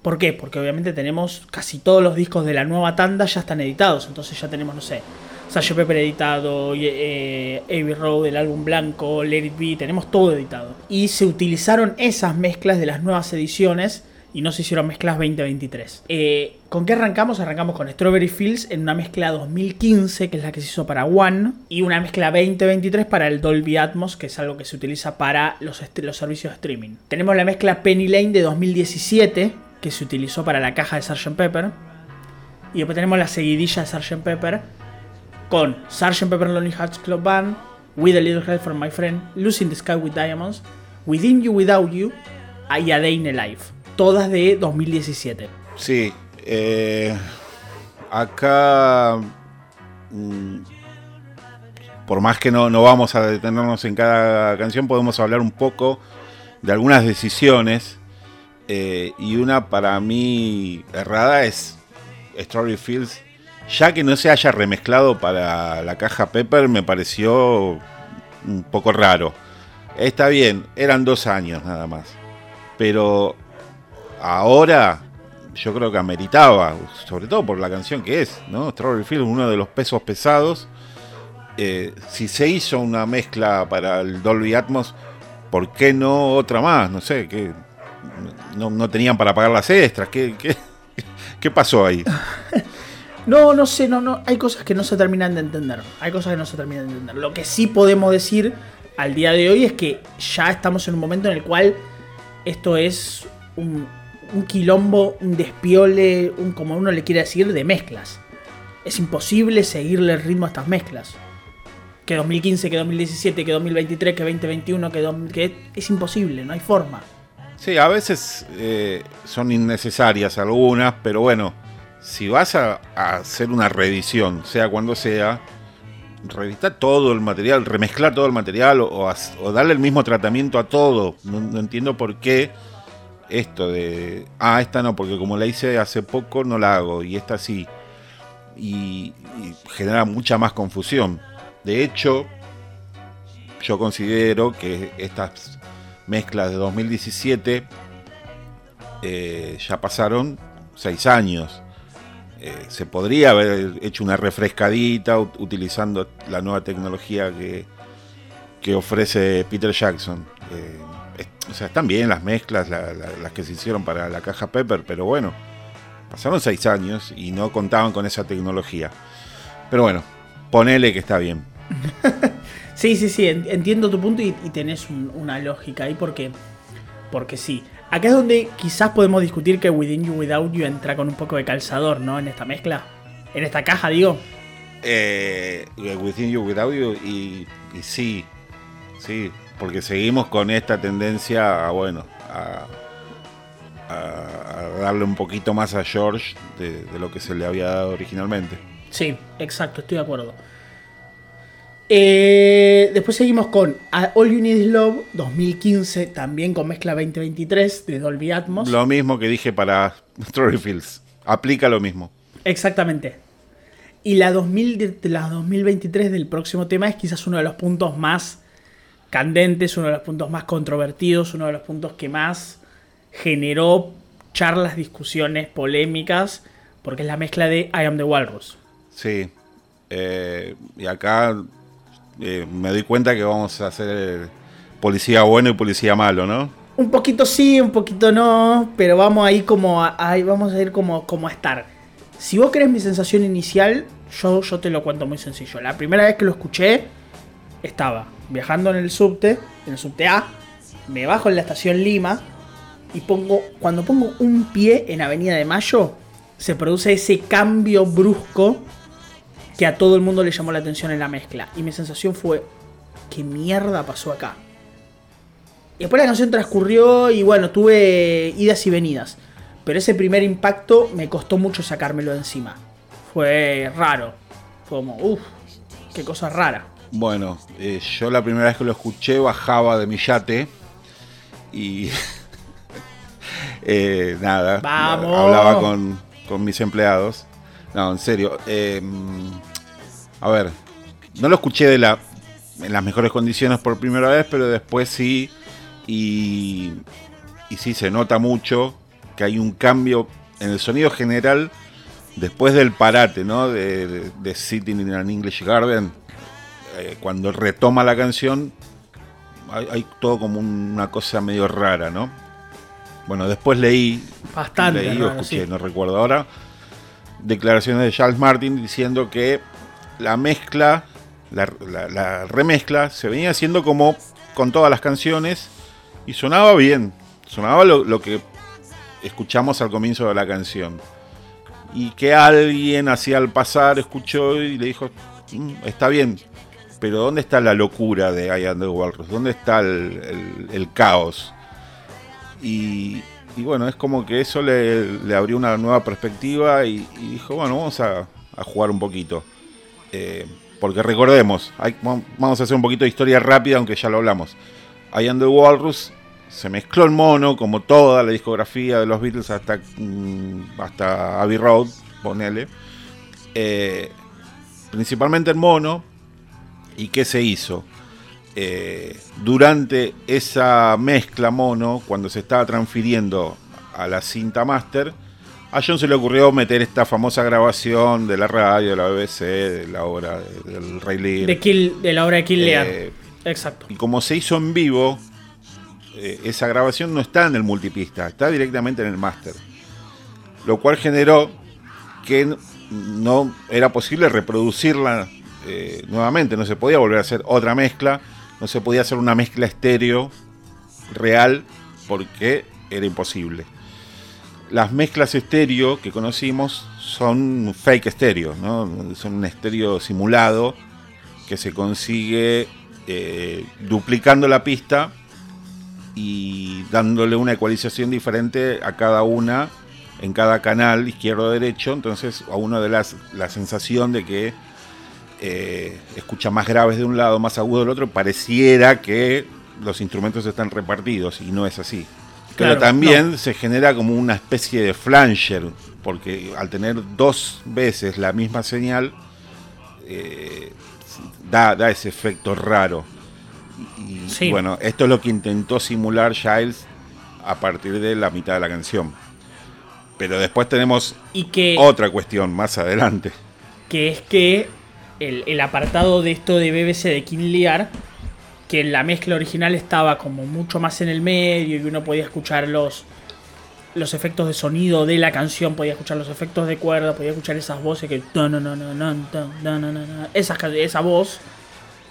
¿por qué? Porque obviamente tenemos casi todos los discos de la nueva tanda ya están editados, entonces ya tenemos, no sé, Sgt. Pepper editado, eh, Abbey Road, el álbum blanco, Let It Be, tenemos todo editado. Y se utilizaron esas mezclas de las nuevas ediciones y no se hicieron mezclas 2023. Eh, ¿Con qué arrancamos? Arrancamos con Strawberry Fields en una mezcla 2015, que es la que se hizo para One, y una mezcla 2023 para el Dolby Atmos, que es algo que se utiliza para los, los servicios de streaming. Tenemos la mezcla Penny Lane de 2017, que se utilizó para la caja de Sgt. Pepper. Y después tenemos la seguidilla de Sgt. Pepper con Sgt. Pepper Lonely Hearts Club Band, With a Little Help from My Friend, Losing the Sky with Diamonds, Within You Without You y A Day in Life todas de 2017. Sí, eh, acá, mm, por más que no, no vamos a detenernos en cada canción, podemos hablar un poco de algunas decisiones. Eh, y una para mí errada es Story Fields. Ya que no se haya remezclado para la caja Pepper, me pareció un poco raro. Está bien, eran dos años nada más. Pero ahora yo creo que ameritaba, sobre todo por la canción que es, ¿no? Strawberry Field, uno de los pesos pesados. Eh, si se hizo una mezcla para el Dolby Atmos, ¿por qué no otra más? No sé, que no, tenían para pagar las extras. ¿Qué, qué, pasó ahí? No, no sé, no, no. Hay cosas que no se terminan de entender. Hay cosas que no se terminan de entender. Lo que sí podemos decir al día de hoy es que ya estamos en un momento en el cual esto es un, un quilombo, un despiole, un como uno le quiere decir, de mezclas. Es imposible seguirle el ritmo a estas mezclas. Que 2015, que 2017, que 2023, que 2021, que, do- que es imposible, no hay forma. Sí, a veces eh, son innecesarias algunas, pero bueno, si vas a, hacer una reedición, sea cuando sea, reeditar todo el material, remezclar todo el material o, as- o darle el mismo tratamiento a todo. No entiendo por qué esto de, ah, esta no, porque como la hice hace poco no la hago y esta sí. Y, genera mucha más confusión. De hecho, yo considero que estas mezclas de 2017 eh, ya pasaron seis años. Eh, se podría haber hecho una refrescadita ut- utilizando la nueva tecnología que, que ofrece Peter Jackson. Eh, o sea, están bien las mezclas, la- la- las que se hicieron para la caja Pepper, pero bueno, pasaron seis años y no contaban con esa tecnología. Pero bueno, ponele que está bien. Sí, sí, sí, en- entiendo tu punto y, y tenés un- una lógica ahí porque, porque sí. Acá es donde quizás podemos discutir que Within You Without You entra con un poco de calzador, ¿no? En esta mezcla. En esta caja, digo. Eh, Within You, Without You, y, y sí, sí, porque seguimos con esta tendencia a, bueno, a, a- a darle un poquito más a George de, de lo que se le había dado originalmente. Sí, exacto, estoy de acuerdo. Eh, después seguimos con All You Need Is Love 2015, también con mezcla 2023 de Dolby Atmos. Lo mismo que dije para Storyfields, aplica lo mismo. Exactamente. Y la, 2000 de- de la 2023 del próximo tema es quizás uno de los puntos más candentes, uno de los puntos más controvertidos, uno de los puntos que más generó charlas, discusiones, polémicas, porque es la mezcla de I Am the Walrus. Sí, eh, y acá eh, me doy cuenta que vamos a hacer policía bueno y policía malo, ¿no? Un poquito sí, un poquito no, pero vamos ahí como a, vamos a ir como, como a estar. Si vos querés mi sensación inicial, yo, yo te lo cuento muy sencillo. La primera vez que lo escuché, estaba viajando en el subte, en el subte A, me bajo en la estación Lima y pongo, cuando pongo un pie en Avenida de Mayo, se produce ese cambio brusco que a todo el mundo le llamó la atención en la mezcla. Y mi sensación fue, ¿qué mierda pasó acá? Y después la canción transcurrió y bueno, tuve idas y venidas. Pero ese primer impacto me costó mucho sacármelo de encima. Fue raro. Fue como, uff, qué cosa rara. Bueno, eh, yo la primera vez que lo escuché bajaba de mi yate y eh, nada, Vamos. hablaba con, con mis empleados. No, en serio. eh, a ver, no lo escuché de la, en las mejores condiciones por primera vez, pero después sí. Y, y sí se nota mucho que hay un cambio en el sonido general después del parate, ¿no? De, de- de Sitting in an English Garden. Eh, cuando retoma la canción, hay, hay todo como una cosa medio rara, ¿no? Bueno, después leí, Bastante leí o escuché, sí. no recuerdo ahora, declaraciones de Charles Martin diciendo que la mezcla, la, la- la remezcla, se venía haciendo como con todas las canciones y sonaba bien, sonaba lo, lo que escuchamos al comienzo de la canción. Y que alguien hacia al pasar escuchó y le dijo, "Mm, está bien, pero ¿dónde está la locura de I Am Walrus? ¿Dónde está el, caos? Y, bueno, es como que eso le, abrió una nueva perspectiva y, dijo, bueno, vamos a, jugar un poquito. Eh, porque recordemos, hay- vamos a hacer un poquito de historia rápida, aunque ya lo hablamos. I Am Walrus se mezcló el mono, como toda la discografía de los Beatles hasta, mm, hasta Abbey Road, ponele. Eh, principalmente el mono. ¿Y qué se hizo? Eh, durante esa mezcla mono, cuando se estaba transfiriendo a la cinta master, a John se le ocurrió meter esta famosa grabación de la radio, de la BBC, de la obra de- del Rey Lear. De, Kill, de la obra de Kill. Eh, Exacto. y como se hizo en vivo, eh, esa grabación no está en el multipista, está directamente en el máster. Lo cual generó que no era posible reproducirla eh, nuevamente, no se podía volver a hacer otra mezcla, no se podía hacer una mezcla estéreo real porque era imposible. Las mezclas estéreo que conocimos son fake estéreo, ¿no? son un estéreo simulado que se consigue eh, duplicando la pista y dándole una ecualización diferente a cada una en cada canal izquierdo o derecho, entonces a uno de las la sensación de que eh, escucha más graves de un lado, más agudo del otro, pareciera que los instrumentos están repartidos y no es así. Pero también se genera como una especie de flanger, porque al tener dos veces la misma señal, eh, da, da, ese efecto raro. Y, bueno, esto es lo que intentó simular Giles a partir de la mitad de la canción. Pero después tenemos otra cuestión más adelante. Que es que el, apartado de esto de BBC de King Lear, que en la mezcla original estaba como mucho más en el medio y uno podía escuchar los, los efectos de sonido de la canción, podía escuchar los efectos de cuerda, podía escuchar esas voces que... Esa, esa voz,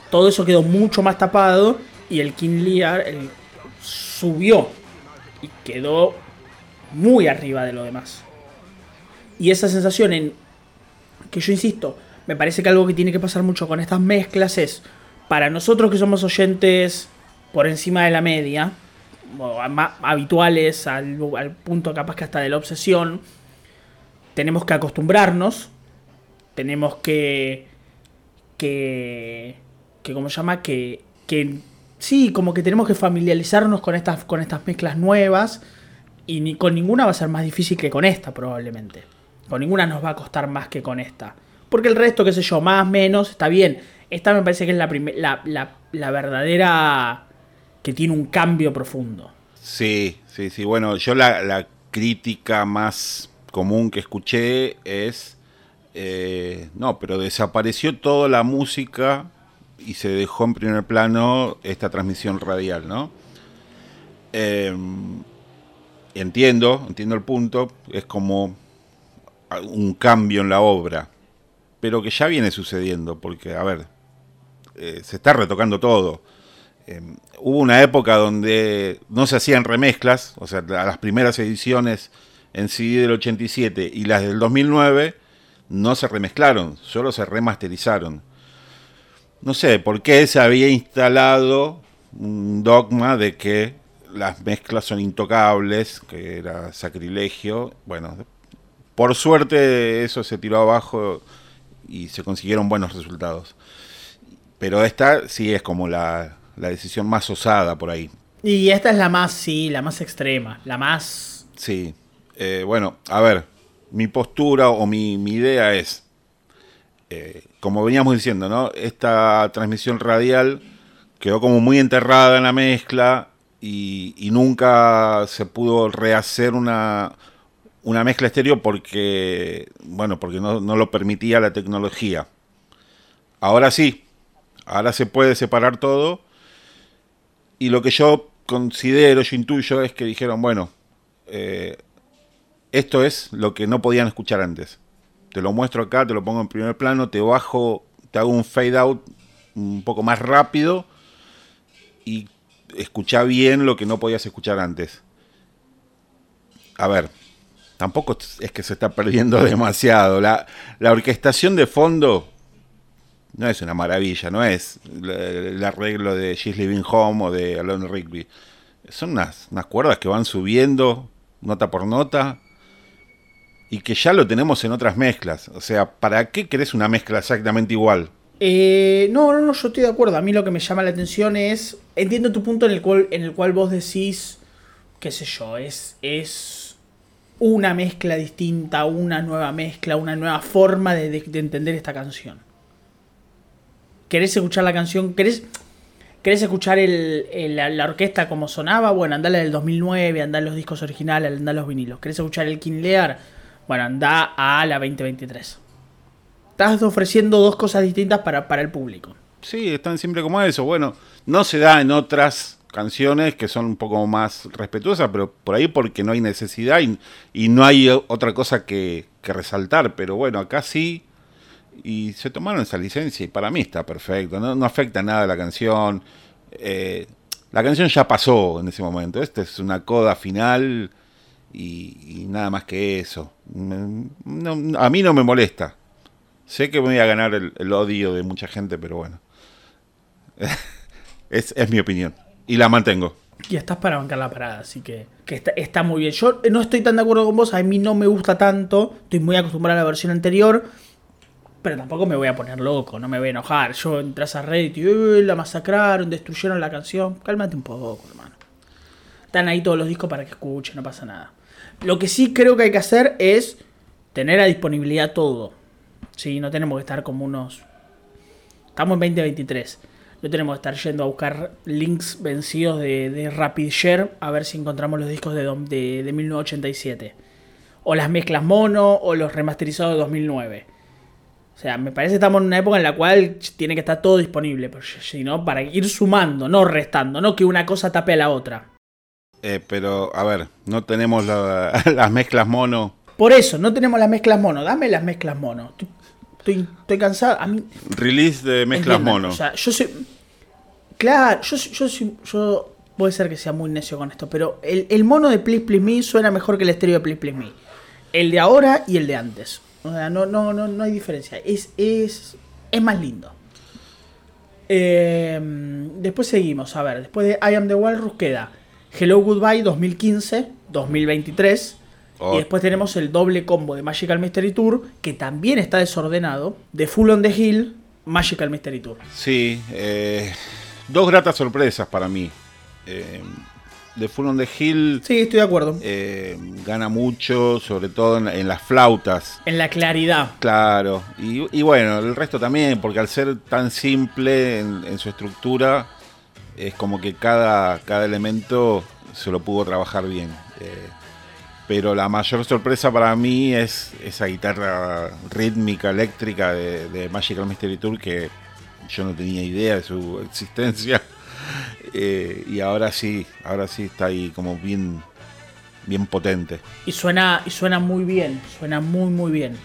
todo eso quedó mucho más tapado y el King Lear subió y quedó muy arriba de lo demás. Y esa sensación en que yo insisto, me parece que algo que tiene que pasar mucho con estas mezclas es, para nosotros que somos oyentes por encima de la media, o habituales al, punto capaz que hasta de la obsesión, tenemos que acostumbrarnos, tenemos que, que, que ¿cómo se llama? Que, que, sí, como que tenemos que familiarizarnos con estas, con estas mezclas nuevas y ni, con ninguna va a ser más difícil que con esta probablemente. Con ninguna nos va a costar más que con esta. Porque el resto, qué sé yo, más, menos, está bien. Esta me parece que es la, la, la, verdadera que tiene un cambio profundo. Sí, sí, sí. Bueno, yo la, crítica más común que escuché es, eh, no, pero desapareció toda la música y se dejó en primer plano esta transmisión radial, ¿no? Em, entiendo, entiendo el punto, es como un cambio en la obra pero que ya viene sucediendo, porque, a ver, eh, se está retocando todo. Eh, hubo una época donde no se hacían remezclas, o sea, las primeras ediciones en CD del 87 y las del 2009 no se remezclaron, solo se remasterizaron. No sé por qué se había instalado un dogma de que las mezclas son intocables, que era sacrilegio. Bueno, por suerte eso se tiró abajo y se consiguieron buenos resultados. Pero esta sí es como la, decisión más osada por ahí. Y esta es la más, sí, la más extrema, la más... Sí. Eh, bueno, a ver, mi postura o mi, idea es, eh, como veníamos diciendo, ¿no? Esta transmisión radial quedó como muy enterrada en la mezcla y, y nunca se pudo rehacer una, una mezcla estéreo porque, bueno, porque no, lo permitía la tecnología. Ahora sí, ahora se puede separar todo. Y lo que yo considero, yo intuyo, es que dijeron, bueno, eh, esto es lo que no podían escuchar antes. Te lo muestro acá, te lo pongo en primer plano, te bajo, te hago un fade out un poco más rápido y escucha bien lo que no podías escuchar antes. A ver, tampoco es que se está perdiendo demasiado. La, orquestación de fondo no es una maravilla, no es el, arreglo de She's Living Home o de Alone Rigby. Son unas, unas cuerdas que van subiendo nota por nota y que ya lo tenemos en otras mezclas. O sea, ¿para qué querés una mezcla exactamente igual? Eh, no, no, no, yo estoy de acuerdo. A mí lo que me llama la atención es. Entiendo tu punto en el cual, en el cual vos decís. qué sé yo, es. es una mezcla distinta, una nueva mezcla, una nueva forma de, entender esta canción. ¿Querés escuchar la canción? ¿Querés, querés escuchar la, orquesta como sonaba? Bueno, andale del 2009, andá los discos originales, andá los vinilos. ¿Querés escuchar el King Lear? Bueno, anda a la 2023. Estás ofreciendo dos cosas distintas para, para el público. Sí, es tan simple como eso. Bueno, no se da en otras canciones que son un poco más respetuosas, pero por ahí porque no hay necesidad y, no hay otra cosa que, resaltar. Pero bueno, acá sí. Y se tomaron esa licencia y para mí está perfecto. No, no afecta nada a la canción. Eh, la canción ya pasó en ese momento. Esta es una coda final y, nada más que eso. No, a mí no me molesta. Sé que voy a ganar el, odio de mucha gente, pero bueno. es mi opinión y la mantengo. Y estás para bancar la parada, así que, que está, está, muy bien. Yo no estoy tan de acuerdo con vos, a mí no me gusta tanto, estoy muy acostumbrado a la versión anterior, pero tampoco me voy a poner loco, no me voy a enojar. Yo entras a Reddit y la masacraron, destruyeron la canción. Cálmate un poco, hermano. Están ahí todos los discos para que escuchen, no pasa nada. Lo que sí creo que hay que hacer es tener a disponibilidad todo. Sí, no tenemos que estar como unos... Estamos en 2023 no tenemos que estar yendo a buscar links vencidos de, de Rapid Share a ver si encontramos los discos de, de, de 1987. O las mezclas mono o los remasterizados de 2009. O sea, me parece que estamos en una época en la cual tiene que estar todo disponible. Pero si no, para ir sumando, no restando, no que una cosa tape a la otra. Eh, pero, a ver, no tenemos la, las mezclas mono. Por eso, no tenemos las mezclas mono. Dame las mezclas mono. Estoy, estoy cansado. A mí, Release de mezclas mono. O sea, yo soy. Claro, yo, yo, yo, yo puede ser que sea muy necio con esto, pero el, el, mono de Please Please Me suena mejor que el estéreo de Please Please Me. El de ahora y el de antes. O sea, no, no, no, no hay diferencia. Es, es, es más lindo. Eh, después seguimos, a ver, después de I Am the Walrus queda Hello Goodbye 2015, 2023. Oh. Y después tenemos el doble combo de Magical Mystery Tour, que también está desordenado, de Full on the Hill, Magical Mystery Tour. Sí, eh, dos gratas sorpresas para mí. Eh, de Full on the Hill. Sí, estoy de acuerdo. Eh, gana mucho, sobre todo en, en, las flautas. En la claridad. Claro. Y, y, bueno, el resto también, porque al ser tan simple en, en, su estructura, es como que cada, cada elemento se lo pudo trabajar bien. Eh, pero la mayor sorpresa para mí es esa guitarra rítmica, eléctrica de, Magical Mystery Tour que yo no tenía idea de su existencia. Eh, y ahora sí, ahora sí está ahí como bien, bien potente. Y suena, y suena muy bien, suena muy muy bien.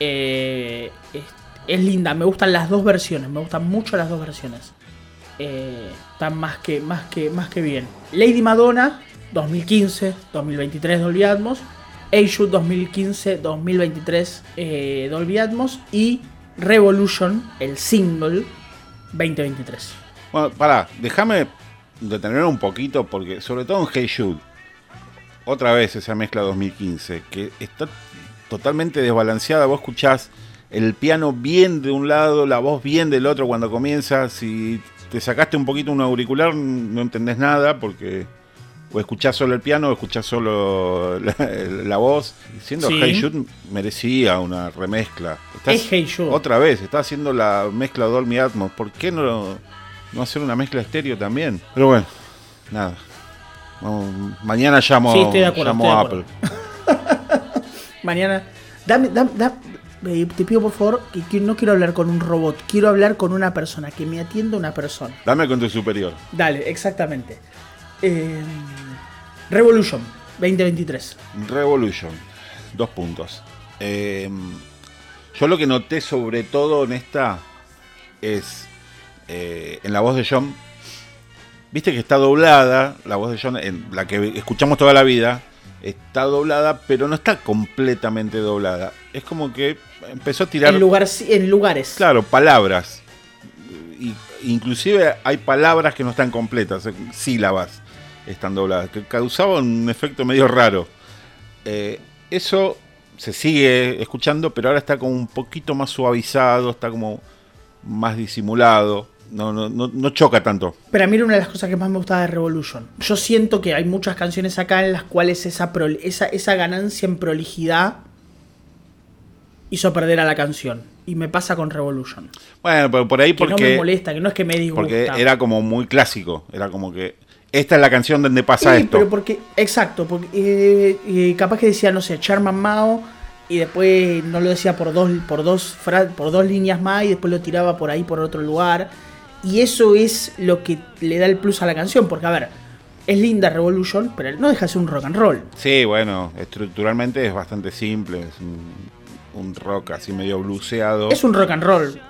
Eh, es, es, linda, me gustan las dos versiones, me gustan mucho las dos versiones. Eh, están más que, más, que, más que bien. Lady Madonna, 2015, 2023 Dolby Atmos. Aishu 2015, 2023 eh, Dolby Atmos. Y Revolution, el single, 2023. Bueno, pará, déjame detener un poquito porque sobre todo en Hey Jude, otra vez esa mezcla 2015, que está totalmente desbalanceada, vos escuchás el piano bien de un lado, la voz bien del otro cuando comienza, si te sacaste un poquito un auricular no entendés nada porque o escuchás solo el piano o escuchás solo la, la voz. Siendo sí. Hey Jude merecía una remezcla. Estás, es Hey Jude. Otra vez, está haciendo la mezcla Dolby Atmos. ¿Por qué no, no hacer una mezcla estéreo también? Pero bueno, nada. Mañana llamo, sí, estoy de acuerdo, llamo a Apple. mañana. Dame, dame, dame, te pido por favor que, que, no quiero hablar con un robot, quiero hablar con una persona, que me atienda una persona. Dame con tu superior. Dale, exactamente. Eh, Revolution 2023. Revolution, dos puntos. Eh, yo lo que noté sobre todo en esta es eh, en la voz de John. Viste que está doblada, la voz de John, en la que escuchamos toda la vida, está doblada, pero no está completamente doblada. Es como que empezó a tirar... En, lugar, en lugares. Claro, palabras. Y, inclusive hay palabras que no están completas, sílabas están dobladas, que causaban un efecto medio raro. Eh, eso se sigue escuchando, pero ahora está como un poquito más suavizado, está como más disimulado. No, no, no, no, choca tanto. Pero a mí era una de las cosas que más me gustaba de Revolution. Yo siento que hay muchas canciones acá en las cuales esa, pro, esa, esa ganancia en prolijidad hizo perder a la canción. Y me pasa con Revolution. Bueno, pero por ahí porque... Que no me molesta, que no es que me disgusta. Porque era como muy clásico. Era como que esta es la canción donde pasa sí, esto. Pero porque, exacto, porque eh, eh, capaz que decía, no sé, Charman Mao y después no lo decía por dos, por dos, por dos líneas más y después lo tiraba por ahí por otro lugar. Y eso es lo que le da el plus a la canción, porque a ver, es linda Revolution, pero no deja de ser un rock and roll. Sí, bueno, estructuralmente es bastante simple, es un, un rock así medio bluseado. Es un rock and roll.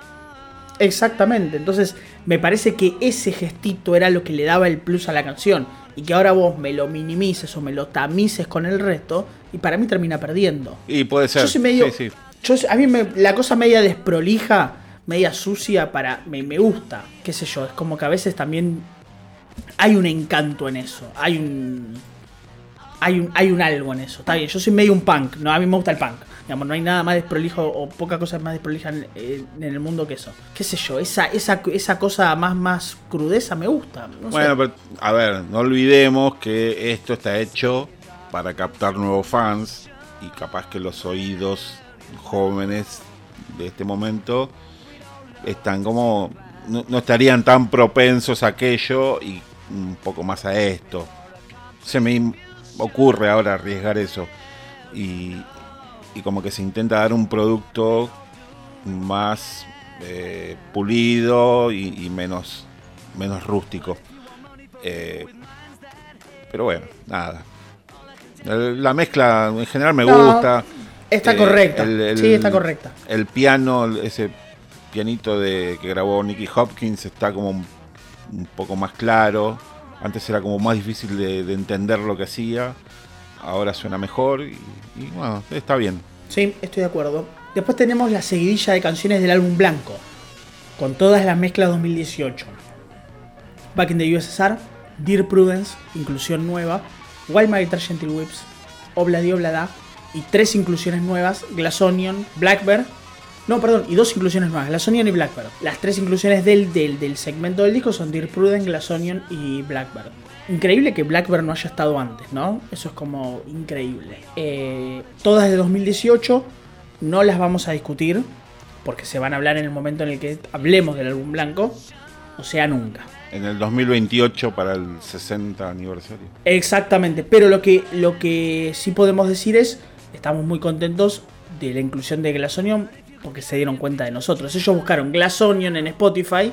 Exactamente, entonces me parece que ese gestito era lo que le daba el plus a la canción. Y que ahora vos me lo minimices o me lo tamices con el resto, y para mí termina perdiendo. Y puede ser. Yo soy medio. sí, sí. yo- a mí me- la cosa media desprolija, media sucia, para me, me gusta. Qué sé yo, es como que a veces también hay un encanto en eso. Hay un. Hay un, hay un algo en eso. Está bien, yo soy medio un punk. No, a mí me gusta el punk. Digamos, no hay nada más desprolijo o poca cosa más desprolija en, el mundo que eso. Qué sé yo, esa, esa, esa cosa más, más crudeza me gusta. Bueno, pero a ver, no olvidemos que esto está hecho para captar nuevos fans y capaz que los oídos jóvenes de este momento están como no, no estarían tan propensos a aquello y un poco más a esto. Se me ocurre ahora arriesgar eso y, y como que se intenta dar un producto más eh, pulido y, y menos menos rústico. Eh, pero bueno, nada. La mezcla en general me No, gusta. está Eh, correcta. el- el- sí, está correcta. El piano, ese pianito de que grabó Nicky Hopkins está como un, un poco más claro. Antes era como más difícil de, de entender lo que hacía. Ahora suena mejor y, bueno, está bien. Sí, estoy de acuerdo. Después tenemos la seguidilla de canciones del álbum blanco, con todas las mezclas 2018. Back in the USSR, Dear Prudence, inclusión nueva, Wild My Guitar Gentle Whips, Obladi Oblada, y tres inclusiones nuevas, Glass Onion, Blackbird. No, perdón, y dos inclusiones nuevas, Glass Onion y Blackbird. Las tres inclusiones del, del, del segmento del disco son Dear Prudence, Glass Onion y Blackbird. Increíble que Blackbird no haya estado antes, ¿no? Eso es como increíble. Eh, todas de 2018, no las vamos a discutir, porque se van a hablar en el momento en el que hablemos del álbum blanco, o sea, nunca. En el 2028 para el 60 aniversario. Exactamente, pero lo que, lo que sí podemos decir es, estamos muy contentos de la inclusión de Glass Onion porque se dieron cuenta de nosotros. Ellos buscaron Glass Onion en Spotify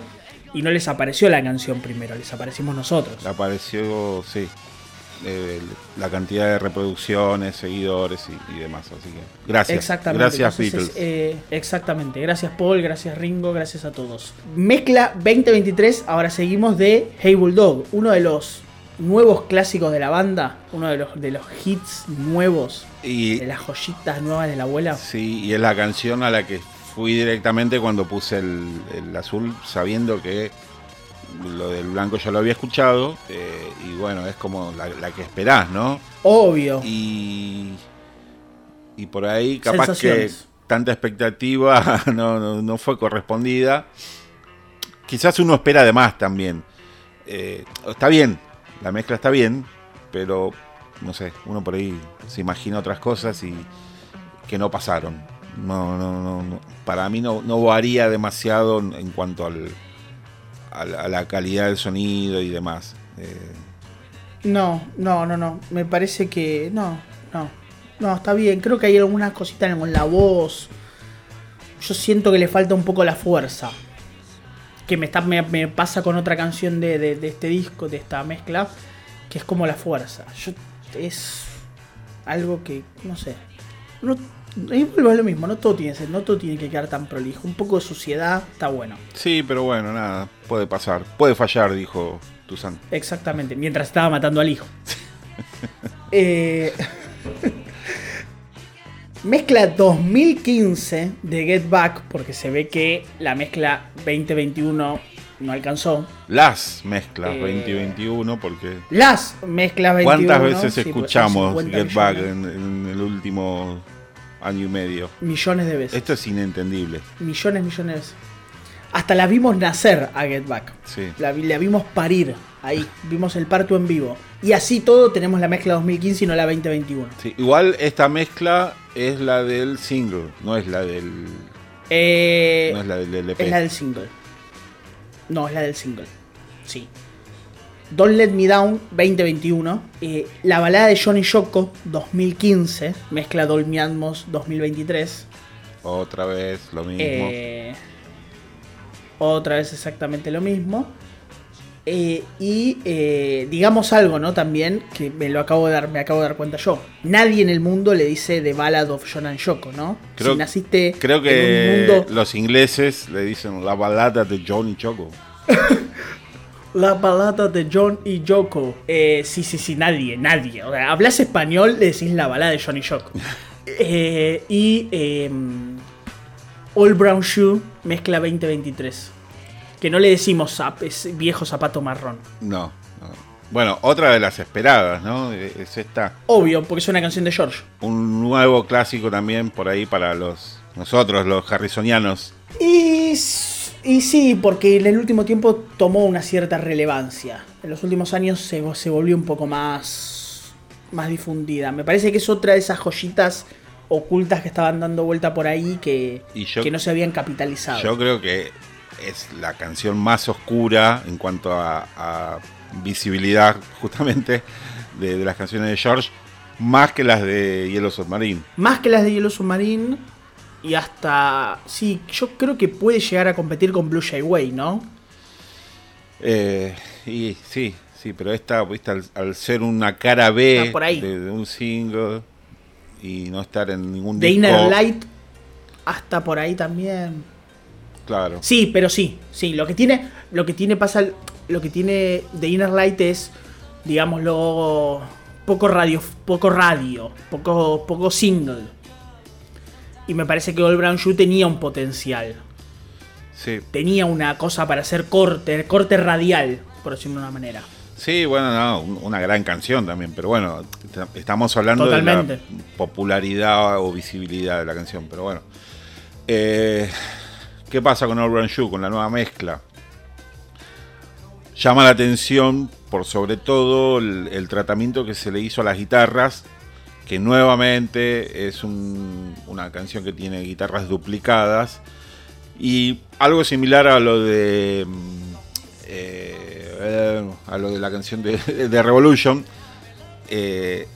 y no les apareció la canción primero, les aparecimos nosotros. Apareció, sí, eh, la cantidad de reproducciones, seguidores y, y demás. Así que gracias. Exactamente. Gracias, entonces Beatles. eh, exactamente. Gracias Paul, gracias Ringo, gracias a todos. Mezcla 2023, ahora seguimos de Hey Bulldog, uno de los nuevos clásicos de la banda, uno de los, de los hits nuevos, y de las joyitas nuevas de la abuela. sí, y es la canción a la que fui directamente cuando puse el, el azul, sabiendo que lo del blanco ya lo había escuchado. eh, y bueno, es como la, la que esperás, ¿no? Obvio. Y, y por ahí capaz que tanta expectativa no, no- no fue correspondida. Quizás uno espera de más también. Eh, está bien, la mezcla está bien, pero no sé, uno por ahí se imagina otras cosas y que no pasaron. No, no, no. Para mí no, no varía demasiado en cuanto al, a, la, calidad del sonido y demás. Eh, No, no, no, no. Me parece que. No, no. No, está bien. Creo que hay algunas cositas en la voz. Yo siento que le falta un poco la fuerza. Que me, está, me, me pasa con otra canción de, de- de este disco, de esta mezcla. Que es como la fuerza. Yo, es algo que. No sé. No, a lo mismo. No todo, tiene, no todo tiene que quedar tan prolijo. Un poco de suciedad está bueno. Sí, pero bueno, nada, puede pasar. Puede fallar, dijo Tuzán. Exactamente, mientras estaba matando al hijo. Eh, mezcla 2015 de Get Back, porque se ve que la mezcla 2021 no alcanzó. Las mezclas Eh, 2021, porque Las mezclas 21. ¿cuántas veces sí, pues escuchamos 50 Get Back en el último año y medio? Millones de veces. Esto es inentendible. Millones, millones de veces. Hasta la vimos nacer a Get Back. Sí. La, vi- la vimos parir ahí. Vimos el parto en vivo. Y así todo tenemos la mezcla 2015 y no la 2021. Sí, Igual esta mezcla es la del single, no es la del, Eh, no es la del LP. Es la del single. No, es la del single. Sí. Don't Let Me Down 2021. eh, la balada de Johnny Yoko 2015. Mezcla Dolby Atmos 2023. Otra vez lo mismo. Eh, Otra vez exactamente lo mismo. Eh, y eh, digamos algo, ¿no? También, que me lo acabo de dar, me acabo de dar cuenta yo. Nadie en el mundo le dice The Ballad of John and Yoko, ¿no? Creo- si naciste Creo que en un mundo. los ingleses le dicen la balada de John y. La balada de John y Yoko. Eh, sí, sí, sí, nadie, nadie. O sea, hablas español, le decís la balada de John y Yoko. Eh, y eh, All Brown Shoe mezcla 2023. Que no le decimos zap, es viejo zapato marrón. No, no. Bueno, otra de las esperadas, ¿no? Eh, Es esta. Obvio, porque es una canción de George. Un nuevo clásico también por ahí para los nosotros, los harrisonianos. Y, y sí, porque en el último tiempo tomó una cierta relevancia. En los últimos años se, vo- se volvió un poco más, más difundida. Me parece que es otra de esas joyitas ocultas que estaban dando vuelta por ahí que, Y yo- que no se habían capitalizado. Yo creo que es la canción más oscura en cuanto a, a visibilidad justamente de, de las canciones de George, más que las de Yellow Submarine. Más que las de Yellow Submarine y hasta... Sí, yo creo que puede llegar a competir con Blue Jay Way, ¿no? Eh, y sí, sí, pero esta, viste, al, al ser una cara B Está por ahí. de, de un single y no estar en ningún De disco, Inner Light hasta por ahí también. claro. Sí, pero sí, sí. Lo que tiene, lo que tiene pasa, lo que tiene de Inner Light es, digámoslo, poco radio, poco radio, poco, poco single. Y me parece que All Brown Shoe tenía un potencial, Sí, tenía una cosa para hacer corte, corte radial, por decirlo de una manera. sí, bueno, no, un- una gran canción también, pero bueno, est- estamos hablando Totalmente. de la popularidad o visibilidad de la canción, pero bueno. Eh, ¿Qué pasa con All Brown Shoe, con la nueva mezcla? Llama la atención por sobre todo el, el tratamiento que se le hizo a las guitarras, que nuevamente es un- una canción que tiene guitarras duplicadas y algo similar a lo de mm, eh, eh, a lo de la canción de, de Revolution. Eh,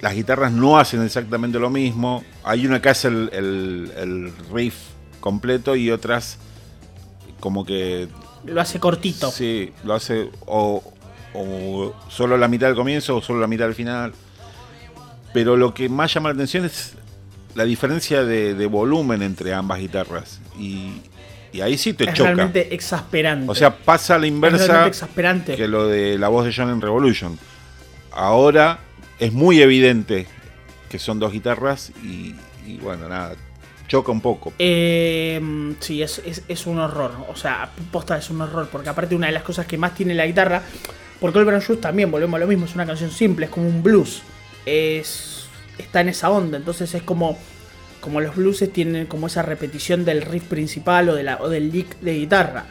las guitarras no hacen exactamente lo mismo. Hay una que hace el, el- el riff completo y otras como que Lo hace cortito. Sí, lo hace o, o solo la mitad del comienzo o solo la mitad del final. Pero lo que más llama la atención es la diferencia de, de volumen entre ambas guitarras. Y, y ahí sí te es choca. realmente exasperante. O sea, pasa a la inversa exasperante. que lo de la voz de John en Revolution. Ahora es muy evidente que son dos guitarras y, y bueno, nada, choca un poco. Eh, sí, es, es- es un horror. O sea, posta es un horror. Porque aparte una de las cosas que más tiene la guitarra. Porque Brown Shoes también, volvemos a lo mismo, es una canción simple, es como un blues. Es, está en esa onda. Entonces es como. Como los blueses tienen como esa repetición del riff principal o, de la, o del lick de guitarra.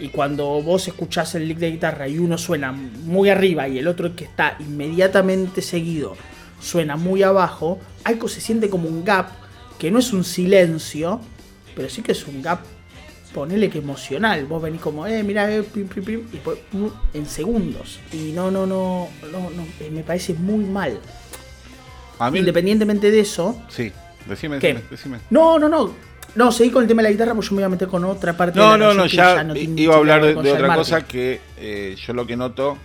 Y cuando vos escuchás el lick de guitarra y uno suena muy arriba y el otro que está inmediatamente seguido suena muy abajo, algo se siente como un gap que no es un silencio, pero sí que es un gap, ponele que emocional. Vos venís como, eh, mirá, eh, pim, pim, pim, y pum, en segundos. Y no, no, no, no, no, eh, me parece muy mal. A mí, Independientemente de eso, sí, decime, decime, decime. no, no, no. No, seguí con el tema de la guitarra porque yo me voy a meter con otra parte No, de la no, no, que ya, no iba a hablar de, otra cosa que eh, yo lo que noto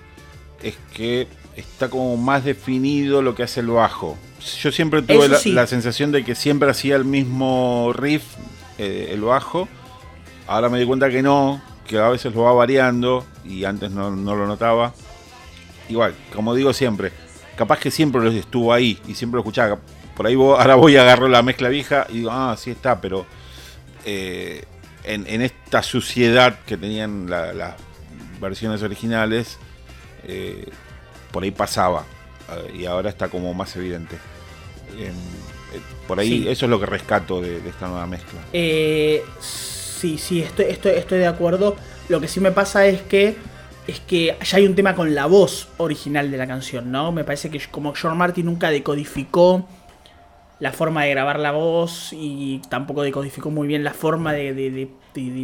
es que está como más definido lo que hace el bajo. Yo siempre tuve Eso la, sí. la sensación de que siempre hacía el mismo riff eh, el bajo. Ahora me di cuenta que no, que a veces lo va variando y antes no, no lo notaba. Igual, como digo siempre, capaz que siempre lo estuvo ahí y siempre lo escuchaba. Por ahí ahora voy a agarrar la mezcla vieja y digo, ah, sí está, pero eh, en, en esta suciedad que tenían la- las versiones originales, eh, por ahí pasaba eh, y ahora está como más evidente. Em, eh, por ahí Sí. eso es lo que rescato de, de esta nueva mezcla. Sí, sí, estoy, estoy, estoy de acuerdo. Lo que sí me pasa es que es que ya hay un tema con la voz original de la canción, ¿no? Me parece que como George Martin nunca decodificó la forma de grabar la voz y tampoco decodificó muy bien la forma de- de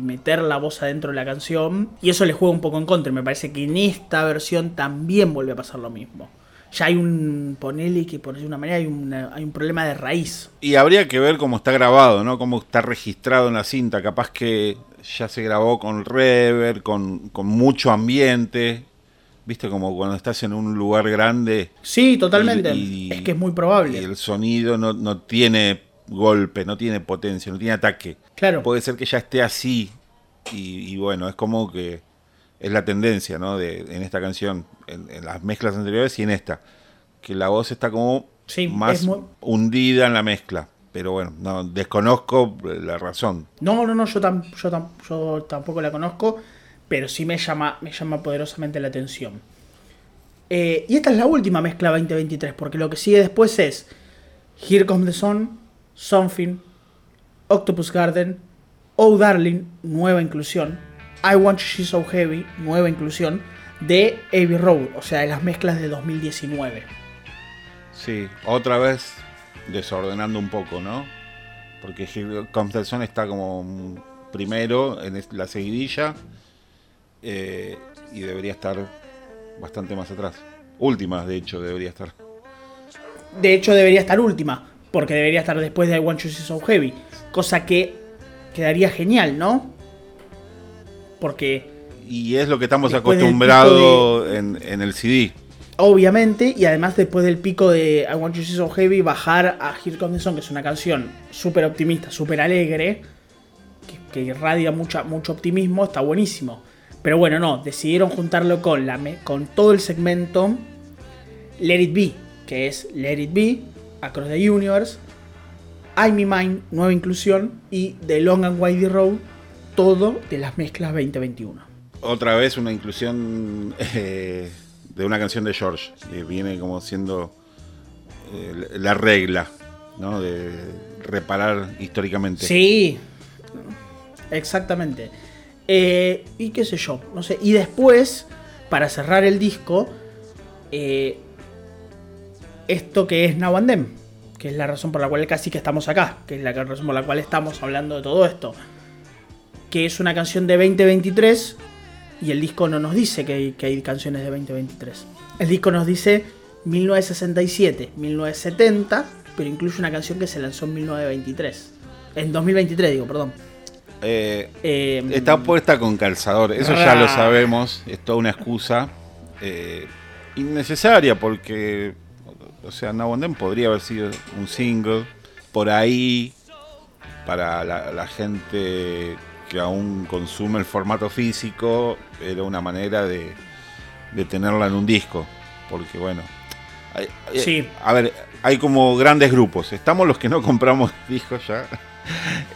meter la voz adentro de la canción. Y eso le juega un poco en contra. Me parece que en esta versión también vuelve a pasar lo mismo. Ya hay un, ponele que por decir una manera, hay, una- hay un problema de raíz. Y habría que ver cómo está grabado, ¿no? Cómo está registrado en la cinta. Capaz que ya se grabó con reverb, con, con mucho ambiente. ¿Viste? Como cuando estás en un lugar grande Sí, totalmente. Y- y- es que es muy probable. y el sonido no, no tiene golpe, no tiene potencia, no tiene ataque. Claro. Puede ser que ya esté así. Y, y bueno, es como que es la tendencia, ¿no? De, en esta canción, en, en las mezclas anteriores y en esta. Que la voz está como Sí, más muy- hundida en la mezcla. Pero bueno, no, desconozco la razón. No, no, no, yo, tam- yo, tam- yo tampoco la conozco, pero sí me llama, me llama poderosamente la atención. Eh, y esta es la última mezcla 2023, porque lo que sigue después es Here Comes the Sun, Something, Octopus Garden, Oh Darling, nueva inclusión, I Want You She's So Heavy, nueva inclusión, de Abbey Road, o sea, de las mezclas de 2019. Sí, otra vez desordenando un poco, ¿no? Porque Sun está como primero en la seguidilla eh, y debería estar bastante más atrás. Última, de hecho, debería estar. De hecho, debería estar última, porque debería estar después de I Want You So Heavy. Cosa que quedaría genial, ¿no? Porque, Y es lo que estamos acostumbrados en, en el CD. obviamente, y además después del pico de I Want You See So Heavy, bajar a Here Comes the Sun, que es una canción súper optimista, súper alegre, que, que irradia mucha, mucho optimismo, está buenísimo. Pero bueno, no, decidieron juntarlo con, la, con todo el segmento Let It Be, que es Let It Be, Across the Universe, I'm Me Mine, nueva inclusión, y The Long and Wide Road, todo de las mezclas 2021. Otra vez una inclusión eh, de una canción de George, que viene como siendo eh, la regla, ¿no? De reparar históricamente. Sí, exactamente. Eh, y qué sé yo, no sé. Y después, para cerrar el disco, esto que es Now and Then, que es la razón por la cual casi que estamos acá, que es la razón por la cual estamos hablando de todo esto. Que es una canción de 2023 y el disco no nos dice que hay, que hay canciones de 2023. El disco nos dice 1967, 1970, pero incluye una canción que se lanzó en 1923. En 2023, digo, perdón. Eh, Eh, Está puesta con calzador, eso ya Ah. lo sabemos, es toda una excusa eh, innecesaria porque, o sea, Then podría haber sido un single por ahí para la, la gente que aún consume el formato físico, era una manera de, de tenerla en un disco, porque bueno, hay- Sí. a ver, hay como grandes grupos, estamos los que no compramos discos ya.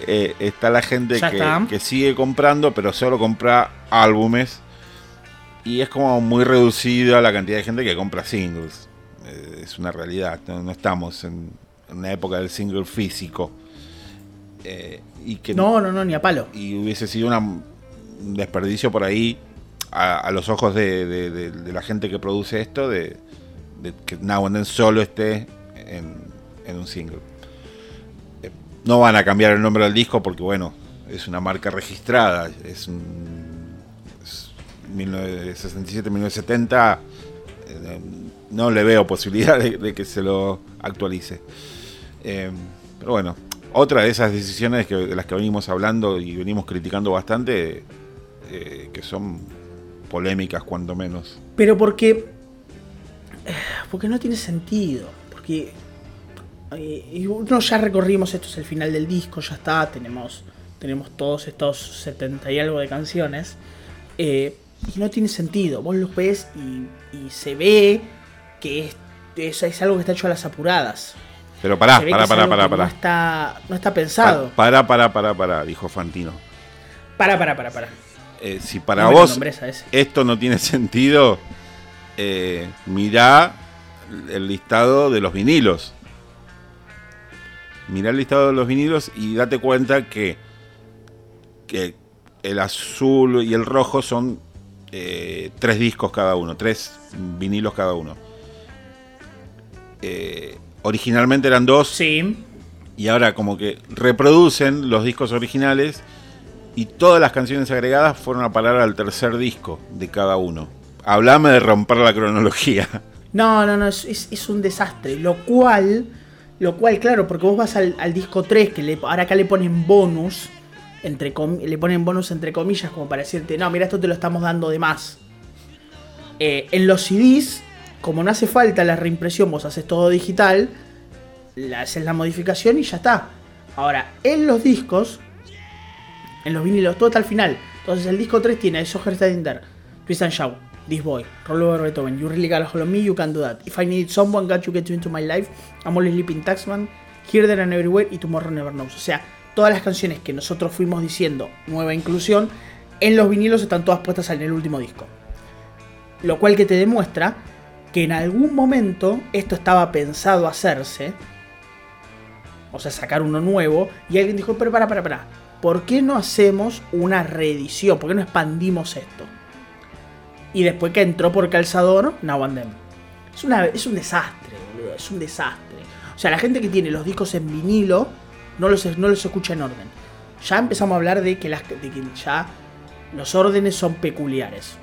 Eh, está la gente que, sigue comprando, pero solo compra álbumes. Y es como muy reducida la cantidad de gente que compra singles. Eh, es una realidad. No, no estamos en, en una época del single físico. Eh, y que no, no, no, ni a palo. y hubiese sido una- un desperdicio por ahí a, a los ojos de, de- de- de la gente que produce esto de, que Now and Then solo esté en, en un single. Eh, no van a cambiar el nombre del disco porque bueno, es una marca registrada, es, un- es 1967-1970, eh, no le veo posibilidad de, de que se lo actualice. Eh, pero bueno, otra de esas decisiones que, de las que venimos hablando y venimos criticando bastante, eh, que son polémicas cuanto menos. Pero porque. Porque no tiene sentido. Porque. eh, ya recorrimos, esto es el final del disco, ya está. Tenemos, tenemos todos estos 70 y algo de canciones. eh, y no tiene sentido. Vos los ves y, se ve que es, es algo que está hecho a las apuradas. Pero pará, pará, pará, pará, pará. No está, no está pensado. Pará, pará, pará, pará, dijo Fantino. Para, para, para, para. Eh, si para No vos esto no tiene sentido, eh, mirá el listado de los vinilos. Mirá el listado de los vinilos y date cuenta que, que el azul y el rojo son eh, tres discos cada uno, tres vinilos cada uno. Eh, originalmente eran dos Sí. y ahora como que reproducen los discos originales y todas las canciones agregadas fueron a parar al tercer disco de cada uno. Hablame de romper la cronología. No, no, no, es, un desastre. Lo cual, lo cual, claro, porque vos vas al, al disco 3, que le- ahora acá le ponen bonus, entre com- le ponen bonus entre comillas, como para decirte, no, mira, esto te lo estamos dando de más. Eh, en los CDs, como no hace falta la reimpresión, vos haces todo digital, haces la modificación y ya está. Ahora, en los discos, en los vinilos, todo está al final. Entonces el disco 3 tiene So Heart in There, Twist and Shout, This Boy, Roll Over Beethoven, You Really Got a Hold Me, You Can Do That, If I Need Someone, Got You Get You Into My Life, I'm Only Sleeping Taxman, Here, There and Everywhere y Tomorrow Never Knows. O sea, todas las canciones que nosotros fuimos diciendo, nueva inclusión, en los vinilos están todas puestas en el último disco. Lo cual que te demuestra que en algún momento esto estaba pensado hacerse, o sea, sacar uno nuevo, y alguien dijo, pero para, para, para, ¿por qué no hacemos una reedición? ¿Por qué no expandimos esto? Y después que entró por calzador, Now and. Es, una, es un desastre, boludo, es un desastre. O sea, la gente que tiene los discos en vinilo no los, no los escucha en orden. Ya empezamos a hablar de que, las, de que ya los órdenes son peculiares.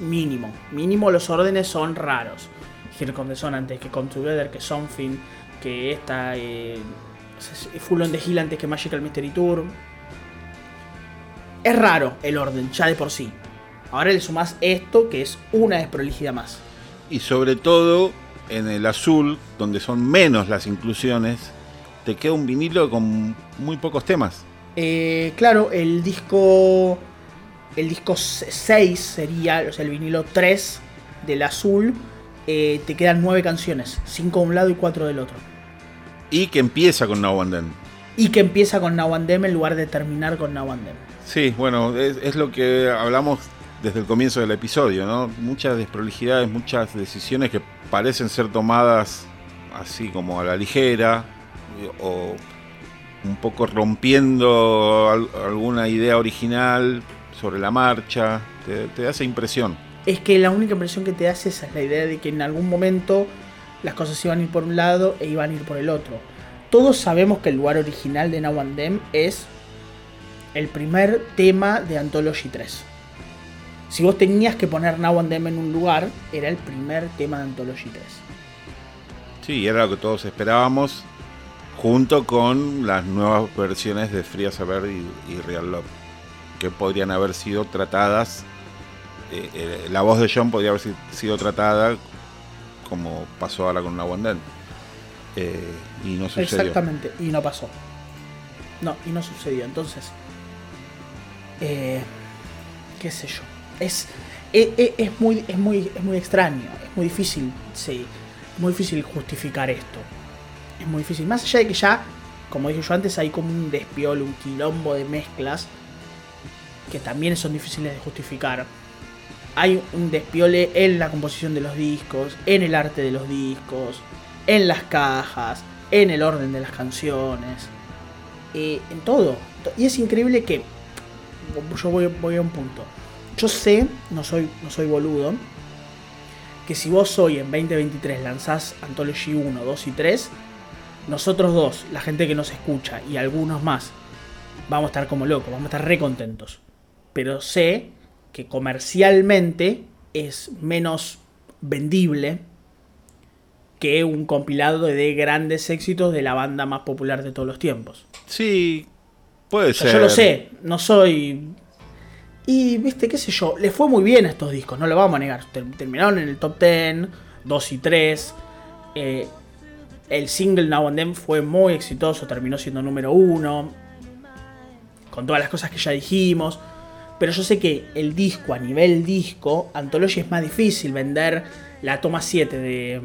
Mínimo, mínimo los órdenes son raros. Here Come the Sun antes que Come Together, que Something, que esta eh, Full on the Hill antes que Magical Mystery Tour. Es raro el orden, ya de por sí. Ahora le sumás esto, que es una desprolijidad más. Y sobre todo en el azul, donde son menos las inclusiones, te queda un vinilo con muy pocos temas. Eh, claro, el disco. El disco 6 sería, o sea, el vinilo 3 del azul. eh, te quedan 9 canciones, 5 de un lado y 4 del otro. Y que empieza con Now and Then. Y que empieza con Now and Them en lugar de terminar con Now and Them. Sí, bueno, es, es lo que hablamos desde el comienzo del episodio, ¿no? Muchas desprolijidades, muchas decisiones que parecen ser tomadas así como a la ligera o un poco rompiendo al- alguna idea original sobre la marcha. Te, te da esa impresión. Es que la única impresión que te hace esa es la idea de que en algún momento las cosas iban a ir por un lado e iban a ir por el otro. Todos sabemos que el lugar original de Now and Them es el primer tema de Anthology 3. Si vos tenías que poner Now and Them en un lugar, era el primer tema de Anthology 3. Sí, era lo que todos esperábamos, junto con las nuevas versiones de Free as a Bird y, y Real Love, que podrían haber sido tratadas. eh, eh, la voz de John podría haber si- sido tratada como pasó ahora con Now and Then. Eh, y no sucedió. Exactamente, y no pasó. No, y no sucedió. Entonces, qué sé yo. Es, e- e- es, muy, es, muy, es muy extraño, es muy difícil, sí, muy difícil justificar esto. Es muy difícil. Más allá de que ya, como dije yo antes, hay como un despiolo, un quilombo de mezclas que también son difíciles de justificar. Hay un despiole en la composición de los discos, en el arte de los discos, en las cajas, en el orden de las canciones, eh, en todo. Y es increíble que yo voy, a un punto. Yo sé, no soy, no soy boludo, que si vos hoy en 2023 lanzás Anthology 1, 2 y 3, nosotros dos, la gente que nos escucha y algunos más, vamos a estar como locos, vamos a estar re contentos. Pero sé que comercialmente es menos vendible que un compilado de grandes éxitos de la banda más popular de todos los tiempos. Sí, puede O sea, ser. yo lo sé, no soy. Y viste, qué sé yo, le fue muy bien a estos discos, no lo vamos a negar. Ter- Terminaron en el top 10, 2 y 3. eh, el single Now and Then fue muy exitoso, terminó siendo número 1. Con todas las cosas que ya dijimos. Pero yo sé que el disco, a nivel disco, Anthology es más difícil vender la toma 7 de.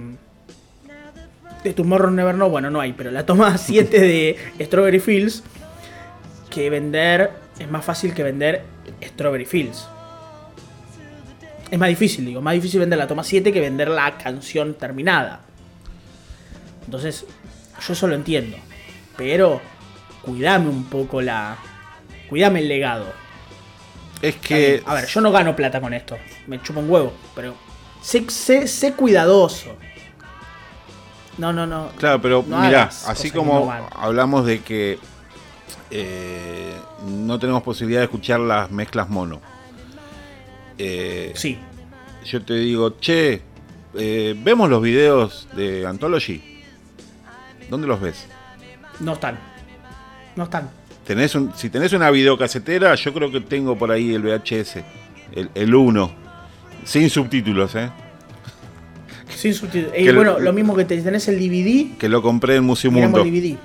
De Tomorrow Never Know, bueno, no hay, pero la toma 7 de Strawberry Fields que vender es más fácil que vender Strawberry Fields. Es más difícil, digo, más difícil vender la toma 7 que vender la canción terminada. Entonces, yo eso lo entiendo. Pero, cuidame un poco la. Cuidame el legado. Es que. A ver, yo no gano plata con esto. Me chupo un huevo. Pero. Sé, sé, sé cuidadoso. No, no, no. Claro, pero no mirá, así como no hablamos de que eh, no tenemos posibilidad de escuchar las mezclas mono. Eh, Sí. Yo te digo, che, eh, vemos los videos de Anthology. ¿Dónde los ves? No están. No están. Tenés un, si tenés una videocasetera, yo creo que tengo por ahí el VHS, el 1, sin subtítulos, ¿eh? Sin subtítulos. Y bueno, lo, mismo que tenés el DVD. Que lo compré en Museo Mundo. DVD.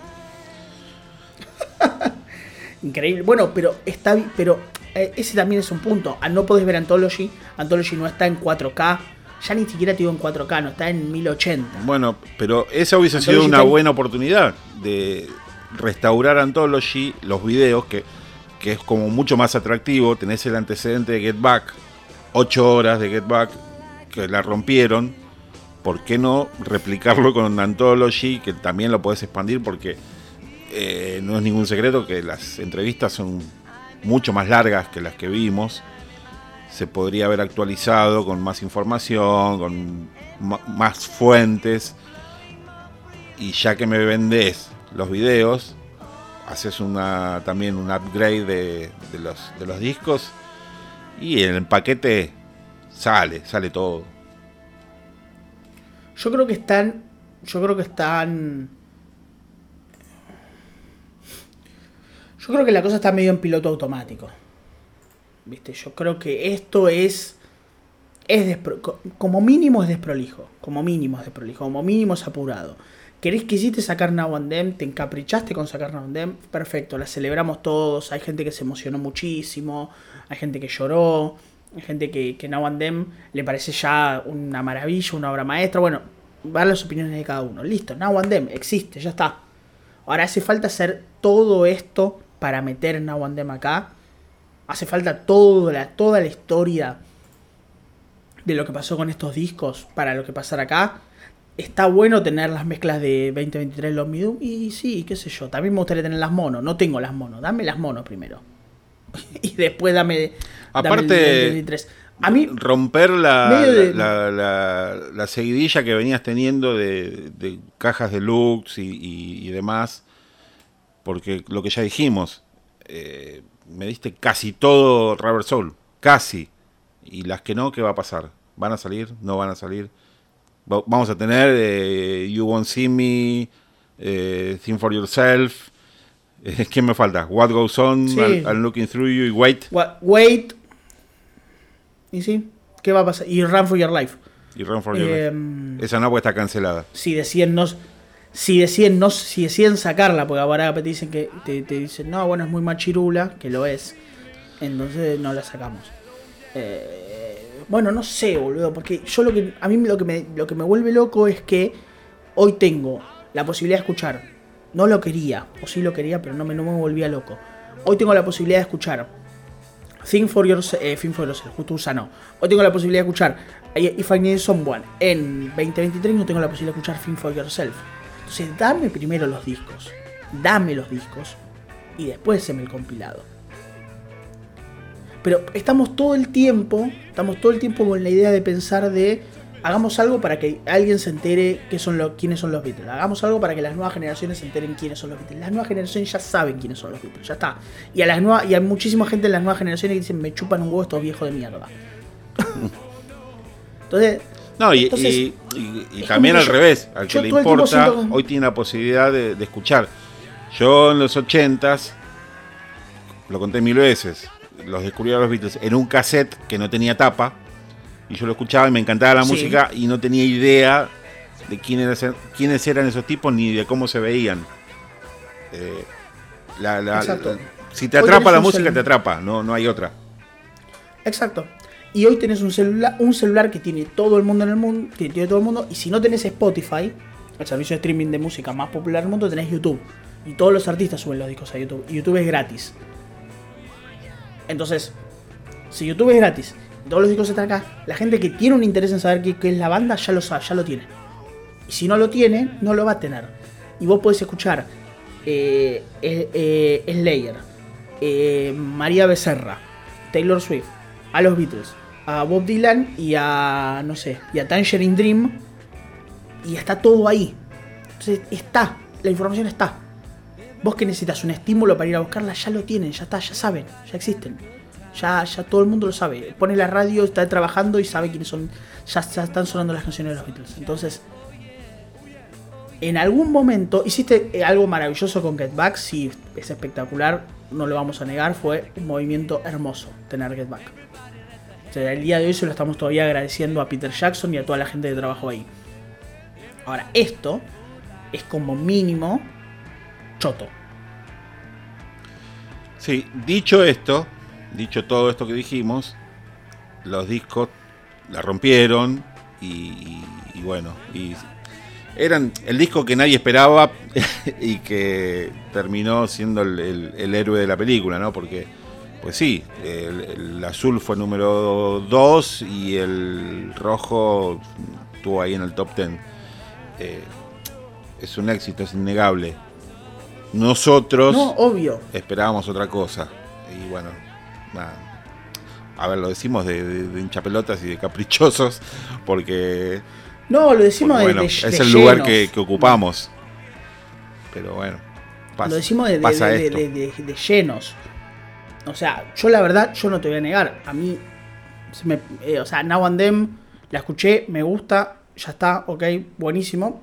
Increíble. Bueno, pero está pero eh, ese también es un punto. Ah, no podés ver Anthology. Anthology no está en 4K. Ya ni siquiera te digo en 4K, no está en 1080. Bueno, pero esa hubiese sido una buena oportunidad de restaurar Anthology, los videos, que, que es como mucho más atractivo. Tenés el antecedente de Get Back, 8 horas de Get Back, que la rompieron. ¿Por qué no replicarlo con Anthology, que también lo podés expandir? Porque eh, no es ningún secreto que las entrevistas son mucho más largas que las que vimos. Se podría haber actualizado con más información, con más fuentes. Y ya que me vendés los videos, haces una, también un upgrade de, los, de los discos. Y el paquete sale, sale todo. Yo creo que están. Yo creo que están Yo creo que la cosa está medio en piloto automático. ¿Viste? Yo creo que esto es. es como mínimo es desprolijo. Como mínimo es desprolijo. Como mínimo es apurado. ¿Querés, quisiste sacar Now and Them? ¿Te encaprichaste con sacar Now and Them? Perfecto, la celebramos todos. Hay gente que se emocionó muchísimo. Hay gente que lloró. Hay gente que, que Now and Them le parece ya una maravilla, una obra maestra. Bueno, van las opiniones de cada uno. Listo, Now and Them existe, ya está. Ahora hace falta hacer todo esto para meter Now and acá. Hace falta toda la, toda la historia de lo que pasó con estos discos para lo que pasara acá. Está bueno tener las mezclas de 2023 los Midum y sí, qué sé yo. También me gustaría tener las monos. No tengo las monos. Dame las monos primero. y después dame, Aparte, A mí, romper la, la, seguidilla que venías teniendo de, cajas de looks y demás porque lo que ya dijimos, eh, me diste casi todo Rubber Soul, casi. Y las que no, ¿qué va a pasar? ¿Van a salir? ¿No van a salir? Vamos a tener eh, You Won't See Me, eh, Think for Yourself. ¿Quién me falta? What Goes On, I'm, Looking Through You y Wait. wait. ¿Y sí? ¿Qué va a pasar? Y Run for Your Life. Y Run for Your Life. Em, Esa no, está cancelada. Sí, decían no si deciden, no, si deciden sacarla, porque ahora te dicen que te, dicen, no, bueno, es muy machirula, que lo es, entonces no la sacamos. Eh, bueno, no sé, boludo, porque yo lo que a mí lo que me lo que me vuelve loco es que hoy tengo la posibilidad de escuchar. No lo quería, o sí lo quería, pero no me, no me volvía loco. Hoy tengo la posibilidad de escuchar Think for Yourself, eh, Think for Yourself, justo no. Hoy tengo la posibilidad de escuchar If I Need Someone en 2023 no tengo la posibilidad de escuchar Think for Yourself. Entonces dame primero los discos, dame los discos y después se me el compilado. Pero estamos todo el tiempo, estamos todo el tiempo con la idea de pensar de hagamos algo para que alguien se entere qué son lo, quiénes son los Beatles. Hagamos algo para que las nuevas generaciones se enteren quiénes son los Beatles. Las nuevas generaciones ya saben quiénes son los Beatles, ya está. Y a las nuevas, y hay muchísima gente en las nuevas generaciones que dicen me chupan un huevo estos viejos de mierda. Entonces, no, y, también al revés, al que le importa, hoy tiene la posibilidad de, escuchar. Yo en los ochentas, lo conté mil veces, los descubrí a los Beatles en un cassette que no tenía tapa, y yo lo escuchaba y me encantaba la música y no tenía idea de quiénes, quiénes eran esos tipos ni de cómo se veían. Eh, si te atrapa la música, te atrapa, no, no hay otra. Exacto. Y hoy tenés un celular, un celular que tiene todo el mundo en el mundo, que tiene todo el mundo, y si no tenés Spotify, el servicio de streaming de música más popular del mundo, tenés YouTube. Y todos los artistas suben los discos a YouTube. Y YouTube es gratis. Entonces, si YouTube es gratis, todos los discos están acá, la gente que tiene un interés en saber qué, es la banda ya lo sabe, ya lo tiene. Y si no lo tiene, no lo va a tener. Y vos podés escuchar eh, eh Slayer, eh, María Becerra, Taylor Swift, a los Beatles, a Bob Dylan y a, no sé, y a Tangerine Dream. Y está todo ahí. Entonces está, la información está. Vos que necesitas un estímulo para ir a buscarla, ya lo tienen, ya está, ya saben, ya existen. Ya, ya todo el mundo lo sabe. Pone la radio, está trabajando y sabe quiénes son. Ya, ya están sonando las canciones de los Beatles. Entonces, en algún momento hiciste eh, algo maravilloso con Get Back. Sí, es espectacular. No lo vamos a negar. Fue un movimiento hermoso tener Get Back. O sea, el día de hoy se lo estamos todavía agradeciendo a Peter Jackson y a toda la gente que trabajó ahí. Ahora, esto es como mínimo choto. Sí, dicho esto, dicho todo esto que dijimos, los discos la rompieron y, bueno, y eran el disco que nadie esperaba y que terminó siendo el, héroe de la película, ¿no? Porque, pues sí, el, el azul fue número 2 y el rojo estuvo ahí en el top 10. Eh, es un éxito, es innegable. Nosotros No, obvio. esperábamos otra cosa. Y bueno, nada. A ver, lo decimos de, de, de hinchapelotas y de caprichosos, porque, No, lo decimos porque, de, bueno, es el lugar que, que ocupamos. Pero bueno, pasa, Lo decimos de, de- pasa de- esto. de llenos. O sea, yo la verdad, yo no te voy a negar. A mí, se me- eh, o sea, Now and Them, la escuché, me gusta, ya está, ok, buenísimo.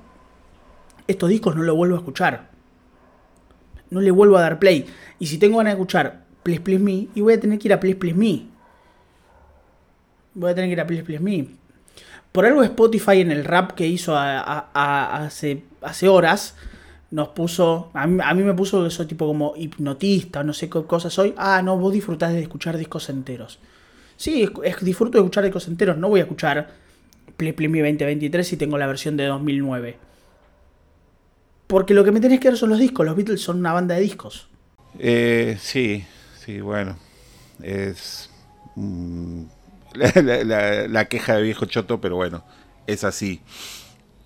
Estos discos no los vuelvo a escuchar. No le vuelvo a dar play. Y si tengo ganas de escuchar Please Please Me, y voy a tener que ir a Please Please Me. Voy a tener que ir a Please Please Me. Por algo Spotify en el rap que hizo hace, hace horas nos puso, a mí, a mí me puso que soy tipo como hipnotista, no sé qué cosa soy. Ah, no, vos disfrutás de escuchar discos enteros. Sí, disfruto de escuchar discos enteros, no voy a escuchar Play Play Me 2023 si tengo la versión de 2009. Porque lo que me tenés que ver son los discos, los Beatles son una banda de discos. Eh, sí, sí, bueno. Es mm, la, la- la- la queja de viejo choto, pero bueno, es así.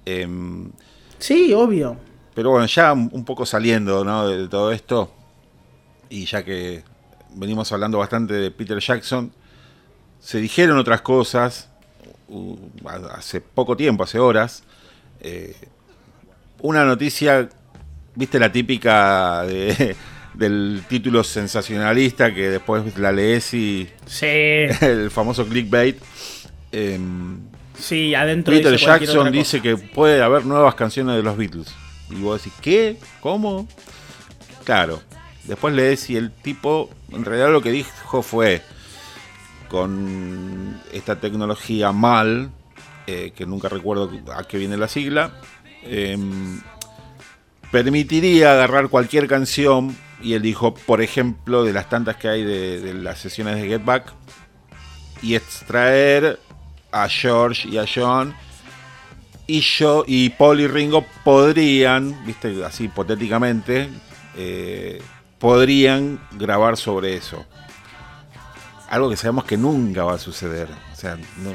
Em, Sí, obvio. Pero bueno, ya un un poco saliendo ¿no? de todo esto, y ya que venimos hablando bastante de Peter Jackson, se dijeron otras cosas uh, hace poco tiempo, hace horas. eh, una noticia, viste la típica de- del título sensacionalista que después la lees y Sí, el famoso clickbait. em, sí, adentro Peter dice Jackson dice que puede haber nuevas canciones de los Beatles. Y vos decís, ¿qué? ¿Cómo? Claro. Después lees y el tipo, en realidad lo que dijo fue, con esta tecnología mal, eh, que nunca recuerdo a qué viene la sigla, em, permitiría agarrar cualquier canción, y él dijo, por ejemplo, de las tantas que hay de, las sesiones de Get Back, y extraer a George y a John y yo y Paul y Ringo podrían, viste, así hipotéticamente, eh, podrían grabar sobre eso. Algo que sabemos que nunca va a suceder. O sea, no,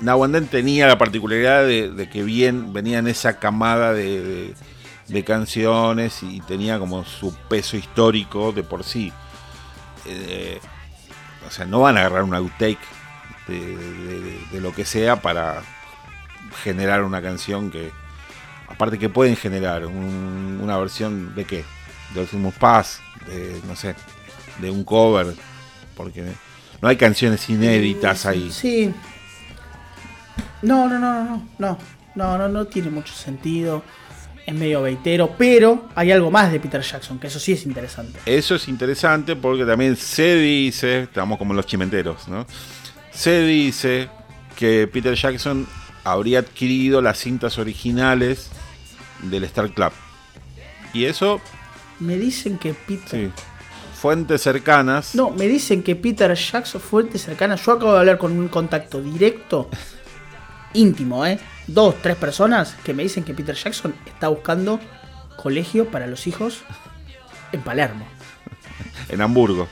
Nahuandén tenía la particularidad de, que bien venía en esa camada de, de- canciones y tenía como su peso histórico de por sí. Eh, o sea, no van a agarrar un outtake de, lo que sea para generar una canción que, aparte que pueden generar un- una versión de qué, de Ultimate Pass, de no sé, de un cover, porque no hay canciones inéditas ahí. Sí. No, no, no, no, no, no, no, no tiene mucho sentido. Es medio veitero, pero hay algo más de Peter Jackson, que eso sí es interesante. Eso es interesante porque también se dice, estamos como los chimenteros, ¿no? Se dice que Peter Jackson habría adquirido las cintas originales del Star Club. Y eso. Me dicen que Peter. Sí. Fuentes cercanas. No, me dicen que Peter Jackson, fuentes cercanas. Yo acabo de hablar con un contacto directo íntimo, ¿eh? Dos, tres personas que me dicen que Peter Jackson está buscando colegio para los hijos en Palermo, En Hamburgo.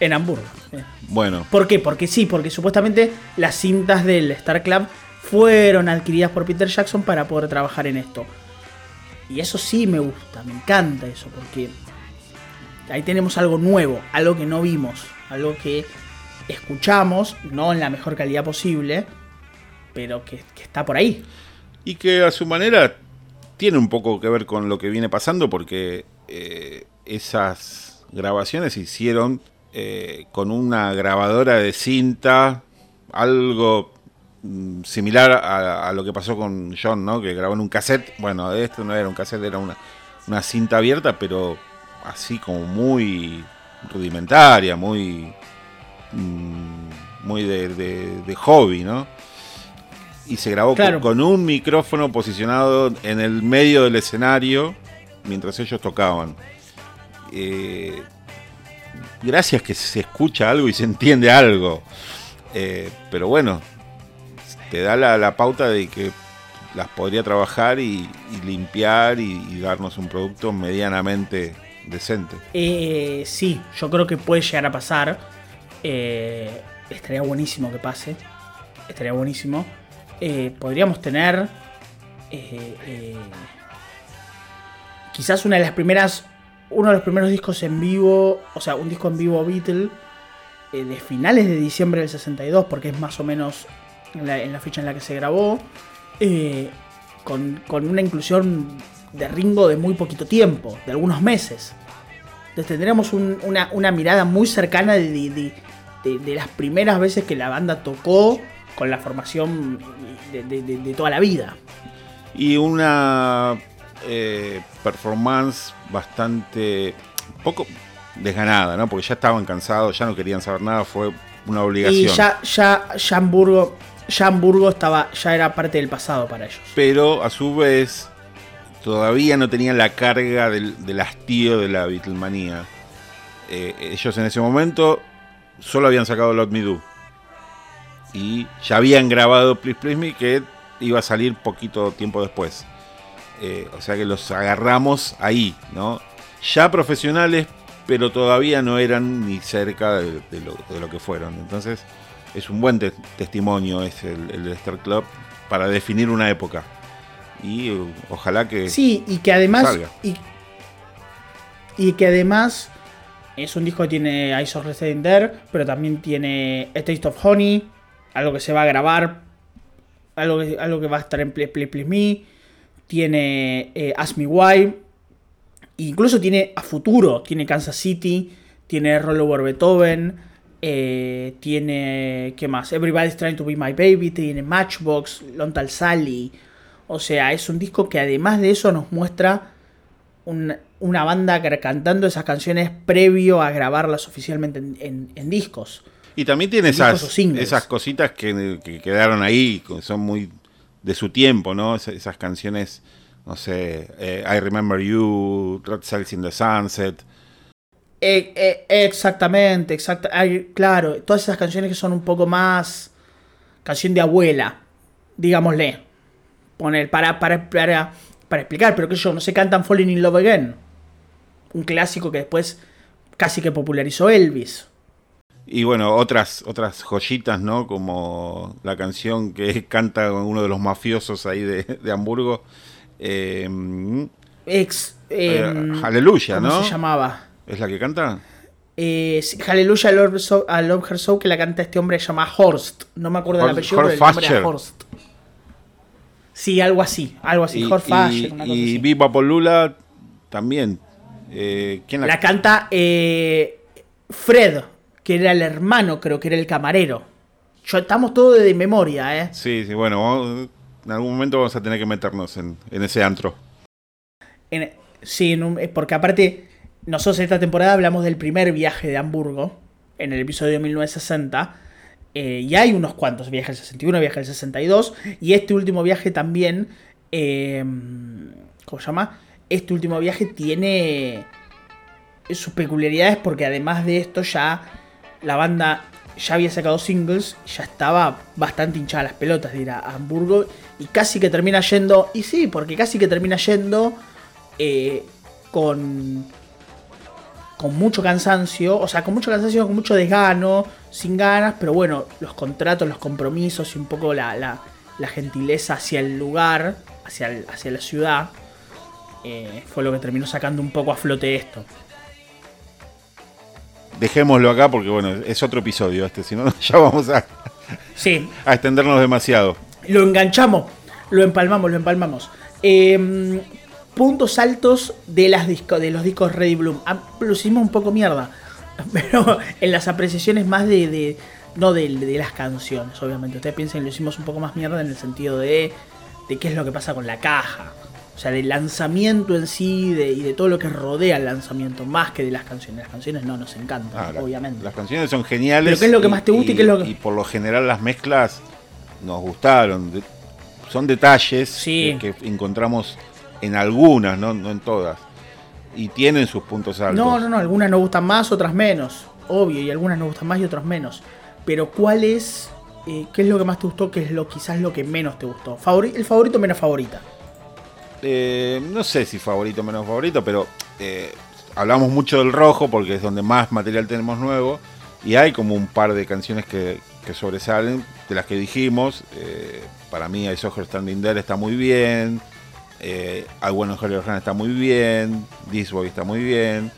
en Hamburgo. eh. Bueno, ¿Por qué? Porque sí, porque supuestamente las cintas del Star Club fueron adquiridas por Peter Jackson para poder trabajar en esto. Y eso sí me gusta, me encanta eso, porque ahí tenemos algo nuevo, algo que no vimos, algo que escuchamos, no en la mejor calidad posible, pero que, está por ahí. y que a su manera tiene un poco que ver con lo que viene pasando porque eh, esas grabaciones se hicieron eh, con una grabadora de cinta, algo mm, similar a, lo que pasó con John, ¿no? Que grabó en un cassette. Bueno, esto no era un cassette, era una, una cinta abierta, pero así como muy rudimentaria, muy, mm, muy de, hobby, ¿no? Y se grabó con, un micrófono posicionado en el medio del escenario mientras ellos tocaban. Eh, gracias que se escucha algo y se entiende algo. Eh, pero bueno, te da la, pauta de que las podría trabajar y, limpiar y, darnos un producto medianamente decente. Eh, sí, yo creo que puede llegar a pasar. Estaría buenísimo que pase. Estaría buenísimo. Eh, podríamos tener quizás una de las primeras uno de los primeros discos en vivo, o sea, un disco en vivo Beatle eh, de finales de diciembre del 62, porque es más o menos en la, fecha en la que se grabó, eh, con, una inclusión de Ringo de muy poquito tiempo, de algunos meses. Entonces tendríamos una, mirada muy cercana de, las primeras veces que la banda tocó con la formación de, toda la vida. Y una eh, performance bastante poco desganada, ¿no? Porque ya estaban cansados, ya no querían saber nada, fue una obligación. Y ya, ya, ya Hamburgo, ya Hamburgo estaba, ya era parte del pasado para ellos. Pero a su vez, todavía no tenían la carga del, hastío de la Beatlemanía. Eh, ellos en ese momento solo habían sacado Lot Me Do. Y ya habían grabado Please Please Me que iba a salir poquito tiempo después. Eh, o sea que los agarramos ahí, ¿no? Ya profesionales, pero todavía no eran ni cerca de, lo, que fueron. Entonces, es un buen testimonio es el, el Star Club para definir una época. Y uh, ojalá que. Sí, y que además. Y, que además. Es un disco que tiene Eyes of Resident There, pero también tiene A Taste of Honey, algo que se va a grabar, algo que, algo que va a estar en Play Play Please Me tiene eh, Ask Me Why, incluso tiene a futuro, tiene Kansas City, tiene Roll Over Beethoven, eh, tiene, ¿qué más? Everybody's Trying to Be My Baby, tiene Matchbox, Lontal Sally, o sea, es un disco que además de eso nos muestra una banda cantando esas canciones previo a grabarlas oficialmente en, discos. Y también tiene esas, esas cositas que, que, quedaron ahí, que son muy de su tiempo, ¿no? esas canciones, no sé, eh, I Remember You, Red Cells in the Sunset. Eh, eh, exactamente, exacto. claro, todas esas canciones que son un poco más canción de abuela, digámosle. Poner, para, para, para, para explicar, pero que yo no se cantan Falling in Love Again. Un clásico que después casi que popularizó Elvis. Y bueno, otras, otras joyitas, ¿no? Como la canción que canta uno de los mafiosos ahí de, Hamburgo. Eh, Ex. Eh, em, Aleluya, ¿no? ¿Cómo se llamaba? ¿Es la que canta? Eh, Aleluya a Love, Her Soul que la canta este hombre se llama Horst. No me acuerdo del apellido, pero el nombre era Horst. Sí, algo así, algo así. Y, Horst y, y Viva Polula también. Eh, ¿quién la... la canta eh, Fred que era el hermano, creo que era el camarero. Yo, estamos todos de memoria, ¿eh? Sí, sí, bueno, en algún momento vamos a tener que meternos en, ese antro. sí, porque aparte, nosotros esta temporada hablamos del primer viaje de Hamburgo, en el episodio de 1960. Eh, y hay unos cuantos viajes, el 61, viaje del 62. Y este último viaje también. Eh, ¿Cómo se llama? Este último viaje tiene sus peculiaridades porque además de esto ya la banda ya había sacado singles, ya estaba bastante hinchada las pelotas de ir a Hamburgo y casi que termina yendo, y sí, porque casi que termina yendo eh, con, con mucho cansancio, o sea, con mucho cansancio, con mucho desgano, sin ganas, pero bueno, los contratos, los compromisos y un poco la, la, gentileza hacia el lugar, hacia, hacia la ciudad, eh, fue lo que terminó sacando un poco a flote esto dejémoslo acá porque bueno, es otro episodio este, si no ya vamos a, sí. a extendernos demasiado. Lo enganchamos, lo empalmamos, lo empalmamos. Em, puntos altos de, las disco, de los discos Ready Bloom. Ah, lo hicimos un poco mierda. pero en las apreciaciones más de, de no de, de, las canciones, obviamente. Ustedes piensen que lo hicimos un poco más mierda en el sentido de, de qué es lo que pasa con la caja. O sea, del lanzamiento en sí de, y de todo lo que rodea el lanzamiento, más que de las canciones. Las canciones no nos encantan, Ah, obviamente. Las canciones son geniales. Pero ¿qué es lo que más te gusta y qué es lo que- Y por lo general las mezclas nos gustaron. De- son detalles Sí. que, que encontramos en algunas, ¿no? no en todas. Y tienen sus puntos altos. No, no, no, algunas nos gustan más, otras menos. Obvio, y algunas nos gustan más y otras menos. Pero ¿cuál es, eh, qué es lo que más te gustó, qué es lo quizás lo que menos te gustó? Favori- el favorito menos favorita. Eh, no sé si favorito o menos favorito, pero eh, hablamos mucho del rojo porque es donde más material tenemos nuevo. Y hay como un par de canciones que, que sobresalen, de las que dijimos. Eh, para mí, I Saw Her Standing There está muy bien. Eh, I Your Hand está muy bien. This Boy está muy bien.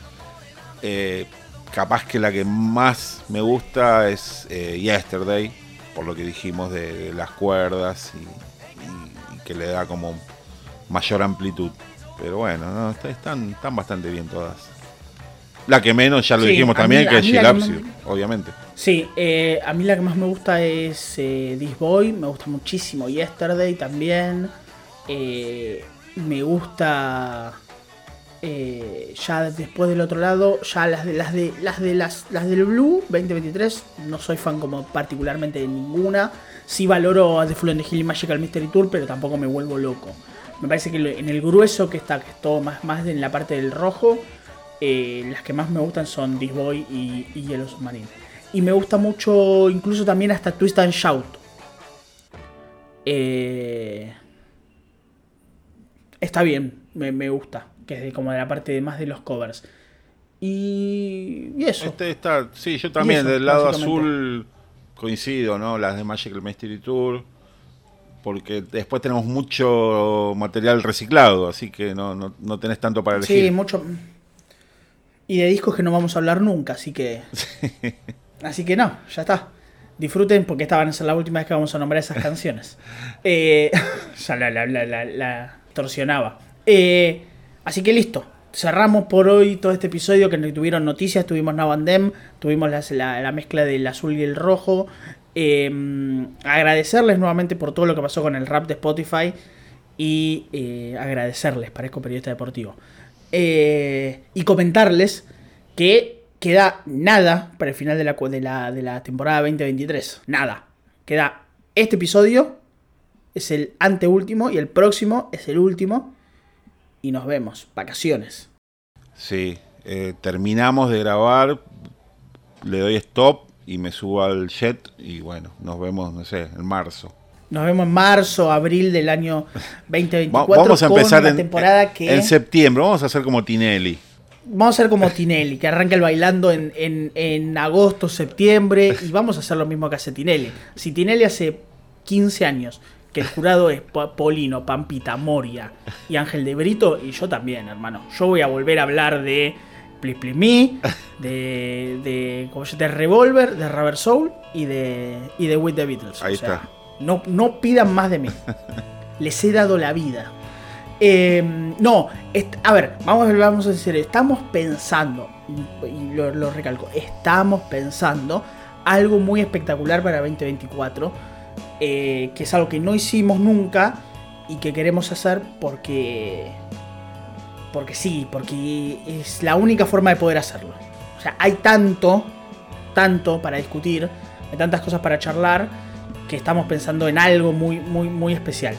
Capaz que la que más me gusta es Yesterday, por lo que dijimos de, las cuerdas y, y- que le da como mayor amplitud. Pero bueno, no, está- están, están bastante bien todas. La que menos, ya lo Sí, dijimos también, mí- que es You, obviamente. Sí, eh, a mí la que más me gusta es eh, This Boy, me gusta muchísimo Yesterday también. Eh, me gusta eh, ya después del otro lado, ya las de las de las de las, las del Blue 2023, no soy fan como particularmente de ninguna. Sí valoro a The the Hill y Magical Mystery Tour, pero tampoco me vuelvo loco. Me parece que en el grueso que está, que es todo más, más en la parte del rojo, eh, las que más me gustan son This Boy y, y Yellow Submarine. Y me gusta mucho, incluso también hasta Twist and Shout. Eh, está bien, me, me gusta, que es de, como de la parte de más de los covers. Y, y eso. Este está, sí, yo también, eso, del lado azul coincido, ¿no? Las de Magical Mystery Tour. Porque después tenemos mucho material reciclado, así que no, no, no tenés tanto para elegir. Sí, mucho. Y de discos que no vamos a hablar nunca, así que. Así que no, ya está. Disfruten porque esta van a ser la última vez que vamos a nombrar esas canciones. Eh, ya la, la, la, la- la torsionaba. Eh, así que listo. Cerramos por hoy todo este episodio que tuvieron noticias. Tuvimos Now and Them, tuvimos las- la, la mezcla del azul y el rojo. Eh, agradecerles nuevamente por todo lo que pasó con el rap de Spotify. Y eh, agradecerles, parezco periodista deportivo. Eh, y comentarles que queda nada para el final de la, cu- de la, de la temporada 2023. Nada. Queda este episodio, es el anteúltimo y el próximo es el último. Y nos vemos. Vacaciones. Sí, eh, terminamos de grabar, le doy stop y me subo al jet y bueno, nos vemos, no sé, en marzo. Nos vemos en marzo, abril del año Va- 2024. vamos a empezar en, temporada que en septiembre, vamos a hacer como Tinelli. Vamos a hacer como Tinelli, que arranca el bailando en, en- en agosto, septiembre, y vamos a hacer lo mismo que hace Tinelli. Si Tinelli hace 15 años, que el jurado es Po- Polino, Pampita, Moria y Ángel de Brito, y yo también, hermano. Yo voy a volver a hablar de Please Me, de, de, ¿cómo se de Revolver, de Rubber Soul y de, y de With the Beatles. Ahí O sea, está. No, no pidan más de mí. Les he dado la vida. Eh, no, a ver, vamos, vamos a decir, estamos pensando, y, y lo, lo recalco, estamos pensando algo muy espectacular para 2024, eh, que es algo que no hicimos nunca y que queremos hacer porque, porque sí, porque es la única forma de poder hacerlo. O sea, hay tanto, tanto para discutir, hay tantas cosas para charlar, que estamos pensando en algo muy, muy, muy especial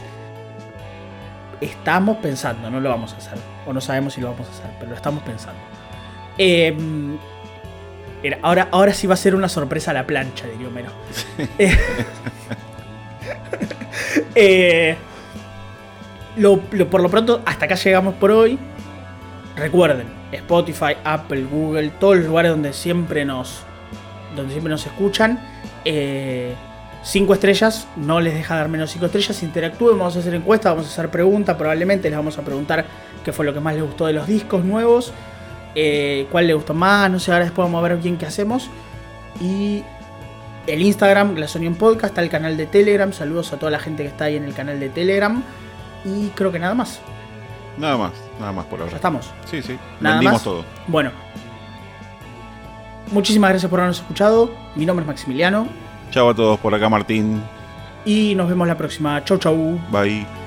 estamos pensando, no lo vamos a hacer. O no sabemos si lo vamos a hacer, pero lo estamos pensando. Eh, ahora, ahora sí va a ser una sorpresa a la plancha, diría Homero. Eh, eh, lo- lo- por lo pronto, hasta acá llegamos por hoy. Recuerden, Spotify, Apple, Google, todos los lugares donde siempre nos, donde siempre nos escuchan. Eh, 5 estrellas, no les deja dar menos 5 estrellas, interactúen, vamos a hacer encuestas, vamos a hacer preguntas, probablemente les vamos a preguntar qué fue lo que más les gustó de los discos nuevos, eh, cuál les gustó más, no sé, ahora después vamos a ver bien qué hacemos. Y el Instagram, la Sonion Podcast, está el canal de Telegram, saludos a toda la gente que está ahí en el canal de Telegram. Y creo que nada más, Nada más, nada más por ya ahora. estamos. Sí, sí, Nada vendimos más. todo. Bueno, Muchísimas gracias por habernos escuchado. Mi nombre es Maximiliano. Chao a todos por acá, Martín. Y nos vemos la próxima. Chau, chau. Bye.